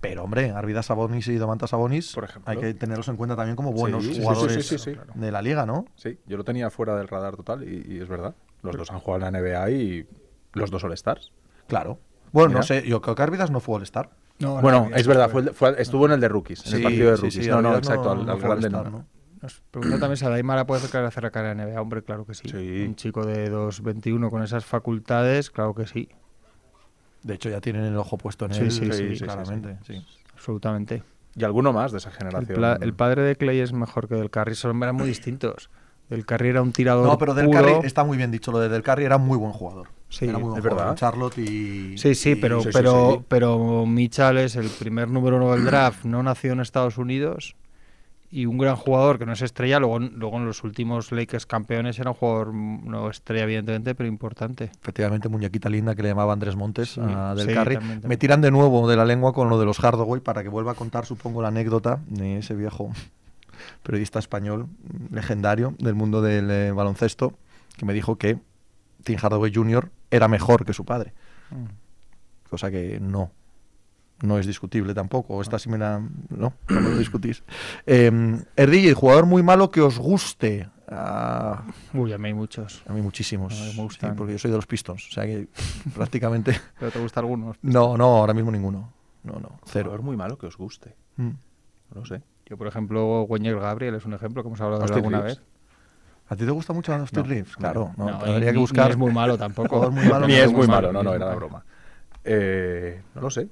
Pero, hombre, Arvidas Sabonis y Domantas Sabonis. Por ejemplo. Hay que tenerlos en cuenta también como buenos Sí, sí, sí, jugadores sí, sí, sí. de la liga, ¿no? Sí, yo lo tenía fuera del radar total y, y es verdad. Los dos han jugado en la NBA y los dos All-Stars. Claro. Bueno, Mira. no sé, yo creo que Arvidas no fue All-Star. No, bueno, no, es verdad, fue el de- fue- estuvo en el de rookies, en el partido de rookies. sí, no, no, exacto, al, no al grande no. Nos pregunta también si Adaimara puede hacer hacer cara en NBA. Hombre, claro que sí. Sí. Un chico de 2.21 con esas facultades, claro que sí. De hecho, ya tienen el ojo puesto en Sí, él. sí, sí, sí, claramente. sí. Absolutamente. Y alguno más de esa generación. el padre de Clay es mejor que del Curry. Son eran muy distintos. Del Curry era un tirador No, pero Del puro. Curry está muy bien dicho. Lo de Del Curry era muy buen jugador. Sí, era muy buen es jugador. verdad. Charlotte y. Sí, sí, y- pero, sí, sí, pero, sí. pero Mitchell es el primer número uno del draft, no nació en Estados Unidos y un gran jugador que no es estrella, luego, luego en los últimos Lakers campeones era un jugador mm, no estrella, evidentemente, pero importante. Efectivamente, muñequita linda que le llamaba Andrés Montes Sí, a Del sí, Carri. también, también. Me tiran de nuevo de la lengua con lo de los Hardaway para que vuelva a contar, supongo, la anécdota de ese viejo periodista español mm, legendario del mundo del eh, baloncesto que me dijo que Tim Hardaway Jr. era mejor que su padre. Cosa que no. No es discutible tampoco. Esta sí me la. No, no me lo discutís. Eh, Erdille, jugador muy malo que os guste. Ah, Uy, a mí hay muchos. a mí muchísimos. A mí me sí, gustan. porque yo soy de los Pistons. O sea que prácticamente. ¿Pero te gusta algunos? No, no, ahora mismo ninguno. No, no, Cero. cero. muy malo que os guste. Mm. No lo sé. Yo, por ejemplo, Weñer Gabriel es un ejemplo que hemos hablado de alguna Reeves. vez. ¿A ti te gusta mucho Austin No, Reeves? Claro, no, No, tendría que ni- buscar. ni es muy malo tampoco. Jugador muy malo, Ni no es muy malo, no, no, era malo. broma. Eh, no lo sé.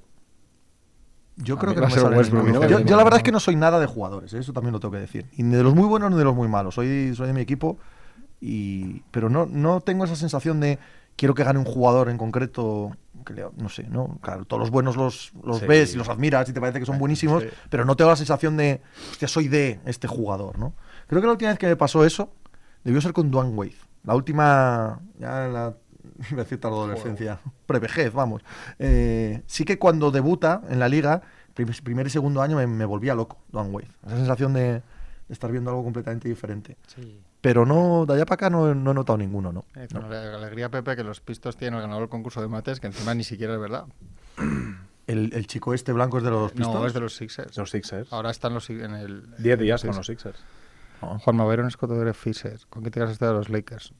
Yo A creo que no me sale Westbrook, yo, la verdad es que no soy nada de jugadores, ¿eh? eso también lo tengo que decir. Ni de los muy buenos ni de los muy malos. Soy, soy de mi equipo, y pero no, no tengo esa sensación de quiero que gane un jugador en concreto. Que le- no sé, ¿no? Claro, todos los buenos los, los Sí. ves y los admiras y te parece que son buenísimos, sí. pero no tengo la sensación de, hostia, soy de este jugador, ¿no? Creo que la última vez que me pasó eso debió ser con Dwayne Wade. La última, ya en la, iba a decir adolescencia, prevejez, vamos. Eh, sí que cuando debuta en la liga, prim- primer y segundo año me, me volvía loco, Dwayne Wade. Esa sensación de, de estar viendo algo completamente diferente. Sí. Pero no, de allá para acá no, no he notado ninguno, ¿no? Eh, No. con la alegría, Pepe, que los pistos tienen ganado el concurso de mates, que encima ni siquiera es verdad. El, el chico este blanco es de los Pistons. No, es de los Sixers. Los Sixers. Ahora están los en el... 10 días con los Sixers. No. Juan Mavero Scott o Derek Fisher. ¿Con qué te quedas este de los Lakers?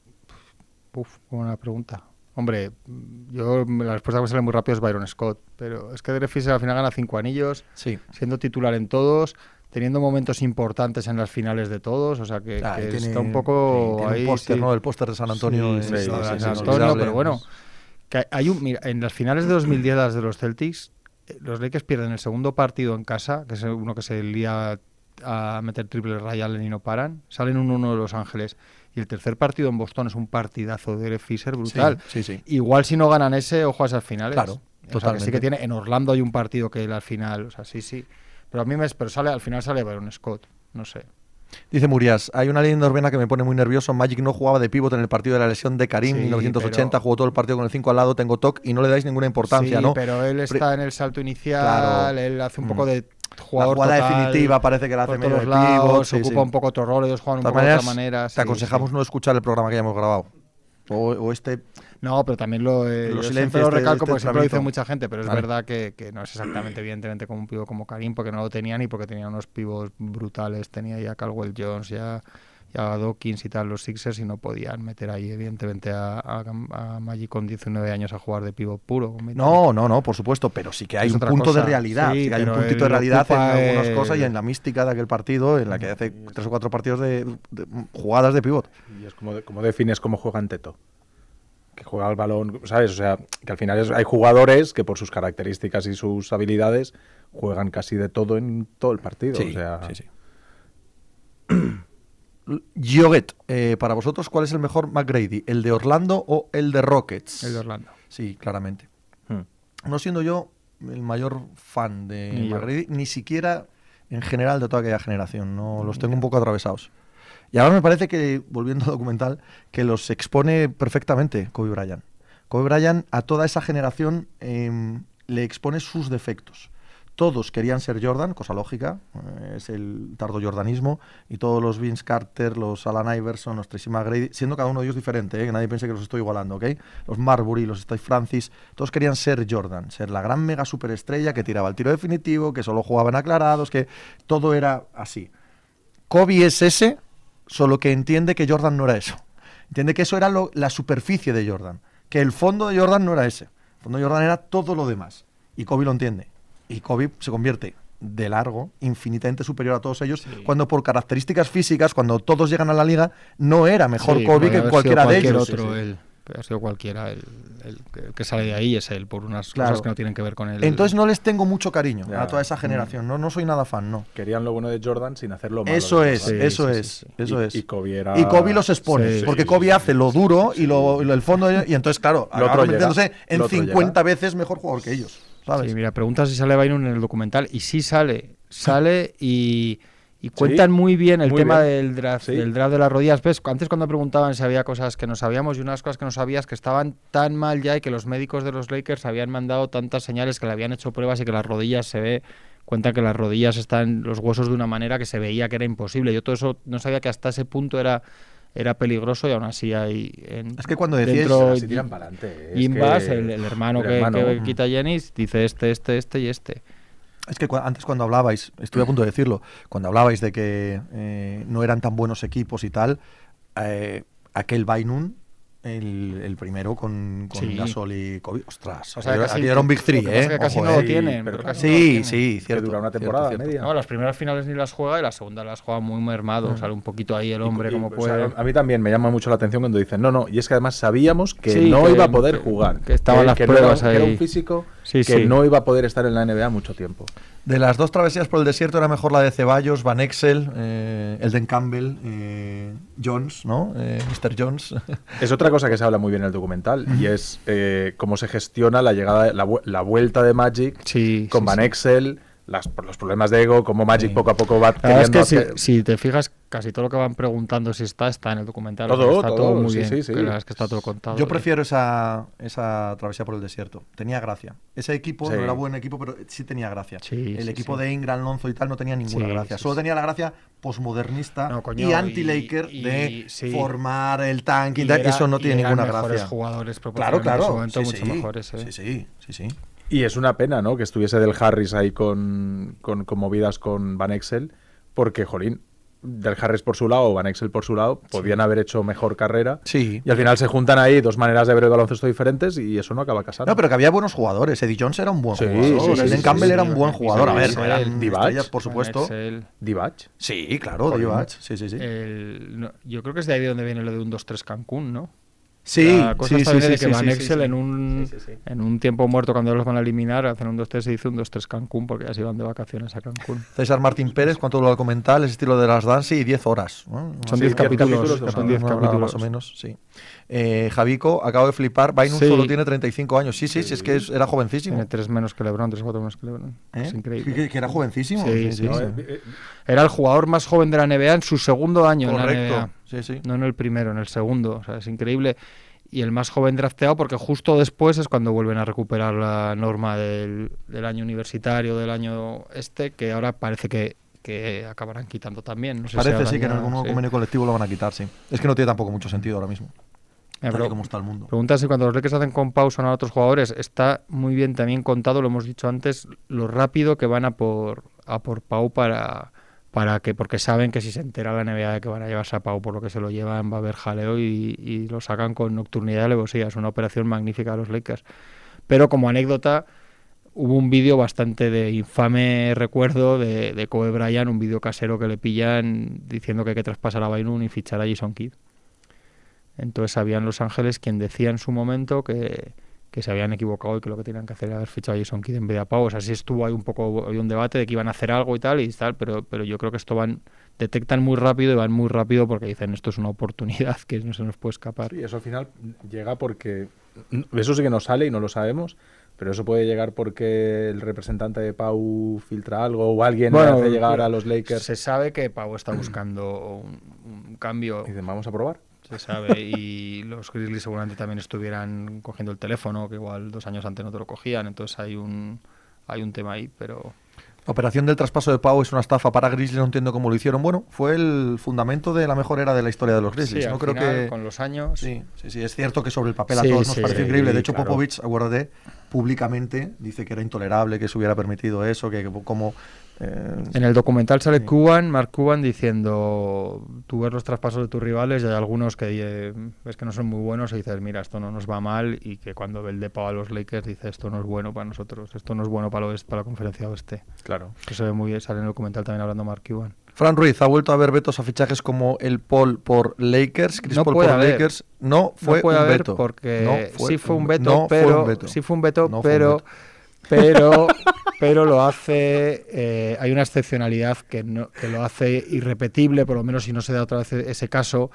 Uf, buena pregunta. Hombre, yo la respuesta que me sale muy rápido es Byron Scott, pero es que Fisher al final gana cinco anillos, Sí. siendo titular en todos, teniendo momentos importantes en las finales de todos, o sea que, Ah, que y tiene- está un poco sí, ahí. un póster, sí. ¿no? El póster de San Antonio. Sí, es- San Antonio, pero bueno, que hay un, mira, en las finales de 2010 las de los Celtics, eh, los Lakers pierden el segundo partido en casa, que es uno que se lía a meter triple Ray Allen y no paran, salen un 1 de Los Ángeles y el tercer partido en Boston es un partidazo de Derek Fisher brutal. Sí, sí, sí. Igual si no ganan ese, ojo a esas finales. Claro, O sea, que sí totalmente. que tiene, en Orlando hay un partido que él al final, o sea, sí, sí. Pero a mí me, pero sale, al final sale Byron Scott, no sé. Dice Murias, hay una leyenda urbana que me pone muy nervioso. Magic no jugaba de pívot en el partido de la lesión de Karim Sí, 1980, pero- jugó todo el partido con el 5 al lado, tengo TOC y no le dais ninguna importancia, sí, ¿no? pero él Pre- está en el salto inicial, Claro. él hace un Mm. poco de La jugador jugada total, definitiva parece que la hace medio todos de lados, se sí, ocupa sí. un poco otro rol, ellos juegan un poco de otra manera. te sí, aconsejamos no escuchar el programa que hayamos grabado. O, o este. No, pero también lo, eh, yo siempre lo de recalco este porque siempre lo dice mucha gente, pero es Vale. verdad que, que no es exactamente, evidentemente, como un pivo como Karim, porque no lo tenía ni porque tenía unos pivos brutales. Tenía ya a Caldwell Jones, ya, ya a Dawkins y tal, los Sixers, y no podían meter ahí, evidentemente, a, a, a Magic con 19 años a jugar de pivo puro. con 20. No, no, no, por supuesto, pero sí que hay Es un punto de realidad. Sí, sí que hay un puntito de realidad en algunas el- cosas y en la mística de aquel partido, en la que hace tres o cuatro partidos de, de jugadas de pívot. Y es como, como defines cómo juega en Teto. Que juega al balón, ¿sabes? O sea, que al final es- hay jugadores que por sus características y sus habilidades juegan casi de todo en todo el partido. o sea, sí, sí. Gioguet, eh, para vosotros, ¿cuál es el mejor McGrady? ¿El de Orlando o el de Rockets? El de Orlando. Sí, claramente. hmm. No siendo yo el mayor fan de Ni yo. McGrady, ni siquiera en general de toda aquella generación. No los tengo un poco atravesados. Y ahora me parece que, volviendo al documental, que los expone perfectamente Kobe Bryant. Kobe Bryant a toda esa generación em, le expone sus defectos. Todos querían ser Jordan, cosa lógica, eh, es el tardo jordanismo, y todos los Vince Carter, los Alan Iverson, los Tracy McGrady, siendo cada uno de ellos diferente, eh, que nadie piense que los estoy igualando, ¿ok? Los Marbury, los Steve Francis, todos querían ser Jordan, ser la gran mega superestrella que tiraba el tiro definitivo, que solo jugaba en aclarados, que todo era así. Kobe es ese, solo que entiende que Jordan no era eso. Entiende que eso era lo- la superficie de Jordan, que el fondo de Jordan no era ese. El fondo de Jordan era todo lo demás. Y Kobe lo entiende. Y Kobe se convierte de largo, infinitamente superior a todos ellos, Sí. cuando por características físicas, cuando todos llegan a la liga, no era mejor Sí, Kobe que cualquiera sido de ellos. otro, Sí, sí. él. Podría haber sido cualquiera. El, el que- sale de ahí es él, por unas Claro. cosas que no tienen que ver con él. Entonces no les tengo mucho cariño Ya. a toda esa generación. No, no soy nada fan, no. Querían lo bueno de Jordan sin hacer lo malo. Eso es, eso sí, es, sí, sí. eso y, es. Y Kobe era... Y Kobe los expone, Sí, porque sí, Kobe sí, hace sí, lo duro sí, y lo, y lo- el fondo, y entonces, claro, Lo convirtiéndose llega, en lo otro 50 llega. veces mejor jugador que ellos, ¿sabes? Sí, mira, pregunta si sale Byron en el documental. Y sí sale, sale y, y cuentan muy bien el muy tema bien. del draft, Sí. del draft de las rodillas. ¿Ves? Antes cuando preguntaban si había cosas que no sabíamos y unas cosas que no sabías que estaban tan mal ya y que los médicos de los Lakers habían mandado tantas señales que le habían hecho pruebas y que las rodillas se ve cuentan que las rodillas están los huesos de una manera que se veía que era imposible. Yo todo eso no sabía que hasta ese punto era era peligroso y aún así hay en, Es que cuando dentro Así tiran para adelante. Bass, el, el hermano, el que, hermano, que mm. quita Jennings, dice este, este, este y este. Es que cua- antes cuando hablabais, estuve a punto de decirlo, cuando hablabais de que eh, no eran tan buenos equipos y tal, eh, aquel Bainun, el, el primero con, con Sí. Gasol y Kobe, ostras, O sea, casi- era un Big lo Three, que pasa ¿eh? es que casi Ojo, no lo eh. tienen, pero casi casi no lo Sí, tienen. sí, Que cierto. dura una temporada cierto. media. No, las primeras finales ni las juega y la segunda las juega muy mermado. Sale un poquito ahí el hombre Y- como o sea, puede. a mí también me llama mucho la atención cuando dicen, no, no, y es que además sabíamos que Sí, no que- iba a poder que- jugar. que estaban las no pruebas que era ahí. un físico Sí, que sí. no iba a poder estar en la NBA mucho tiempo. De las dos travesías por el desierto era mejor la de Ceballos, Van Exel, eh, Elden Campbell, eh, Jones, ¿no? Eh, Mr. Jones. Es otra cosa que se habla muy bien en el documental y es eh, cómo se gestiona la llegada, la, vu- la vuelta de Magic Sí, con sí, Van sí. Exel, las, por los problemas de ego, cómo Magic Sí. poco a poco va verdad es que si, hacer- si te fijas, casi todo lo que van preguntando si está, está en el documental. Todo, está todo, todo, muy sí, bien. sí, sí. que la verdad es que está todo contado. Yo prefiero esa, esa travesía por el desierto. Tenía gracia. Ese equipo Sí. no era buen equipo, pero sí tenía gracia. Sí, el sí, equipo sí. de Ingram, Lonzo y tal no tenía ninguna Sí, gracia. sí, Solo sí. tenía la gracia posmodernista No, y anti-Laker y- de y- sí. formar el tanque y, Y era- Eso no y tiene eran ninguna mejores gracia. jugadores Claro, proporcionalmente en claro. su momento sí, mucho sí. mejores. ¿eh? Sí, sí, sí, sí. Y es una pena, ¿no? Que estuviese Del Harris ahí con, con, con movidas con Van Exel, porque, jolín, Del Harris por su lado, Van Exel por su lado, podían haber hecho mejor carrera. Sí. Y al final se juntan ahí dos maneras de ver el baloncesto diferentes y eso no acaba casando. No, pero que había buenos jugadores. Eddie Jones era un buen Sí, jugador. sí, sí, sí, Campbell sí, era sí, un buen sí, jugador. sí, a ver, sí, no sí, eran Divac, estrellas, por supuesto. Excel, Divac. Sí, claro. Divac. Sí, sí, sí. el- no, yo creo que es de ahí de donde viene lo de un 2-3 Cancún, ¿no? Sí, La cosa sí, está sí, viene de sí, que sí, Van sí, sí. en un Sí, sí, sí. en un tiempo muerto cuando los van a eliminar hacen un 2-3 y dice un 2-3 Cancún porque ya se iban de vacaciones a Cancún. César Martín Pérez, ¿cuánto el documental? Es estilo de las Dance y 10 horas. ¿no? Son Sí, 10 capítulos, capítulos, son 10 una hora capítulos. Más o menos, sí. Eh, Javico, acabo de flipar. Bainun Sí. solo tiene 35 años. Sí, sí, sí, es que es- era jovencísimo. Tiene 3 menos que LeBron, 3 o 4 menos que LeBron. ¿Eh? Es increíble. Que, que era jovencísimo. Sí, sí, sí. Era el jugador más joven de la NBA en su segundo año en la Correcto. NBA. Sí, sí. No en el primero, en el segundo. O sea, es increíble. Y el más joven drafteado porque justo después es cuando vuelven a recuperar la norma del, del año universitario, del año este, que ahora parece que, que acabarán quitando también. No sé si Parece sí que en algún sí. convenio colectivo lo van a quitar, sí. Es que no tiene tampoco mucho sentido ahora mismo. Eh, pero como está el mundo. Pregunta si cuando los Lakers hacen con pausa a otros jugadores, está muy bien también contado, lo hemos dicho antes, lo rápido que van a por, a por Pau para, para que, porque saben que si se entera la NBA de que van a llevarse a Pau por lo que se lo llevan, va a haber jaleo y, lo sacan con nocturnidad y alevosía. Es una operación magnífica de los Lakers. Pero como anécdota, hubo un vídeo bastante de infame recuerdo de, de Kobe Bryant, un vídeo casero que le pillan diciendo que hay que traspasar a Bainun y fichar a Jason Kidd. Entonces habían Los Ángeles quien decía en su momento que, que se habían equivocado y que lo que tenían que hacer era haber fichado a Jason Kidd en vez de a Pau. O sea, sí estuvo ahí un poco, había un debate de que iban a hacer algo y tal y tal, pero, pero yo creo que esto van, detectan muy rápido y van muy rápido porque dicen esto es una oportunidad que no se nos puede escapar. Sí, eso al final llega porque. Eso sí que no sale y no lo sabemos, pero eso puede llegar porque el representante de Pau filtra algo o alguien Bueno, hace llegar a los Lakers Se sabe que Pau está buscando un, un cambio y dicen, vamos a probar. Se sabe y los Grizzlies seguramente también estuvieran cogiendo el teléfono que igual dos años antes no te lo cogían entonces hay un hay un tema ahí pero La operación del traspaso de Pau es una estafa para Grizzlies, no entiendo cómo lo hicieron. Bueno, fue el fundamento de la mejor era de la historia de los Grizzlies. sí, no al creo final, que con los años Sí, sí, sí, es cierto que sobre el papel a Sí, todos nos pareció increíble. De hecho, claro. Popovich, acuérdate, públicamente dice que era intolerable que se hubiera permitido eso, que, que como... eh, en el documental sale Sí. Cuban Mark Cuban diciendo tú ves los traspasos de tus rivales y hay algunos que eh, ves que no son muy buenos y dices mira esto no nos va mal y que cuando ve el de Pau a los Lakers dice esto no es bueno para nosotros esto no es bueno para, el oeste- para la conferencia oeste Claro. eso se ve muy bien sale en el documental también hablando Mark Cuban Fran Ruiz ha vuelto a haber vetos a fichajes como el Paul por Lakers, Chris No Paul puede por haber. Lakers. No fue no puede un haber veto. porque No sí fue un veto, no fue pero un veto. sí fue un veto, No fue un pero veto. Pero pero lo hace eh, hay una excepcionalidad que no que lo hace irrepetible, por lo menos si no se da otra vez ese caso,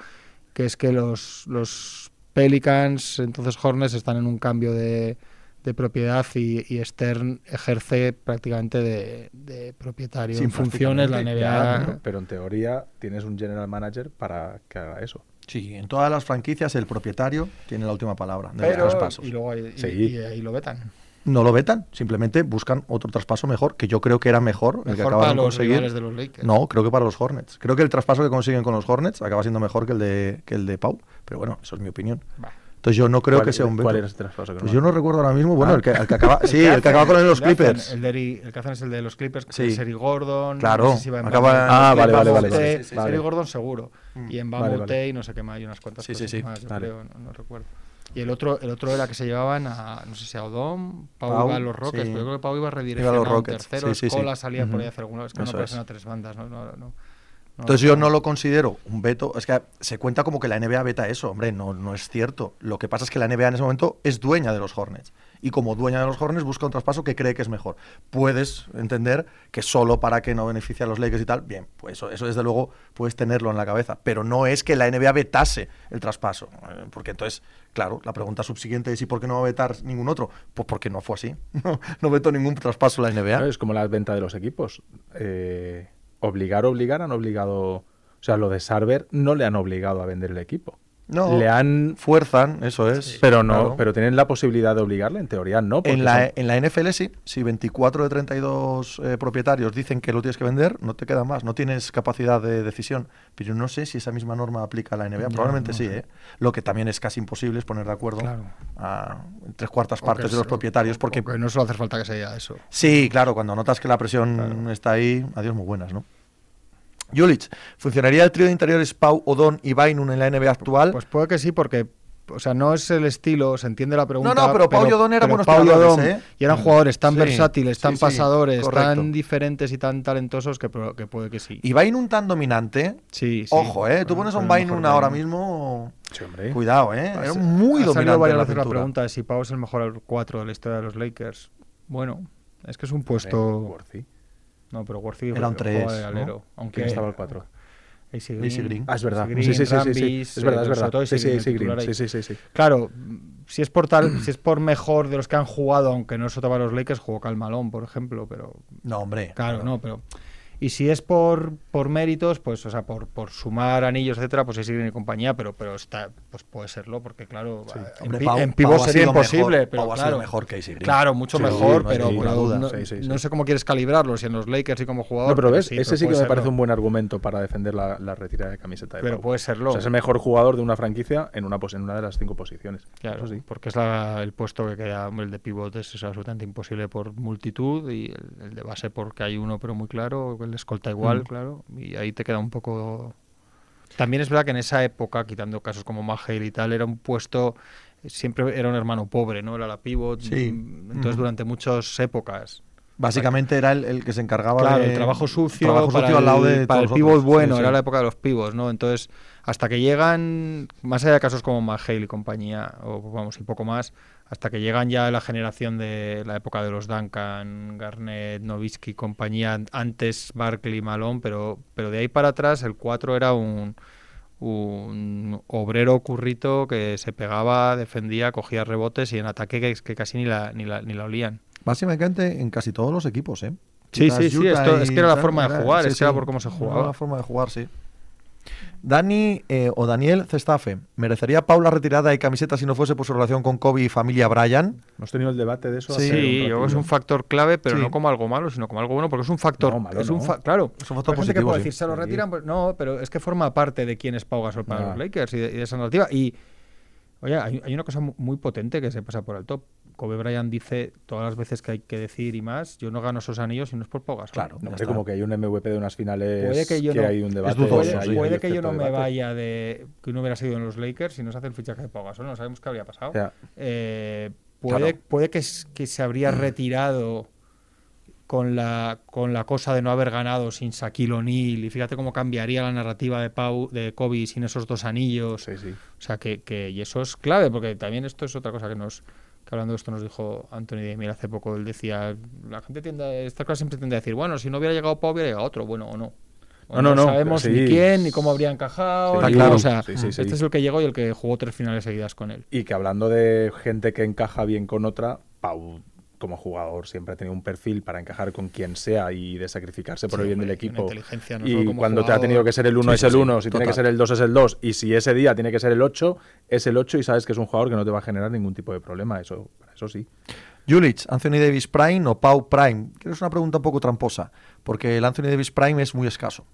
que es que los los Pelicans, entonces Hornets están en un cambio de de propiedad y, y Stern ejerce prácticamente de, de propietario Sí, en funciones la NBA Ya, pero, pero en teoría tienes un general manager para que haga eso. Sí, en todas las franquicias el propietario tiene la última palabra de pero los traspasos. y luego ahí, y- y ahí lo vetan No lo vetan, simplemente buscan otro traspaso mejor, que yo creo que era mejor, el que mejor acabaron para de los conseguir. de los Lakers No, creo que para los Hornets. Creo que el traspaso que consiguen con los Hornets acaba siendo mejor que el de, que el de Pau. Pero bueno, eso es mi opinión. Va. Entonces yo no creo ¿Cuál- que sea un veto. ¿Cuál era ese traspaso? que Pues no- yo no recuerdo ahora mismo. Bueno, Ah. el, que, el que acaba. Sí, el que acaba con los El de Clippers. El, de Eri- el que hacen es el de los Clippers, Sí. es Eri Gordon. Claro, no sé si va en acaba en Ah, vale, vale, vale, sí, sí, sí. Eri Vale. Gordon seguro. Mm. Y en Vale, Bamute vale. y no sé qué más, hay unas cuantas Sí, sí, cosas sí. más, yo Vale. creo, no, no recuerdo. Y el otro, el otro era que se llevaban a, no sé si a Odom, Pau, Pau, iba a los Rockets, sí. pero yo creo que Pau iba a los a un Rockets, tercero, sí, sí. Escola salía por Ujú. ahí a hacer alguna vez, que no aparecen a tres bandas, no, no, Entonces yo no lo considero un veto. Es que se cuenta como que la NBA veta eso. Hombre, no, no es cierto. Lo que pasa es que la NBA en ese momento es dueña de los Hornets. Y como dueña de los Hornets busca un traspaso que cree que es mejor. Puedes entender que solo para que no beneficie a los Lakers y tal, bien, pues eso, eso desde luego puedes tenerlo en la cabeza. Pero no es que la NBA vetase el traspaso. Eh, Porque entonces, claro, la pregunta subsiguiente es ¿y por qué no va a vetar ningún otro? Pues porque no fue así. No, vetó ningún traspaso la NBA. Es como la venta de los equipos. Eh, obligar, obligar, han obligado. O sea, lo de Sarver no le han obligado a vender el equipo. No, Le han. fuerzan, eso es. Pero no, claro. pero tienen la posibilidad de obligarle, en teoría no. porque En la, son- en la NFL sí, si 24 de 32 eh, propietarios dicen que lo tienes que vender, no te queda más, no tienes capacidad de decisión. Pero no sé si esa misma norma aplica a la NBA, probablemente no sí. ¿eh? Lo que también es casi imposible es poner de acuerdo Claro. a tres cuartas partes de los propietarios, porque no solo hace falta que sea eso. sí, claro, cuando notas que la presión Claro. está ahí, adiós muy buenas, ¿no? Julich, ¿funcionaría el trío de interiores Pau, Odón y Bainun en la NBA actual? Pues puede que sí, porque o sea, no es el estilo, se entiende la pregunta. no, pero Pau y Odón eran buenos Pau ¿eh? Y eran jugadores tan Sí, versátiles, tan sí, sí, pasadores, correcto. tan diferentes y tan talentosos que, puede que sí. y Bainun tan dominante, sí, sí. ojo, ¿eh? Tú Bueno, pones a un Bainun ahora mismo... Sí, hombre. Cuidado, ¿eh? Era muy ha dominante. salido en varias la veces la pregunta de si Pau es el mejor 4 de la historia de los Lakers. Bueno, es que es un puesto. No, pero Worthy Era un jugaba tres, de ¿no? alero. Aunque ¿Quién estaba el 4? AC AC Green. Green. Ah, es verdad. AC Sí, sí, sí, sí, sí. Rambis, Es verdad, es verdad. todo Sí, Green. ahí. Sí, sí, sí, sí. Claro, si es por tal, si es por mejor de los que han jugado, aunque no eso te va a los Lakers, jugó Cal Malone, por ejemplo, pero No, hombre. claro, no, pero y si es por, por méritos, pues, o sea, por, por sumar anillos, etcétera, pues sí, y compañía, pero, pero está, pues puede serlo, porque claro, Sí. en, Hombre, Pau- en pivot Pau sería imposible, mejor- pero Pau ha sido claro, mejor que Green. claro, mucho Sí, mejor, no pero, duda. no, sé cómo quieres calibrarlo, si en los Lakers y como jugador. No, pero ves, ese sí que me parece un buen argumento para defender la, la retirada de camiseta de Pero Pau. puede serlo. O sea, es el mejor jugador de una franquicia en una, en una de las cinco posiciones. Claro, Eso sí. porque es la- el puesto que queda, el de pivot es, es absolutamente imposible por multitud y el, el de base porque hay uno pero muy claro, el de escolta igual, Mm. claro, y ahí te queda un poco... También es verdad que en esa época, quitando casos como Magel y tal, era un puesto, siempre era un hermano pobre, ¿no? Era la pivot, Sí. mm, entonces durante muchas épocas. Básicamente era el, el que se encargaba Claro, de. el trabajo sucio, trabajo para sucio al lado el, de para el pivot otros. bueno, Sí, era sí. la época de los pivots, ¿no? Entonces, hasta que llegan, más allá de casos como McHale y compañía, o vamos, y poco más, hasta que llegan ya la generación de la época de los Duncan, Garnett, Nowitzki y compañía, antes Barkley, Malone, pero, pero de ahí para atrás el 4 era un, un obrero currito que se pegaba, defendía, cogía rebotes y en ataque que, que casi ni la, ni la, ni la olían. Básicamente en casi todos los equipos, ¿eh? Sí, Quizás sí, sí, esto- es que era la forma de jugar, es que era por cómo se Era jugaba. la forma de jugar, sí. Dani eh, o Daniel Cestafe, ¿merecería Paula retirada de camiseta si no fuese por su relación con Kobe y familia Bryan? Hemos tenido el debate de eso. Sí, hace un yo creo que es un factor clave, pero Sí. no como algo malo, sino como algo bueno, porque es un factor. No, malo es un no. fa- claro. Es un factor que puede sí. decir, se lo retiran, pues no, pero es que forma parte de quién es Pau Gasol para Ah. los Lakers y de, y de esa narrativa. Y, oye, hay, hay una cosa mu- muy potente que se pasa por el top. Kobe Bryant dice todas las veces que hay que decir y más, yo no gano esos anillos si no es por Pau Gasol. Claro. No, está. como que hay un MVP de unas finales Puede que yo no- hay un debate. dudoso, Puede, sí, que yo no me vaya de que no hubiera sido en los Lakers si no se hace el fichaje de Pau Gasol, no sabemos qué habría pasado. Eh, puede, Claro. puede que, que se habría retirado con la, con la cosa de no haber ganado sin Shaquille O'Neal y fíjate cómo cambiaría la narrativa de Pau de Kobe sin esos dos anillos. Sí, sí. O sea, que, que- y eso es clave porque también esto es otra cosa que nos que hablando de esto nos dijo Anthony de Mil hace poco, él decía, la gente tiende, a- esta cosa siempre tiende a decir, bueno, si no hubiera llegado Pau hubiera llegado otro, bueno o no. O No, no, no, sabemos sí. ni quién, ni cómo habría encajado. Sí, ni- claro. O sea, Sí, sí, sí. este es el que llegó y el que jugó tres finales seguidas con él. Y que hablando de gente que encaja bien con otra, Pau como jugador siempre ha tenido un perfil para encajar con quien sea y de sacrificarse por Sí, el bien del equipo. inteligencia, no solo y como cuando te ha tenido que ser el 1 Sí, es el sí, 1, si tiene que ser el 2 es el 2, y si ese día tiene que ser el 8, es el 8 y sabes que es un jugador que no te va a generar ningún tipo de problema. Eso, eso sí. Julich, Anthony Davis Prime o Pau Prime. Creo que es una pregunta un poco tramposa, porque el Anthony Davis Prime es muy escaso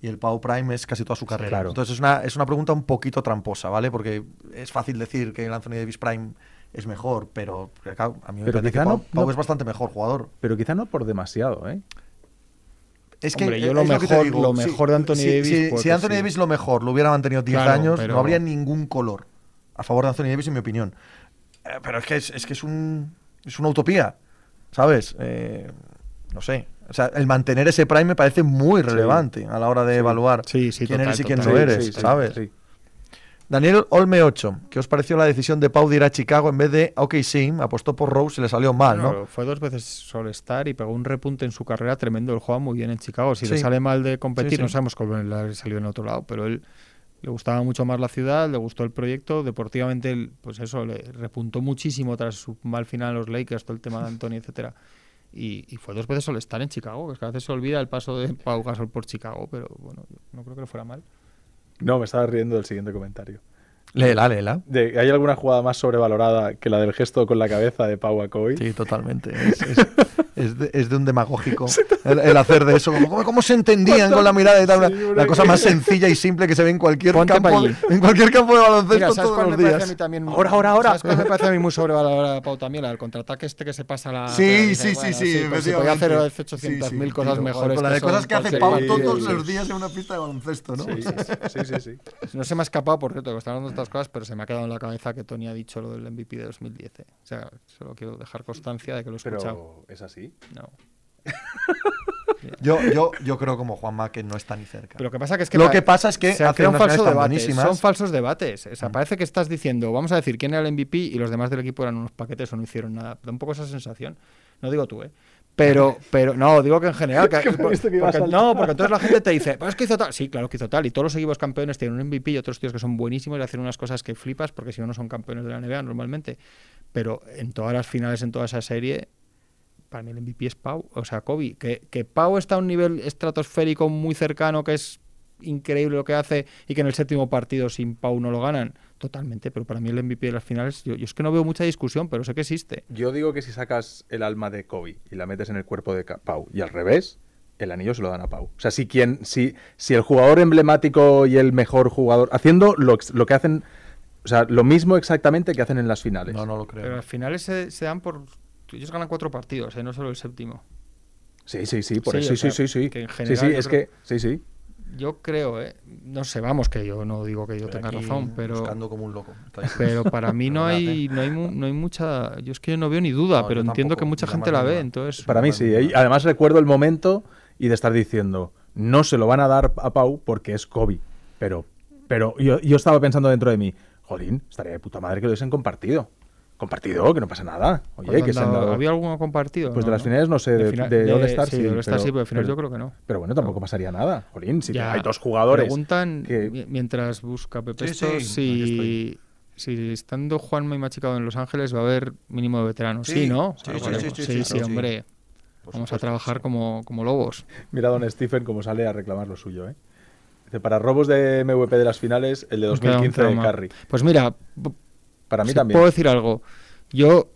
y el Pau Prime es casi toda su carrera. claro. Entonces es una, es una pregunta un poquito tramposa, ¿vale? Porque es fácil decir que el Anthony Davis Prime es mejor, pero claro, a mí me Pero parece que quizá Pau, no- Pau es bastante mejor jugador. Pero quizá no por demasiado, ¿eh? Es que Hombre, yo lo mejor- digo, lo mejor de Anthony Davis, si- pues si Anthony sí. Davis lo mejor lo hubiera mantenido 10 Claro, años, pero- no habría ningún color a favor de Anthony Davis, en mi opinión. Eh, pero es que es, es que es un es una utopía, ¿sabes? Eh, no sé. O sea, el mantener ese prime me parece muy relevante a la hora de evaluar Sí, sí, quién total, eres y quién total. no eres, sí, sí, ¿sabes? Daniel Olme 8, ¿qué os pareció la decisión de Pau de ir a Chicago en vez de OKC? Apostó por Rose y le salió mal, ¿no? Fue dos veces All-Star y pegó un repunte en su carrera tremendo. Él juega muy bien en Chicago. Si le sale mal de competir, Sí, sí. no sabemos cómo le ha salido en otro lado, pero él le gustaba mucho más la ciudad, le gustó el proyecto. Deportivamente, él, pues eso, le repuntó muchísimo tras su mal final en los Lakers, todo el tema de Anthony, etcétera. Y, y fue dos veces All-Star en Chicago, que es que a veces se olvida el paso de Pau Gasol por Chicago, pero bueno, yo no creo que le fuera mal. No, me estaba riendo del siguiente comentario. Léela, léela. De- ¿Hay alguna jugada más sobrevalorada que la del gesto con la cabeza de Pau a Kobe? Sí, totalmente. Es, es- es de, es de un demagógico el, el hacer de eso. Como, ¿cómo, cómo se entendían con la mirada y tal? Sí, la cosa más sencilla y simple que se ve en cualquier, Ponte campo, en cualquier campo de baloncesto Mira, ¿sabes todos los a días. mí también? Ahora, ahora, ahora. ¿Sabes cuál me parece a mí muy sobrevalorada Pau también? La del contraataque este que se pasa la. Sí, la- sí, dice, sí, sí, pues se podía hacer efectivamente. 800.000 Sí, sí, cosas tío, mejores. con la de son cosas que hace Pau Sí, todos sí, los días en una pista de baloncesto, ¿no? Sí, sí, sí. No se me ha escapado, por cierto, que están hablando cosas, pero se me ha quedado en la cabeza que Tony ha dicho lo del MVP de 2010. eh. O sea, solo quiero dejar constancia de que lo he escuchado. Pero es así. No. Yo, yo, yo creo como Juanma que no está ni cerca. Pero lo que pasa que es que Lo que pasa es que se hace un falso debate. Son falsos debates. O sea, parece que estás diciendo, vamos a decir quién era el MVP y los demás del equipo eran unos paquetes o no hicieron nada. Da un poco esa sensación. No digo tú, ¿eh? Pero, pero no, digo que en general. que- Que porque- no, porque entonces la gente te dice, pero es que hizo tal. Sí, claro que hizo tal. Y todos los equipos campeones tienen un MVP y otros tíos que son buenísimos y hacen unas cosas que flipas porque si no, no son campeones de la NBA normalmente. Pero en todas las finales, en toda esa serie, para mí el MVP es Pau, o sea, Kobe. Que, que Pau está a un nivel estratosférico muy cercano, que es increíble lo que hace, y que en el séptimo partido sin Pau no lo ganan, totalmente. Pero para mí el MVP de las finales, yo, yo es que no veo mucha discusión, pero sé que existe. Yo digo que si sacas el alma de Kobe y la metes en el cuerpo de Pau y al revés, el anillo se lo dan a Pau. O sea, si quien, si, si el jugador emblemático y el mejor jugador, haciendo lo, lo que hacen, o sea, lo mismo exactamente que hacen en las finales. No, no lo Pero creo. las finales se, se dan por... Ellos ganan cuatro partidos, ¿eh? no solo el séptimo. Sí, sí, sí, por Sí, eso, sí, sea, sí, sí. que en sí, general sí, yo es creo- que, sí, sí. Yo creo, ¿eh? no sé, vamos, que yo no digo que yo Estoy tenga razón, pero... Buscando como un loco. Pero para mí no hay, ¿eh? no hay, mu- no hay mucha. Yo es que yo no veo ni duda, No, pero entiendo tampoco, que mucha gente la ve. Entonces, Para mí sí. ¿eh? Además recuerdo el momento y de estar diciendo, no se lo van a dar a Pau porque es Kobe. Pero, pero yo, yo estaba pensando dentro de mí, jolín, estaría de puta madre que lo hubiesen compartido. Compartido, que no pasa nada. Oye, ¿cuándo que han se han dado- dado- ¿había alguno compartido? Pues de las finales no sé, de, fina- de sí. sí. de All-Star sí, pero de finales yo creo que no. Pero bueno, tampoco pasaría nada. Jolín, si Ya, hay dos jugadores. Preguntan, que- mientras busca Pepe Sí, esto, sí, aquí si, si estando Juanma y Machicado en Los Ángeles va a haber mínimo de veteranos. Sí, Sí, ¿no? sí, sí, sí, sí, sí, sí, sí, sí. hombre. Vamos a trabajar como, como lobos. Mira a Don Stephen cómo sale a reclamar lo suyo, ¿eh? Dice, para robos de MVP de las finales, el de Nos queda un 2015 de. Curry. Pues mira, Para mí si también. puedo decir algo. Yo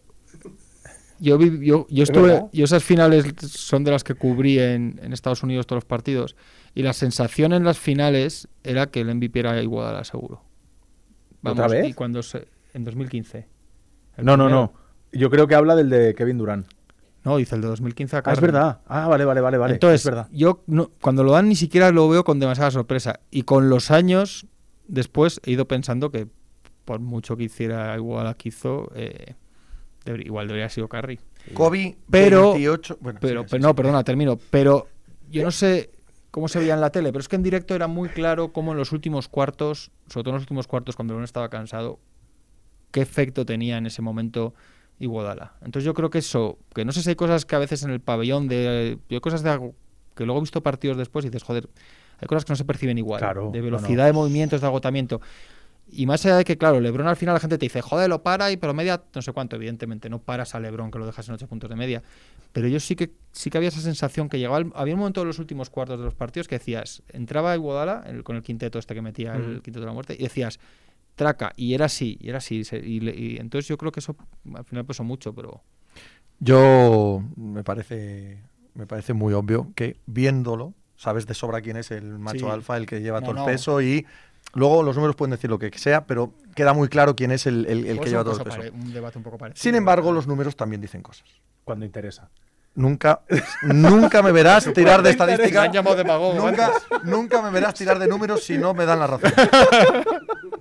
yo, vi- yo, yo estuve yo esas finales son de las que cubrí en, en Estados Unidos todos los partidos y la sensación en las finales era que el MVP era Iguodala seguro. ¿Otra vez? Y cuando se, en 2015. El No, no, no. Yo creo que habla del de Kevin Durant. No, dice el de 2015 a Ah, es verdad. Ah, vale, vale, vale, vale. Entonces, es verdad. yo no- cuando lo dan ni siquiera lo veo con demasiada sorpresa. Y con los años después he ido pensando que por mucho que hiciera igual a que hizo, eh, debería- igual debería haber sido Curry. Kobe, Pero- 28. Bueno, Pero, sí, pero sí, no, sí. perdona, termino. Pero yo no sé cómo se veía en la tele, pero es que en directo era muy claro cómo en los últimos cuartos, sobre todo en los últimos cuartos, cuando uno estaba cansado, qué efecto tenía en ese momento Iguodala. Entonces yo creo que eso, que no sé si hay cosas que a veces en el pabellón de, yo hay cosas de, que luego he visto partidos después y dices, joder, hay cosas que no se perciben igual. Claro, de no, velocidad no. de movimientos, de agotamiento. Y más allá de que, claro, Lebron al final la gente te dice, joder, lo para, y pero media, no sé cuánto, evidentemente, no paras a Lebron que lo dejas en 8 puntos de media. Pero yo sí que sí que había esa sensación que llegaba, el- había un momento en los últimos cuartos de los partidos que decías, entraba Iguodala el- con el quinteto este que metía el Ujú. quinteto de la muerte, y decías, traca, y era así, y era así. Y, le- y entonces yo creo que eso al final pesó mucho, pero Yo me parece, me parece muy obvio que viéndolo, sabes de sobra quién es el macho Sí. alfa, el que lleva No, todo el no. peso y luego los números pueden decir lo que sea, pero queda muy claro quién es el, el- el Fue que lleva todo el peso. pare- un debate un poco parecido. Sin embargo, los números también dicen cosas. Cuando interesa. Nunca, nunca me verás tirar de Me estadística. han llamado demagogo Nunca, nunca me verás tirar de números si no me dan la razón.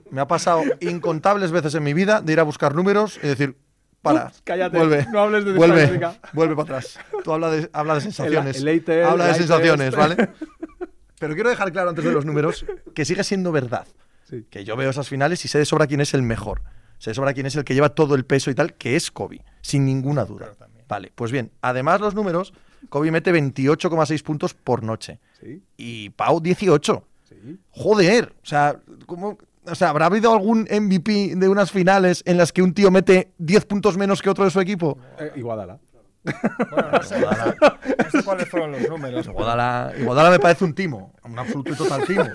Me ha pasado incontables veces en mi vida de ir a buscar números y decir, para, cállate, vuelve, no hables de vuelve, estadística. vuelve para atrás. Tú habla de, habla de sensaciones. El- el ATL, habla de sensaciones. ¿vale? Pero quiero dejar claro antes de los números que sigue siendo verdad. Sí. Que yo veo esas finales y sé de sobra quién es el mejor. Sé de sobra quién es el que lleva todo el peso y tal, que es Kobe, sin ninguna duda. Claro. Vale, pues bien, además los números, Kobe mete 28,6 puntos por noche. Sí, Y Pau 18. sí. Joder, o sea, ¿cómo- o sea, ¿habrá habido algún MVP de unas finales en las que un tío mete 10 puntos menos que otro de su equipo? Eh, Iguadala. Bueno, no sé, no sé- no sé cuáles fueron los números. Iguodala, Iguodala me parece un timo, un absoluto y total timo.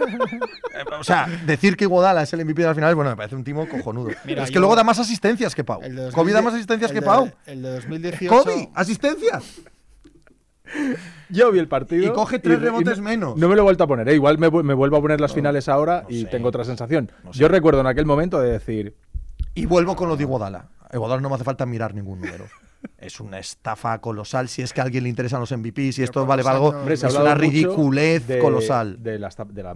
O sea, decir que Iguodala es el MVP de las finales, bueno, me parece un timo cojonudo. Mira, Pero es que yo- luego da más asistencias que Pau. El de Kobe da 2010 más asistencias el que de- Pau. El de 2018. Kobe, asistencias. Yo vi el partido. Y coge tres y- rebotes y no- menos. No me lo he vuelto a poner, ¿eh? igual me, vu- me vuelvo a poner las finales ahora no y sé. tengo otra sensación. No sé. Yo recuerdo en aquel momento de decir, Y vuelvo con lo de Iguodala. A Iguodala no me hace falta mirar ningún número. Es una estafa colosal. Si es que a alguien le interesan los MVPs y esto vale para algo, es una ridiculez de- colosal. De, la,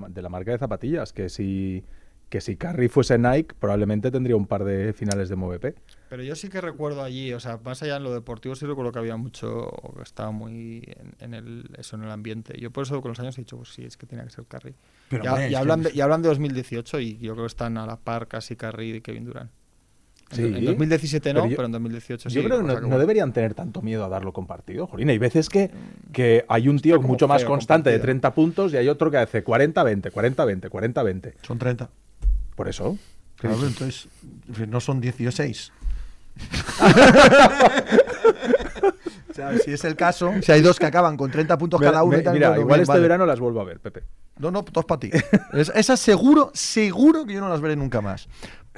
de la marca de zapatillas, que si, que si Curry fuese Nike, probablemente tendría un par de finales de MVP. Pero yo sí que recuerdo allí, o sea, más allá en lo deportivo, sí recuerdo que había mucho, que estaba muy en, en el, eso, en el ambiente. Yo por eso con los años he dicho, pues sí, es que tenía que ser hombre, y, que- hablan de, y hablan de 2018 y yo creo que están a la par casi Curry y Kevin Durant. En, Sí. en 2017 no, Pero en 2018 sí. Yo creo que no, deberían tener tanto miedo a darlo compartido. Jolín, hay veces que, que hay un tío mucho más constante de compartido. 30 puntos y hay otro que hace 40-20, 40-20, 40-20. Son 30. Por eso. ¿qué Claro, entonces, no son 16. o sea, si es el caso, si hay dos que acaban con 30 puntos Mira, cada uno me- y tal, mira, igual bien, este vale. verano las vuelvo a ver, Pepe. No, no, dos para ti. Es- esas seguro, seguro que yo no las veré nunca más.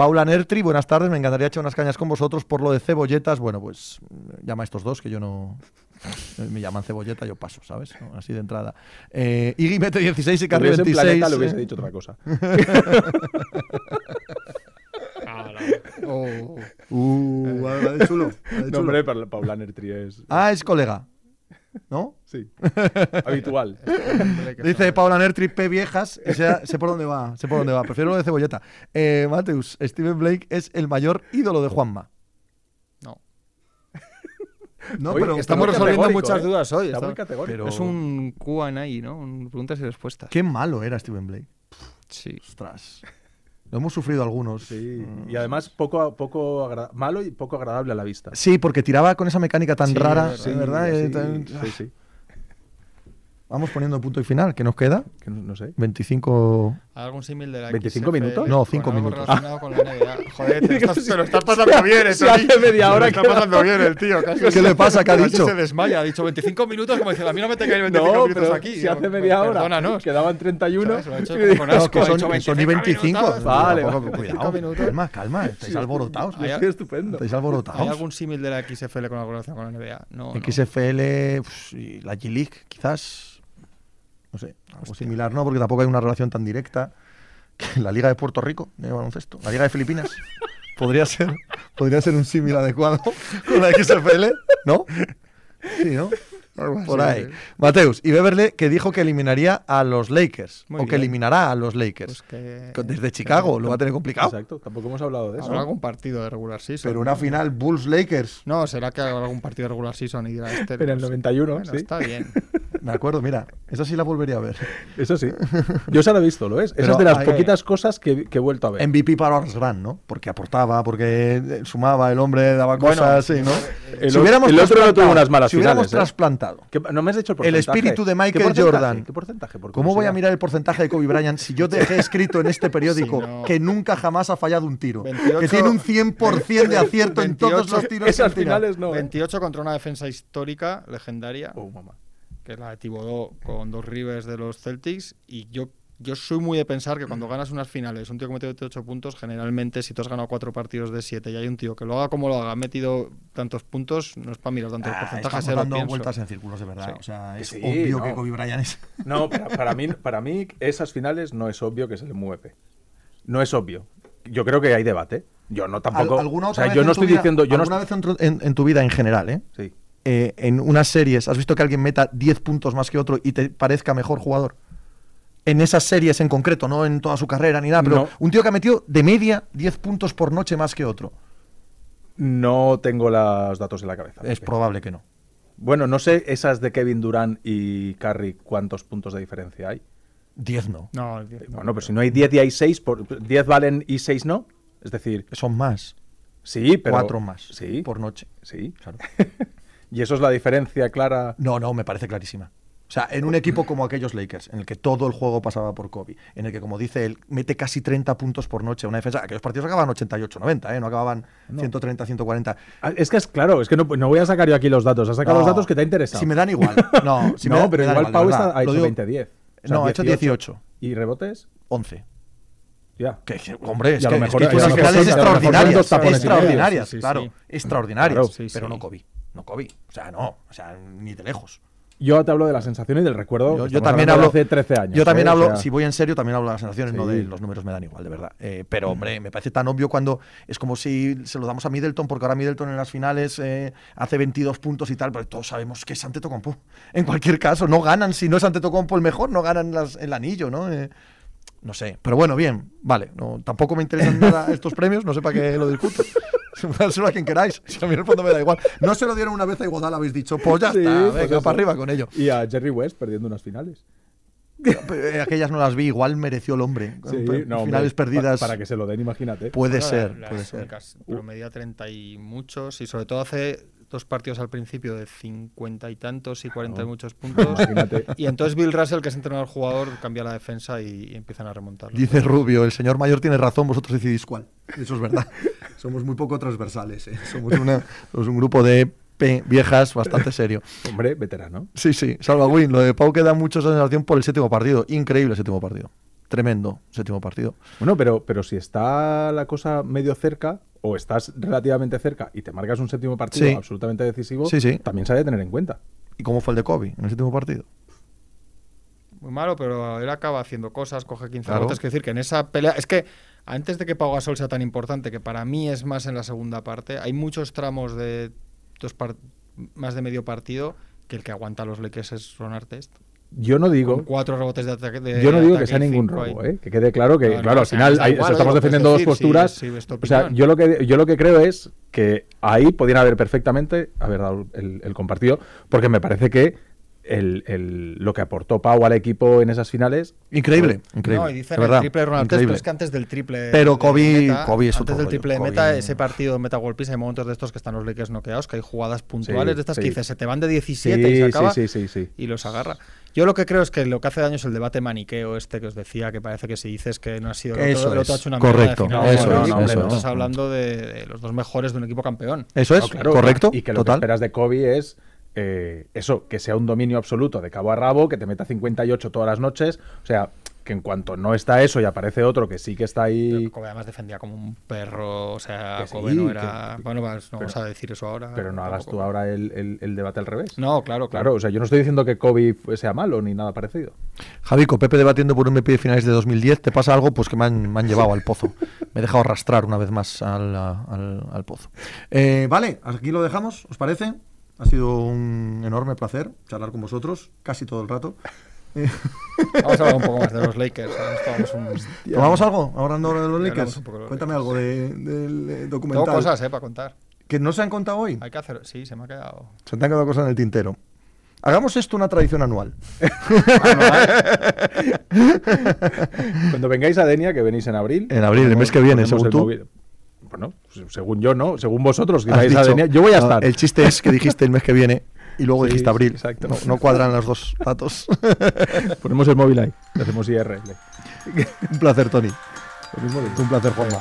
Paula Nertri, buenas tardes. Me encantaría echar unas cañas con vosotros por lo de cebolletas. Bueno, pues mm, llama a estos dos que yo no. eh, Me llaman cebolleta, yo paso, ¿sabes? No, Así de entrada. Eh, Iggy mete 16 y Carri Hubiese en 26. Planeta le eh. hubiese dicho otra cosa. Oh. Uh, de chulo. de No, chulo. hombre, para Paula Nertri es... Ah, es colega. ¿No? Sí. Habitual. Dice Paula Nertri, P viejas, y sé, sé por dónde va, sé por dónde va. Prefiero lo de cebolleta. Eh, Mateus, Steven Blake es el mayor ídolo de Juanma. No. No, pero Estamos resolviendo muchas ¿eh? dudas hoy. Está está- muy categórico. pero- Es un Q&A, ¿no? Un preguntas y respuestas. qué malo era Steven Blake. Sí. Ostras. Lo hemos sufrido algunos. Sí. Mm. Y además poco, poco malo y poco agradable a la vista. Sí, porque tiraba con esa mecánica tan Sí, rara, es de verdad. ¿verdad? Sí, Eh, tan- sí, sí. Vamos poniendo punto y final, ¿qué nos queda? Que no, no sé. 25... ¿Hay algún símil de la 25 XFL minutos? No, con cinco algo minutos. relacionado con la NBA? Joder, te lo estás, te lo estás pasando bien, eh, Si Tony. hace media hora Se lo que- está pasando bien el tío. casi ¿Qué se- le pasa? ¿Qué ha dicho? se desmaya. Ha dicho 25 minutos como diciendo, a mí no me tengáis 25 No, minutos pero aquí. si Digo, hace pues, media hora Perdónanos. quedaban 31. ¿Sabes? Lo ha hecho con asco, que son, dicho que son ni 25. minutos. Vale, vale. Cuidado, 25 minutos. calma, calma. Estáis alborotados. Hay- Estoy estupendo. Estáis ¿Hay alborotados. algún símil de la XFL con algo relacionado con la NBA? No. no. XFL, la G-League, quizás. No sé, algo similar, ¿no? Porque tampoco hay una relación tan directa. que La Liga de Puerto Rico, de baloncesto. La Liga de Filipinas. podría ser, podría ser un símil adecuado con la XFL, ¿no? Sí, ¿no? Por ahí. sí. Mateus, y Beverly que dijo que eliminaría a los Lakers. Muy o que bien. eliminará a los Lakers. Pues que- Desde Chicago, lo va a tener complicado. Exacto, tampoco hemos hablado de eso. Habrá algún partido de regular season. Pero una final Bulls-Lakers. No, será que haga algún partido de regular season y dirá este. En el pues, 91, bueno, sí. Está bien. De acuerdo, mira, esa sí la volvería a ver. Eso sí. Yo se la he visto, ¿lo ves? Esa es de las hay- poquitas cosas que, que he vuelto a ver. MVP para Ars Grant, ¿no? Porque aportaba, porque eh, sumaba, el hombre daba Bueno, cosas, sí, ¿no? el o- el otro no tuvo unas malas si hubiéramos finales, ¿eh? trasplantado ¿Qué- no me has dicho el el porcentaje. espíritu de ¿Qué Michael porcentaje? Jordan. ¿Qué porcentaje? Por ¿Cómo voy a mirar el porcentaje de Kobe Bryant si yo dejé escrito en este periódico Sí, no. que nunca jamás ha fallado un tiro? 28 que tiene un 100% de acierto en todos 28 los tiros. Esas finales no. ¿eh? 28 contra una defensa histórica, legendaria, Oh, mamá. Que es la de Thibodeau con dos Rivers de los Celtics. Y yo, yo soy muy de pensar que cuando ganas unas finales, un tío que mete 28 puntos, generalmente si tú has ganado cuatro partidos de 7 y hay un tío que lo haga como lo haga, ha metido tantos puntos, no es para mirar tantos Ah, porcentajes, estamos dando pienso. vueltas en círculos, de verdad. Sí. O sea, Que es sí, obvio no. que Kobe Bryant es. No, para, para mí, para mí esas finales no es obvio que se le mueve. No es obvio. Yo creo que hay debate. Yo no tampoco. Al- ¿Alguna o sea, vez yo en no tu estoy vida- diciendo. Yo no ¿Alguna vez en tu- en, en tu vida en general, eh? Sí. Eh, en unas series, ¿has visto que alguien meta 10 puntos más que otro y te parezca mejor jugador? En esas series en concreto, no en toda su carrera ni nada, pero No. un tío que ha metido de media 10 puntos por noche más que otro. No tengo los datos en la cabeza. Es probable que no. Bueno, no sé esas de Kevin Durant y Curry cuántos puntos de diferencia hay. 10 no. No, diez no. Bueno, pero si no hay 10 y hay 6, por, 10 valen y 6 no. Es decir, Son más. sí, pero. 4 más Sí. por noche. Sí. Claro. y eso es la diferencia clara. No, no, me parece clarísima. O sea, en un equipo como aquellos Lakers, en el que todo el juego pasaba por Kobe, en el que, como dice él, mete casi 30 puntos por noche, una defensa, aquellos partidos acababan 88-90, ¿eh? no acababan 130-140. Ah, Es que es claro, es que no, no voy a sacar yo aquí los datos. Has sacado No, los datos que te ha interesado. Si me dan igual. No, si me no, da- pero me igual Pau está- ha hecho digo- 20-10. O sea, No, ha hecho 18. ¿Y rebotes? 11. Ya. Que, que, hombre, es Y a que, lo es mejor- que son extraordinarias. extraordinarias, claro. Extraordinarias. Pero no Kobe. No Kobe. O sea, no. O sea, ni de lejos. Yo te hablo de la sensación y del recuerdo. Yo, también hablo de hace 13 años. Yo también ¿eh? O hablo, sea, si voy en serio, también hablo de las sensaciones, no de los números me dan igual, de verdad. Eh, pero, hombre, me parece tan obvio cuando es como si se lo damos a Middleton, porque ahora Middleton en las finales eh, hace 22 puntos y tal, pero todos sabemos que es Antetokounmpo. En cualquier caso, no ganan, si no es Antetokounmpo el mejor, no ganan las- el anillo, ¿no? Eh, no sé, pero bueno, bien, vale. No, tampoco me interesan nada estos premios, no sé para qué lo discuto. Dárselo a quien queráis. Si a mí en el fondo me da igual. No se lo dieron una vez a Iguodala, habéis dicho, pues ya Sí, está, pues venga, eso. para arriba con ello. Y a Jerry West perdiendo unas finales. Aquellas no las vi, igual mereció el hombre. Sí, no, hombre, finales pa- perdidas. Para que se lo den, imagínate. Puede Bueno, ser, las puede ser. únicas, Promedia 30 y muchos, y sobre todo hace dos partidos al principio de 50 y tantos y 40 y muchos puntos. Imagínate. y entonces Bill Russell, que es entrenador jugador, cambia la defensa y, y empiezan a remontar. Dice Rubio, el señor mayor tiene razón, vosotros decidís cuál. Eso es verdad. Somos muy poco transversales. ¿eh? Somos, una- somos un grupo de viejas bastante serio. Hombre, veterano. Sí, sí, Salva Win. Lo de Pau queda mucho esa sensación por el séptimo partido. Increíble el séptimo partido. Tremendo séptimo partido. Bueno, pero, pero si está la cosa medio cerca, o estás relativamente cerca y te marcas un séptimo partido Sí. absolutamente decisivo, Sí, sí. también se ha de tener en cuenta. ¿Y cómo fue el de Kobe en el séptimo partido? Muy malo, pero él acaba haciendo cosas, coge 15 Claro. rebotes. Es decir, que en esa pelea. Es que antes de que Pau Gasol sea tan importante, que para mí es más en la segunda parte, hay muchos tramos de dos par- más de medio partido que el que aguanta a los Lakers es Ron Artest. Yo no Con digo, cuatro rebotes de ataque. de yo no digo que sea ningún robo. ¿eh? que quede claro que, No, no, claro, al final hay- igual, estamos defendiendo dos posturas. sí, sí, o sea, yo lo que yo lo que creo es que ahí podrían haber perfectamente haber dado el, el compartido, porque me parece que el, el- lo que aportó Pau al equipo en esas finales Increíble, increíble. No, y dicen de el verdad, triple de Ron Artest, increíble. pero es que antes del triple. Pero de Kobe- meta, Kobe es Antes del rollo, triple de Kobe- meta, ese partido de meta World Peace, hay momentos de estos que están los Lakers noqueados, que hay jugadas puntuales Sí, de estas sí. que dices, se te van de 17 Sí, y se acaba sí, sí, sí. y los agarra. Yo lo que creo es que lo que hace daño es el debate maniqueo este que os decía, que parece que si dices que no ha sido el Eso otro, ha hecho una mierda de correcto, final. eso No, es, no, eso no es. estás hablando de, de los dos mejores de un equipo campeón. Eso es, No, claro, correcto, Y que lo total. que esperas de Kobe es eh, eso, que sea un dominio absoluto de cabo a rabo, que te meta 58 todas las noches. O sea, que en cuanto no está eso y aparece otro que sí que está ahí. Pero Kobe además defendía como un perro, o sea, Que sí, Kobe no era... que- bueno, pues no pero- vamos a decir eso ahora. Pero no hagas tampoco. tú ahora el, el- el debate al revés. No, claro, Claro, o sea, yo no estoy diciendo que Kobe sea malo ni nada parecido. Javico, Pepe debatiendo por un MP de finales de 2010. ¿Te pasa algo? Pues que me han, me han llevado al pozo. Me he dejado arrastrar una vez más al, al- al pozo. Eh, vale, aquí lo dejamos, ¿os parece? Ha sido un enorme placer charlar con vosotros casi todo el rato. Vamos a hablar un poco más de los Lakers. ahora estábamos un- ¿Tomamos algo? Hablando de los Lakers. de los Cuéntame Lakers. algo de- del eh, Tengo documental. cosas, eh, para contar. ¿Que no se han contado hoy? Hay que hacer... Sí, se me ha quedado... Se te han quedado cosas en el tintero. Hagamos esto una tradición anual. Cuando vengáis a Denia, que venís en abril. En abril, el mes que viene, según el tú. Bueno, según yo, ¿no? Según vosotros que vais dicho-. Yo voy a no, estar. El chiste es que dijiste el mes que viene y luego Sí, dijiste abril. exacto. No, no cuadran los dos datos. Ponemos el móvil ahí. Hacemos IRL. Un placer, Tony. Lo mismo digo. Un placer, Juanma.